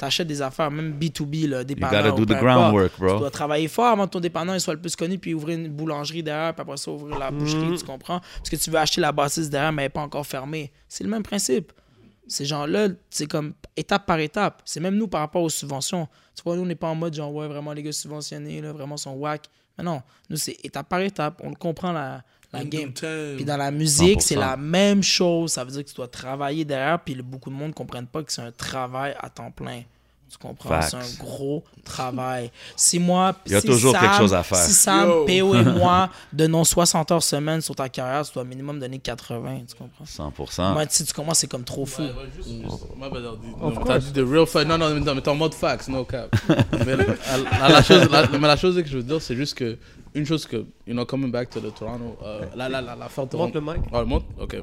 Speaker 5: achètes des affaires, même B2B, là,
Speaker 2: You
Speaker 5: dépanneur.
Speaker 2: gotta do
Speaker 5: ou
Speaker 2: the
Speaker 5: peu importe.
Speaker 2: groundwork,
Speaker 5: Tu dois travailler fort avant que ton dépanneur il soit le plus connu, puis ouvrir une boulangerie derrière, puis après ça, ouvrir la boucherie, tu comprends? Parce que tu veux acheter la bâtisse derrière, mais elle n'est pas encore fermée. C'est le même principe. Ces gens-là, c'est comme étape par étape. C'est même nous par rapport aux subventions. Tu vois, nous, on n'est pas en mode genre, ouais, vraiment, les gars subventionnés, là, vraiment, sont whack. Mais non, nous, c'est étape par étape. On comprend la, la game.
Speaker 4: time.
Speaker 5: Puis dans la musique,
Speaker 2: 100%.
Speaker 5: c'est la même chose. Ça veut dire que tu dois travailler derrière, puis beaucoup de monde ne comprennent pas que c'est un travail à temps plein. Tu comprends? C'est un gros travail. Si moi,
Speaker 2: Il y a
Speaker 5: si
Speaker 2: toujours
Speaker 5: Sam-
Speaker 2: quelque chose à faire.
Speaker 5: Si Sam,
Speaker 4: Yo.
Speaker 5: PO et moi donnons 60 heures semaine sur ta carrière, tu dois minimum donner 80. Tu comprends?
Speaker 2: 100%.
Speaker 5: Moi, si tu commences, c'est comme trop fou.
Speaker 6: Ouais, ouais, juste- juste- bad, Aldi.
Speaker 3: Of
Speaker 6: Non, T'as dit the real fact. Non, non, mais non, mais t'es en mode facts, no cap. mais la, chose, la, mais la chose que je veux dire, c'est juste que, une chose que, you know, coming back to the Toronto, euh, la, la, la, l'affaire de
Speaker 3: Monte
Speaker 6: Toronto.
Speaker 3: le mic.
Speaker 6: Ah? Ok.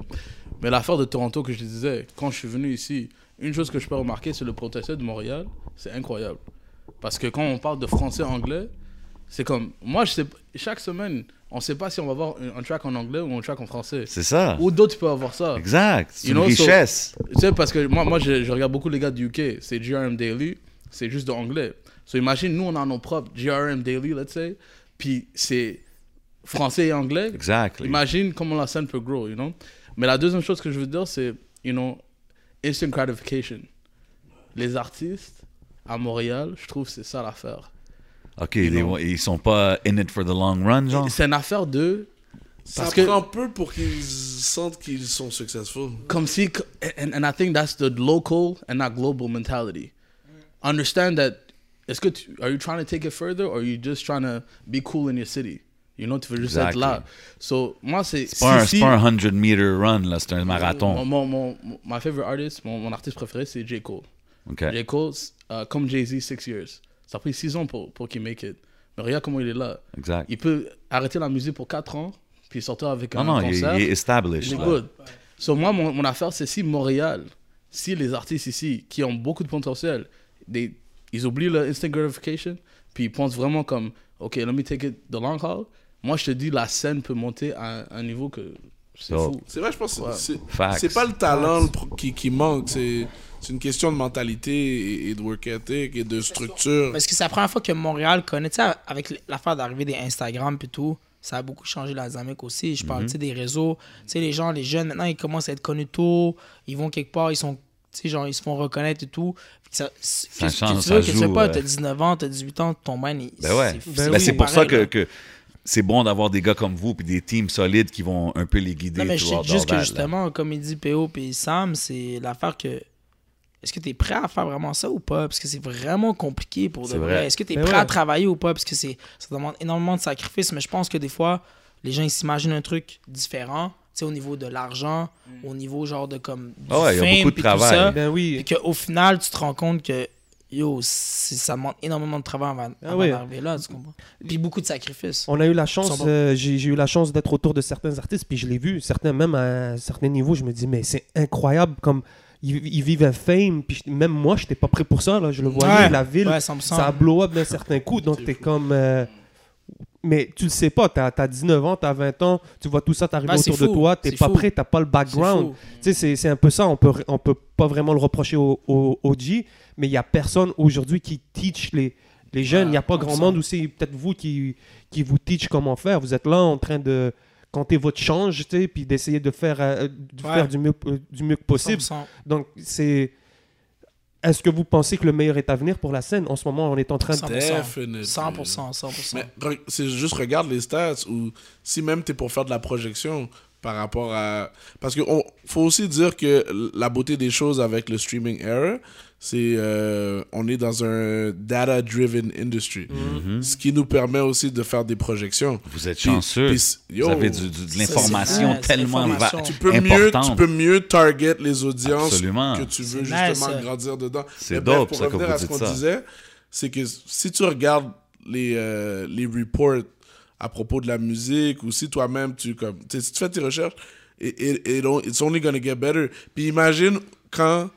Speaker 6: Mais l'affaire de Toronto que je te disais, quand je suis venu ici, une chose que je peux remarquer, c'est le potentiel de Montréal, c'est incroyable. Parce que quand on parle de français-anglais, c'est comme, moi, je sais, p- chaque semaine, on sait pas si on va avoir un, un track en anglais ou un track en français.
Speaker 2: C'est ça.
Speaker 6: Ou d'autres peuvent avoir ça.
Speaker 2: Exact. C'est
Speaker 6: You
Speaker 2: une
Speaker 6: know, so-
Speaker 2: richesse.
Speaker 6: Tu sais, parce que moi, moi je, je regarde beaucoup les gars du UK, c'est GRM Daily, c'est juste de anglais. So imagine, nous, on a nos propres GRM Daily, let's say, puis c'est français et anglais.
Speaker 2: Exactly.
Speaker 6: Imagine comment la scène peut grow, you know. Mais la deuxième chose que je veux dire, c'est, you know, instant gratification. Les artistes à Montréal, je trouve que c'est ça l'affaire.
Speaker 2: OK, ils, ils sont pas in it for the long run, genre?
Speaker 6: C'est une affaire de.
Speaker 4: Ça
Speaker 6: Parce que-
Speaker 4: prend peu pour qu'ils sentent qu'ils sont successful.
Speaker 6: comme si and, and I think that's the local and not global mentality. Understand that est-ce que tu, are you trying to take it further or are you just trying to be cool in your city? You know, tu veux juste
Speaker 2: Exactly.
Speaker 6: être là. So, moi, c'est.
Speaker 2: C'est pas, un-
Speaker 6: si-
Speaker 2: pas un 100 meter run, là, c'est un marathon.
Speaker 6: mon, mon, mon- my favorite artist, mon, mon artiste préféré, c'est J. Cole. J. Cole, euh, comme Jay-Z, six years. Ça a pris six ans pour, pour qu'il make it. Mais regarde comment il est là.
Speaker 2: Exact.
Speaker 6: Il peut arrêter la musique pour quatre ans, puis sortir avec
Speaker 2: Non,
Speaker 6: un
Speaker 2: non, il,
Speaker 6: concert.
Speaker 2: il est established.
Speaker 6: Il est good. So, moi, mon, mon affaire, c'est si Montréal, si les artistes ici, qui ont beaucoup de potentiel, des, ils oublient le instant gratification, puis ils pensent vraiment comme, OK, let me take it the long haul. Moi, je te dis, la scène peut monter à un niveau que c'est
Speaker 2: So,
Speaker 6: fou.
Speaker 4: C'est vrai, je pense que
Speaker 6: Ouais.
Speaker 4: c'est- pas le talent qui, qui manque, c'est c'est une question de mentalité et, et de work ethic et de structure.
Speaker 5: Parce que c'est la première fois que Montréal connaît, tu sais, avec l'affaire d'arrivée des Instagram et tout, ça a beaucoup changé la dynamique aussi. Je parle, tu sais, des réseaux. Tu sais, les gens, les jeunes, maintenant, ils commencent à être connus tôt. Ils vont quelque part, ils sont, tu sais, genre, ils se font reconnaître et tout. Ça,
Speaker 2: Ça
Speaker 5: que-
Speaker 2: change,
Speaker 5: que tu veux,
Speaker 2: ça
Speaker 5: que tu sais pas, t'as 19 ans, t'as 18 ans, ton man, il,
Speaker 2: Ben ouais.
Speaker 5: c'est-
Speaker 3: Ben oui.
Speaker 2: pour ça que c'est bon d'avoir des gars comme vous puis des teams solides qui vont un peu les guider.
Speaker 5: Non, mais je sais juste que
Speaker 2: that, là.
Speaker 5: justement, comme il dit PO et Sam, c'est l'affaire que. Est-ce que tu es prêt à faire vraiment ça ou pas? Parce que c'est vraiment compliqué pour de
Speaker 2: C'est
Speaker 5: vrai.
Speaker 2: vrai.
Speaker 5: Est-ce que tu es prêt
Speaker 3: ouais.
Speaker 5: à travailler ou pas? Parce que c'est ça demande énormément de sacrifices, mais je pense que des fois, les gens ils s'imaginent un truc différent, tu sais, au niveau de l'argent, au niveau genre de comme du
Speaker 2: Ah ouais, il y a
Speaker 5: fame,
Speaker 2: beaucoup de
Speaker 5: tout
Speaker 2: travail.
Speaker 5: ça.
Speaker 3: Ben oui.
Speaker 5: Puis qu'au final, tu te rends compte que yo, ça demande énormément de travail avant,
Speaker 3: Ah
Speaker 5: avant d'arriver là, tu comprends? Puis beaucoup de sacrifices.
Speaker 3: On a eu la chance, euh, j'ai eu la chance d'être autour de certains artistes, puis je l'ai vu, certains même à un certain niveau, je me dis, mais c'est incroyable comme ils, ils vivent un fame, puis même moi, je n'étais pas prêt pour ça, là, je le voyais,
Speaker 5: Ouais.
Speaker 3: la ville,
Speaker 5: Ouais, 100%.
Speaker 3: ça a blow up d'un certain coup, donc t'es comme... euh, mais tu le sais pas, t'as as 19 ans, t'as 20 ans, tu vois tout ça t'arriver
Speaker 5: c'est
Speaker 3: autour de
Speaker 5: fou,
Speaker 3: toi, t'es pas
Speaker 5: fou.
Speaker 3: prêt, t'as pas le background.
Speaker 5: fou.
Speaker 3: Tu sais, c'est- c'est un peu ça. On peut, on peut pas vraiment le reprocher au, au, au G, mais il y a personne aujourd'hui qui teach les, les jeunes. Il n'y a pas
Speaker 5: Ouais,
Speaker 3: grand
Speaker 5: 100%.
Speaker 3: monde où c'est peut-être vous qui, qui vous teach comment faire. Vous êtes là en train de compter votre change, tu sais, puis d'essayer de faire, euh, de
Speaker 5: Ouais.
Speaker 3: faire du, mieux, euh, du mieux que possible.
Speaker 5: 100%.
Speaker 3: Donc, c'est. Est-ce que vous pensez que le meilleur est à venir pour la scène? En ce moment, on est en train de.
Speaker 5: 100%.
Speaker 4: Definitely.
Speaker 5: 100%, 100%.
Speaker 4: Mais c'est juste regarde les stats ou si même tu es pour faire de la projection par rapport à parce que on- faut aussi dire que la beauté des choses avec le streaming era c'est euh, on est dans un data driven industry ce qui nous permet aussi de faire des projections
Speaker 2: Vous êtes
Speaker 4: Puis-
Speaker 2: chanceux.
Speaker 4: puis yo,
Speaker 2: vous avez du- du- de l'information tellement va-
Speaker 4: tu peux mieux tu peux mieux target les audiences
Speaker 2: Absolument.
Speaker 4: que tu veux justement
Speaker 5: nice,
Speaker 4: grandir dedans.
Speaker 2: C'est dope,
Speaker 4: pour
Speaker 2: ça, que
Speaker 4: revenir
Speaker 2: vous
Speaker 4: à ce qu'on disait, c'est que si tu regardes les, euh, les reports à propos de la musique ou si toi-même tu comme si tu fais tes recherches, it, it, it don't- it's only gonna get better. Puis imagine quand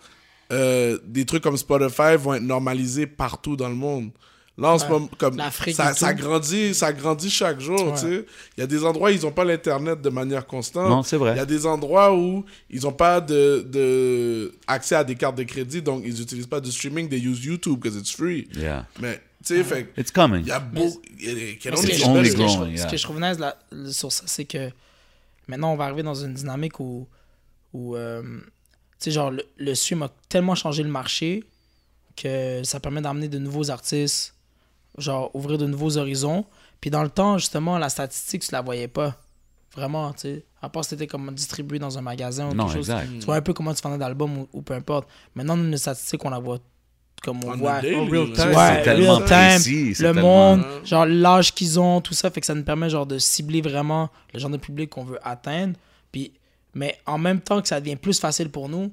Speaker 4: euh, des trucs comme Spotify vont être normalisés partout dans le monde. Là, en ce
Speaker 5: Ouais.
Speaker 4: moment, comme
Speaker 5: L'Afrique
Speaker 4: ça, ça grandit, ça grandit chaque jour,
Speaker 5: Ouais.
Speaker 4: tu sais. Il y a des endroits où ils n'ont pas l'internet de manière constante.
Speaker 2: Non, c'est vrai.
Speaker 4: Il y a des endroits où ils n'ont pas de, de accès à des cartes de crédit, donc ils n'utilisent pas de streaming, they use YouTube because it's free.
Speaker 2: Yeah.
Speaker 4: Mais tu sais, fait
Speaker 2: It's coming.
Speaker 4: il y a can
Speaker 5: ce que je-
Speaker 2: only
Speaker 5: ce que je
Speaker 2: growing,
Speaker 5: trouve- nice là, sur ça, c'est que maintenant, on va arriver dans une dynamique où, où euh, sais, genre, le, le stream a tellement changé le marché que ça permet d'amener de nouveaux artistes, genre, ouvrir de nouveaux horizons. Puis dans le temps, justement, la statistique, tu la voyais pas. Vraiment, tu sais. À part si t'étais comme distribué dans un magasin ou
Speaker 2: Non,
Speaker 5: quelque chose.
Speaker 2: exact.
Speaker 5: Tu vois un peu comment tu vendais d'albums ou, ou peu importe. Maintenant, une statistique, on la voit comme on
Speaker 4: On
Speaker 5: voit.
Speaker 4: daily,
Speaker 3: real time.
Speaker 5: Ouais,
Speaker 2: c'est tellement
Speaker 5: real time,
Speaker 2: précis.
Speaker 5: le
Speaker 2: tellement-
Speaker 5: monde, genre l'âge qu'ils ont, tout ça, fait que ça nous permet genre de cibler vraiment le genre de public qu'on veut atteindre. Mais en même temps que ça devient plus facile pour nous,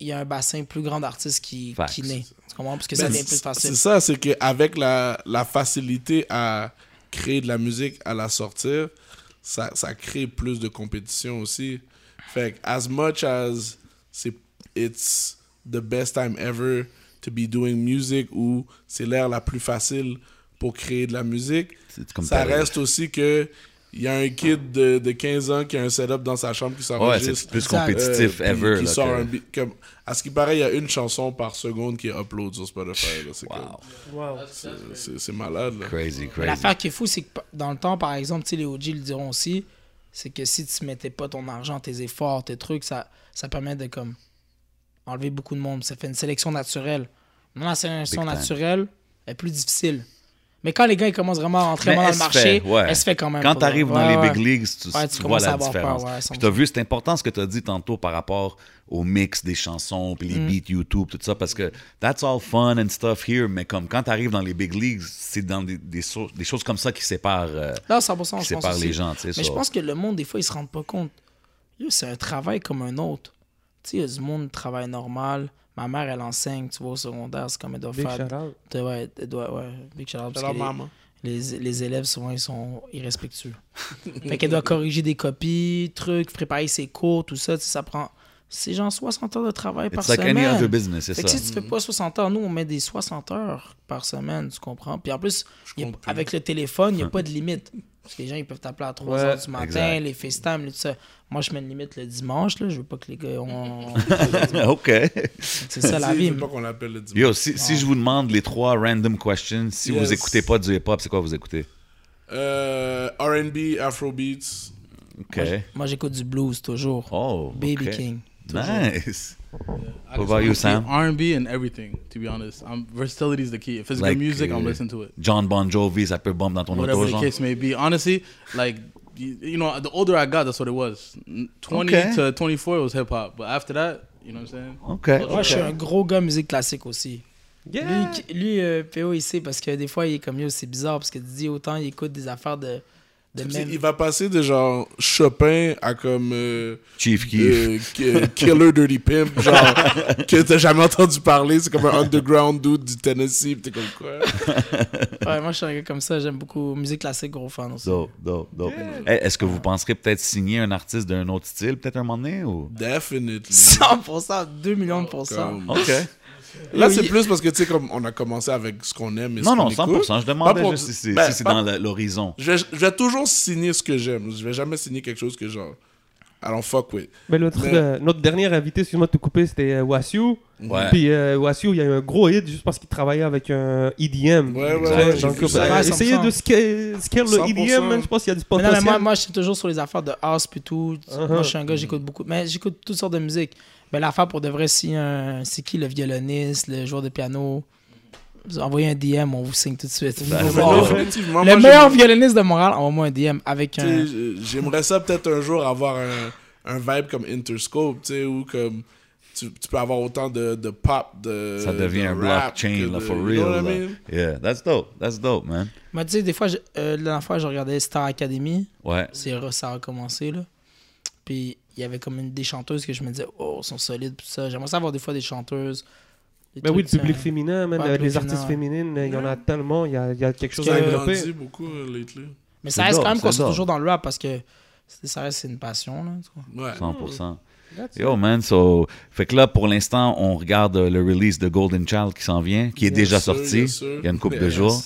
Speaker 5: il y a un bassin plus grand d'artistes qui, qui naît. Tu comprends? Parce que ça devient plus
Speaker 4: c'est-
Speaker 5: facile.
Speaker 4: C'est ça, c'est qu'avec la, la facilité à créer de la musique, à la sortir, ça, ça crée plus de compétition aussi. Fait que, as much as c'est it's the best time ever to be doing music ou c'est l'ère la plus facile pour créer de la musique, ça reste aussi que il y a un kid de, de 15 ans qui a un setup dans sa chambre qui
Speaker 2: Ouais,
Speaker 4: s'enregistre.
Speaker 2: c'est plus compétitif
Speaker 4: Euh,
Speaker 2: ever.
Speaker 4: qui
Speaker 2: là,
Speaker 4: sort
Speaker 2: que-
Speaker 4: un beat- comme, à ce qui paraît, il y a une chanson par seconde qui est upload sur Spotify. là. C'est
Speaker 2: Wow.
Speaker 4: comme-
Speaker 3: Wow.
Speaker 4: c'est- c'est c'est malade. Là.
Speaker 2: Crazy, crazy.
Speaker 5: L'affaire qui est fou, c'est que dans le temps, par exemple, tu sais, les OG le diront aussi, c'est que si tu mettais pas ton argent, tes efforts, tes trucs, ça, ça permet de comme enlever beaucoup de monde. Ça fait une sélection naturelle. Maintenant, la sélection
Speaker 2: Big time.
Speaker 5: naturelle est plus difficile. Mais quand les gars ils commencent vraiment à rentrer dans le marché,
Speaker 2: fait, ouais.
Speaker 5: elle se fait quand même.
Speaker 2: Quand tu arrives dans les big leagues, tu,
Speaker 5: Ouais,
Speaker 2: tu
Speaker 5: tu
Speaker 2: vois la
Speaker 5: peur,
Speaker 2: différence. puis
Speaker 5: 100%.
Speaker 2: tu as vu, c'est important ce que tu as dit tantôt par rapport au mix des chansons, puis les
Speaker 5: Mm.
Speaker 2: beats YouTube, tout ça, parce que that's all fun and stuff here, mais comme quand tu arrives dans les big leagues, c'est dans des, des, so- des choses comme ça qui séparent, euh,
Speaker 5: Là, 100%,
Speaker 2: qui
Speaker 5: je pense
Speaker 2: séparent
Speaker 5: aussi.
Speaker 2: les gens.
Speaker 5: Mais je pense que le monde, des fois, ils se rendent pas compte. C'est un travail comme un autre. Tu sais, il y a du monde qui travaille normal. Ma mère, elle enseigne, tu vois, au secondaire. C'est comme elle doit
Speaker 3: Big
Speaker 5: faire.
Speaker 3: shout out.
Speaker 5: de- ouais, elle doit, ouais, big shout out, parce
Speaker 4: Alors,
Speaker 5: que les-
Speaker 4: maman.
Speaker 5: les, les élèves, souvent, ils sont irrespectueux. fait qu'elle doit corriger des copies, trucs, préparer ses cours, tout ça. tu sais, Ça prend. C'est genre 60 heures de travail par
Speaker 2: It's like
Speaker 5: semaine.
Speaker 2: any other business, c'est
Speaker 5: Fait
Speaker 2: ça.
Speaker 5: que si tu fais pas 60 heures, nous, on met des 60 heures par semaine, tu comprends? Puis en a-
Speaker 4: plus.
Speaker 5: avec le téléphone, il n'y a pas de limite. Parce que les gens, ils peuvent t'appeler à 3
Speaker 3: Ouais,
Speaker 5: heures du matin,
Speaker 2: exact.
Speaker 5: les FaceTime, tout ça. Moi, je mets une limite le dimanche, là. Je veux pas que les gars... On...
Speaker 2: OK.
Speaker 5: C'est ça, la
Speaker 4: Si,
Speaker 5: vie.
Speaker 4: il faut pas qu'on l'appelle le dimanche.
Speaker 2: Yo, si, si je vous demande les trois random questions, si
Speaker 4: Yes.
Speaker 2: vous écoutez pas du hip-hop, c'est quoi vous écoutez?
Speaker 4: Euh, R&B, Afrobeats.
Speaker 2: OK.
Speaker 5: Moi, j'écoute du blues, toujours.
Speaker 2: Oh,
Speaker 5: Baby. King.
Speaker 2: Nice.
Speaker 6: I
Speaker 2: What about you, Sam?
Speaker 6: R&B and everything. To be honest, um, versatility is the key. If it's
Speaker 2: Like,
Speaker 6: good music, I'm
Speaker 2: uh,
Speaker 6: listening to it.
Speaker 2: John Bon Jovi, ça peut bomber dans ton
Speaker 6: Whatever
Speaker 2: auto,
Speaker 6: the
Speaker 2: genre?
Speaker 6: case may be. Honestly, like you, you know, the older I got, that's what it was. Twenty
Speaker 2: Okay.
Speaker 6: to twenty-four, it was hip hop. But after that, you know what I'm saying?
Speaker 2: OK.
Speaker 5: Moi, je suis un gros gars musique classique aussi.
Speaker 3: Yeah.
Speaker 5: Lui, lui euh, PO, il sait parce que des fois, il est comme yo, c'est bizarre parce que tu dis autant, il écoute des affaires de, de même.
Speaker 4: Il va passer de genre Chopin à comme euh,
Speaker 2: Chief Keef.
Speaker 4: euh, Ki- Killer Dirty Pimp, genre que t'as jamais entendu parler. C'est comme un underground dude du Tennessee. pis T'es comme quoi?
Speaker 5: Ouais, moi, je suis un gars comme ça. J'aime beaucoup musique classique, gros fan aussi.
Speaker 2: Dope, dope, dope. Hey, Est-ce que vous penserez peut-être signer un artiste d'un autre style, peut-être un moment donné? Ou...
Speaker 4: Definitely.
Speaker 5: 100%, 2 millions de pourcents.
Speaker 4: Comme-
Speaker 2: OK.
Speaker 4: Là,
Speaker 5: Oui.
Speaker 4: c'est plus parce que, tu sais, comme on a commencé avec ce qu'on aime et ce
Speaker 2: Non,
Speaker 4: qu'on
Speaker 2: non, 100%.
Speaker 4: écoute.
Speaker 2: Je demandais
Speaker 4: Pas pour-
Speaker 2: juste si c'est
Speaker 4: Ben,
Speaker 2: si c'est
Speaker 4: pas-
Speaker 2: dans l'horizon.
Speaker 4: Je vais, je vais toujours signer ce que j'aime. Je vais jamais signer quelque chose que genre. I don't fuck with.
Speaker 3: Mais notre,
Speaker 4: Mais-
Speaker 3: euh, notre dernier invité, excuse-moi de te couper, c'était euh, Wassiu.
Speaker 2: Ouais.
Speaker 3: Puis euh, Wassiu, il y a eu un gros hit juste parce qu'il travaillait avec un EDM.
Speaker 4: Ouais, ouais,
Speaker 3: donc, euh, essayez
Speaker 5: 100%.
Speaker 3: de scale, scale le
Speaker 4: 100%.
Speaker 3: EDM, je pense qu'il y a du
Speaker 5: Mais non,
Speaker 3: potentiel.
Speaker 5: moi, moi, je suis toujours sur les affaires de house et tout.
Speaker 3: Uh-huh.
Speaker 5: Moi, je suis un gars, j'écoute beaucoup. Mais j'écoute toutes sortes de musique. Mais l'affaire pour de vrai, si un... c'est qui le violoniste, le joueur de piano Vous envoyez un DM, on vous signe tout de suite.
Speaker 2: Ben, ben, ben,
Speaker 5: le
Speaker 4: moi,
Speaker 5: meilleur violoniste de Montréal, envoie-moi un DM avec un.
Speaker 4: J'aimerais ça peut-être un jour avoir un, un vibe comme Interscope, tu sais, où comme tu, tu peux avoir autant de, de pop, de.
Speaker 2: Ça devient
Speaker 4: de
Speaker 2: un
Speaker 4: rap
Speaker 2: blockchain, là, for
Speaker 4: you
Speaker 2: real.
Speaker 4: know what I
Speaker 2: là.
Speaker 4: mean?
Speaker 2: Yeah, that's dope. That's dope, man.
Speaker 5: Mais tu sais, des fois, je- euh, la dernière fois, je regardais Star Academy.
Speaker 2: Ouais.
Speaker 5: C'est ça a recommencé, là. Puis il y avait comme une des chanteuses que je me disais, oh, elles sont solides, tout ça. J'aimerais savoir des fois des chanteuses. des
Speaker 3: Ben oui, le public
Speaker 5: euh,
Speaker 3: féminin, euh,
Speaker 5: le
Speaker 3: les artistes
Speaker 5: féminin,
Speaker 3: féminines, il y en a tellement, il y a, il y a quelque chose
Speaker 5: que-
Speaker 3: à développer.
Speaker 4: beaucoup euh, lately.
Speaker 5: Mais ça reste quand même qu'on
Speaker 2: c'est
Speaker 5: soit toujours dans le rap parce que c'est- ça reste une passion. Là, tu vois.
Speaker 4: Ouais.
Speaker 2: 100%. Yo, man, so... Fait que là, pour l'instant, on regarde euh, le release de Golden Child qui s'en vient, qui est déjà
Speaker 4: sûr,
Speaker 2: sorti.
Speaker 4: yes.
Speaker 2: Il y a une couple de jours.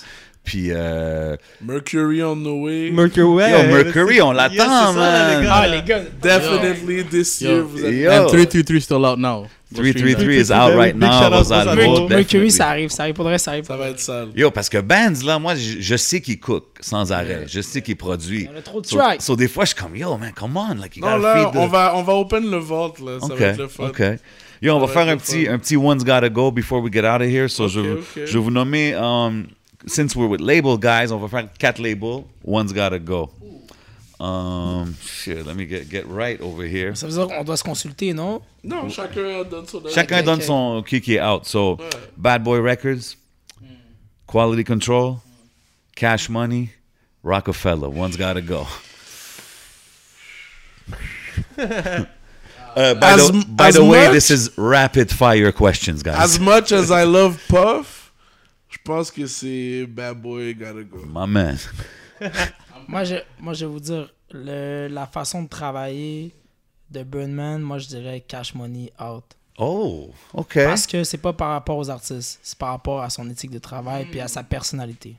Speaker 2: Puis, euh,
Speaker 4: Mercury on the way.
Speaker 3: Mercury, ouais,
Speaker 2: Yo, Mercury, on l'attend,
Speaker 3: Yes, c'est ça, là,
Speaker 2: man.
Speaker 3: les gars.
Speaker 5: Ah, les gars.
Speaker 4: Definitely this
Speaker 6: Yo.
Speaker 4: year. Vous êtes...
Speaker 2: Yo.
Speaker 6: And 333 still out now. Go stream
Speaker 2: 333 is out right
Speaker 3: shout
Speaker 2: now.
Speaker 3: out
Speaker 2: Rosalvo,
Speaker 3: Rosalvo.
Speaker 5: Mercury,
Speaker 2: definitely.
Speaker 5: ça arrive, ça arrive. Pour vrai, ça arrive.
Speaker 4: Ça va être sale.
Speaker 2: Yo, parce que Bands, là, moi, je, je sais qu'il cook sans arrêt. Je sais qu'il produit.
Speaker 5: En a trop de
Speaker 2: So, so des fois, je suis comme, yo, man, come on. Like, you
Speaker 4: Non, là,
Speaker 2: feed the...
Speaker 4: on va, on va open le vault, là. Ça
Speaker 2: OK,
Speaker 4: va être le fun.
Speaker 2: OK. Yo, on va faire un petit, un petit One's Gotta Go before we get out of here. So,
Speaker 4: OK,
Speaker 2: je, vais-
Speaker 4: OK.
Speaker 2: je vais vous nommer, um, since we're with label guys, on va faire quatre labels. One's Gotta Go. Um, shit, let me get, get right over here.
Speaker 5: Ça veut dire qu'on doit se consulter, non?
Speaker 4: Non, chacun donne son.
Speaker 2: Chacun
Speaker 5: ok,
Speaker 2: donne son qui qui est out. So, Bad Boy Records, Quality Control, Cash Money, Rockefeller. One's gotta go. Uh, by
Speaker 4: As
Speaker 2: the, by
Speaker 4: as
Speaker 2: the way,
Speaker 4: much-
Speaker 2: this is rapid fire questions, guys.
Speaker 4: As much as I love Puff, je pense que c'est Bad Boy Gotta Go.
Speaker 2: My man.
Speaker 5: Moi, je, moi, je vais vous dire, le- la façon de travailler de Birdman, moi, je dirais cash money out.
Speaker 2: Oh, okay.
Speaker 5: Parce que c'est pas par rapport aux artistes, c'est par rapport à son éthique de travail puis à sa personnalité.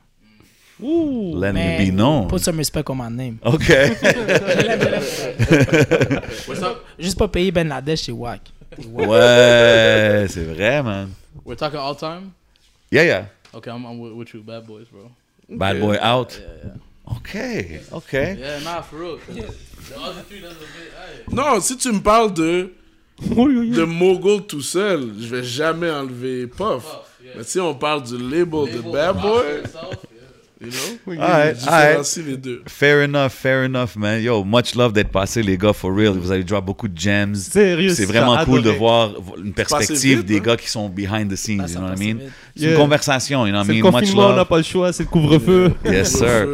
Speaker 2: Letting
Speaker 5: Mais
Speaker 2: it be known.
Speaker 5: put some respect on my name.
Speaker 2: Okay.
Speaker 6: What's up?
Speaker 5: Juste pas payer Ben Ladesh, c'est whack.
Speaker 2: ouais, c'est vrai, man.
Speaker 6: We're talking all time?
Speaker 2: Yeah, yeah.
Speaker 6: Okay, I'm, I'm with, with you. Bad boys, bro.
Speaker 2: Bad boy out? Okay, okay.
Speaker 6: Yeah, nah, for real. The other three doesn't fit. Hey.
Speaker 4: Non, si tu me parles de, de Mogul tout seul, je vais jamais enlever Puff. Mais si on parle du label de Bad Boy, you know, les deux.
Speaker 2: Fair enough, fair enough, man. Yo, much love d'être passé, les gars, for real. Vous avez drop beaucoup de gems.
Speaker 3: Sérieux,
Speaker 2: C'est vraiment cool de voir une perspective
Speaker 4: vite,
Speaker 2: des
Speaker 4: hein?
Speaker 2: gars qui sont behind the scenes, you know what I mean? C'est une conversation, you know what I
Speaker 3: le
Speaker 2: mean? Much
Speaker 3: confinement, on n'a
Speaker 2: love.
Speaker 3: pas le choix, c'est le couvre-feu.
Speaker 2: Yes, sir.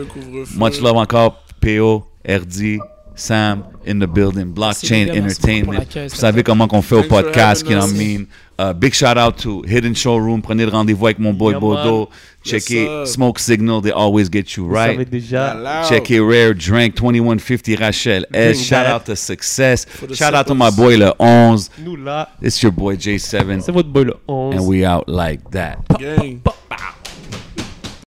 Speaker 2: Much love encore, PO, RD, Sam, in the building, Blockchain Entertainment. Vous savez comment qu'on fait au podcast, you know what I mean? Uh, big shout out to Hidden Showroom. Prenez le rendez-vous avec mon boy
Speaker 3: Yeah,
Speaker 2: Bodo. Checkez. Smoke Signal, they always get you
Speaker 3: Vous savez
Speaker 2: right.
Speaker 3: déjà.
Speaker 4: Loud.
Speaker 2: Checkez Rare Drink 2150 Rachel S. Shout out to Success. Shout out to my boy le 11.
Speaker 3: Nous là,
Speaker 2: It's your boy J7.
Speaker 3: c'est votre boy le 11.
Speaker 2: And we out like that.
Speaker 4: Gang.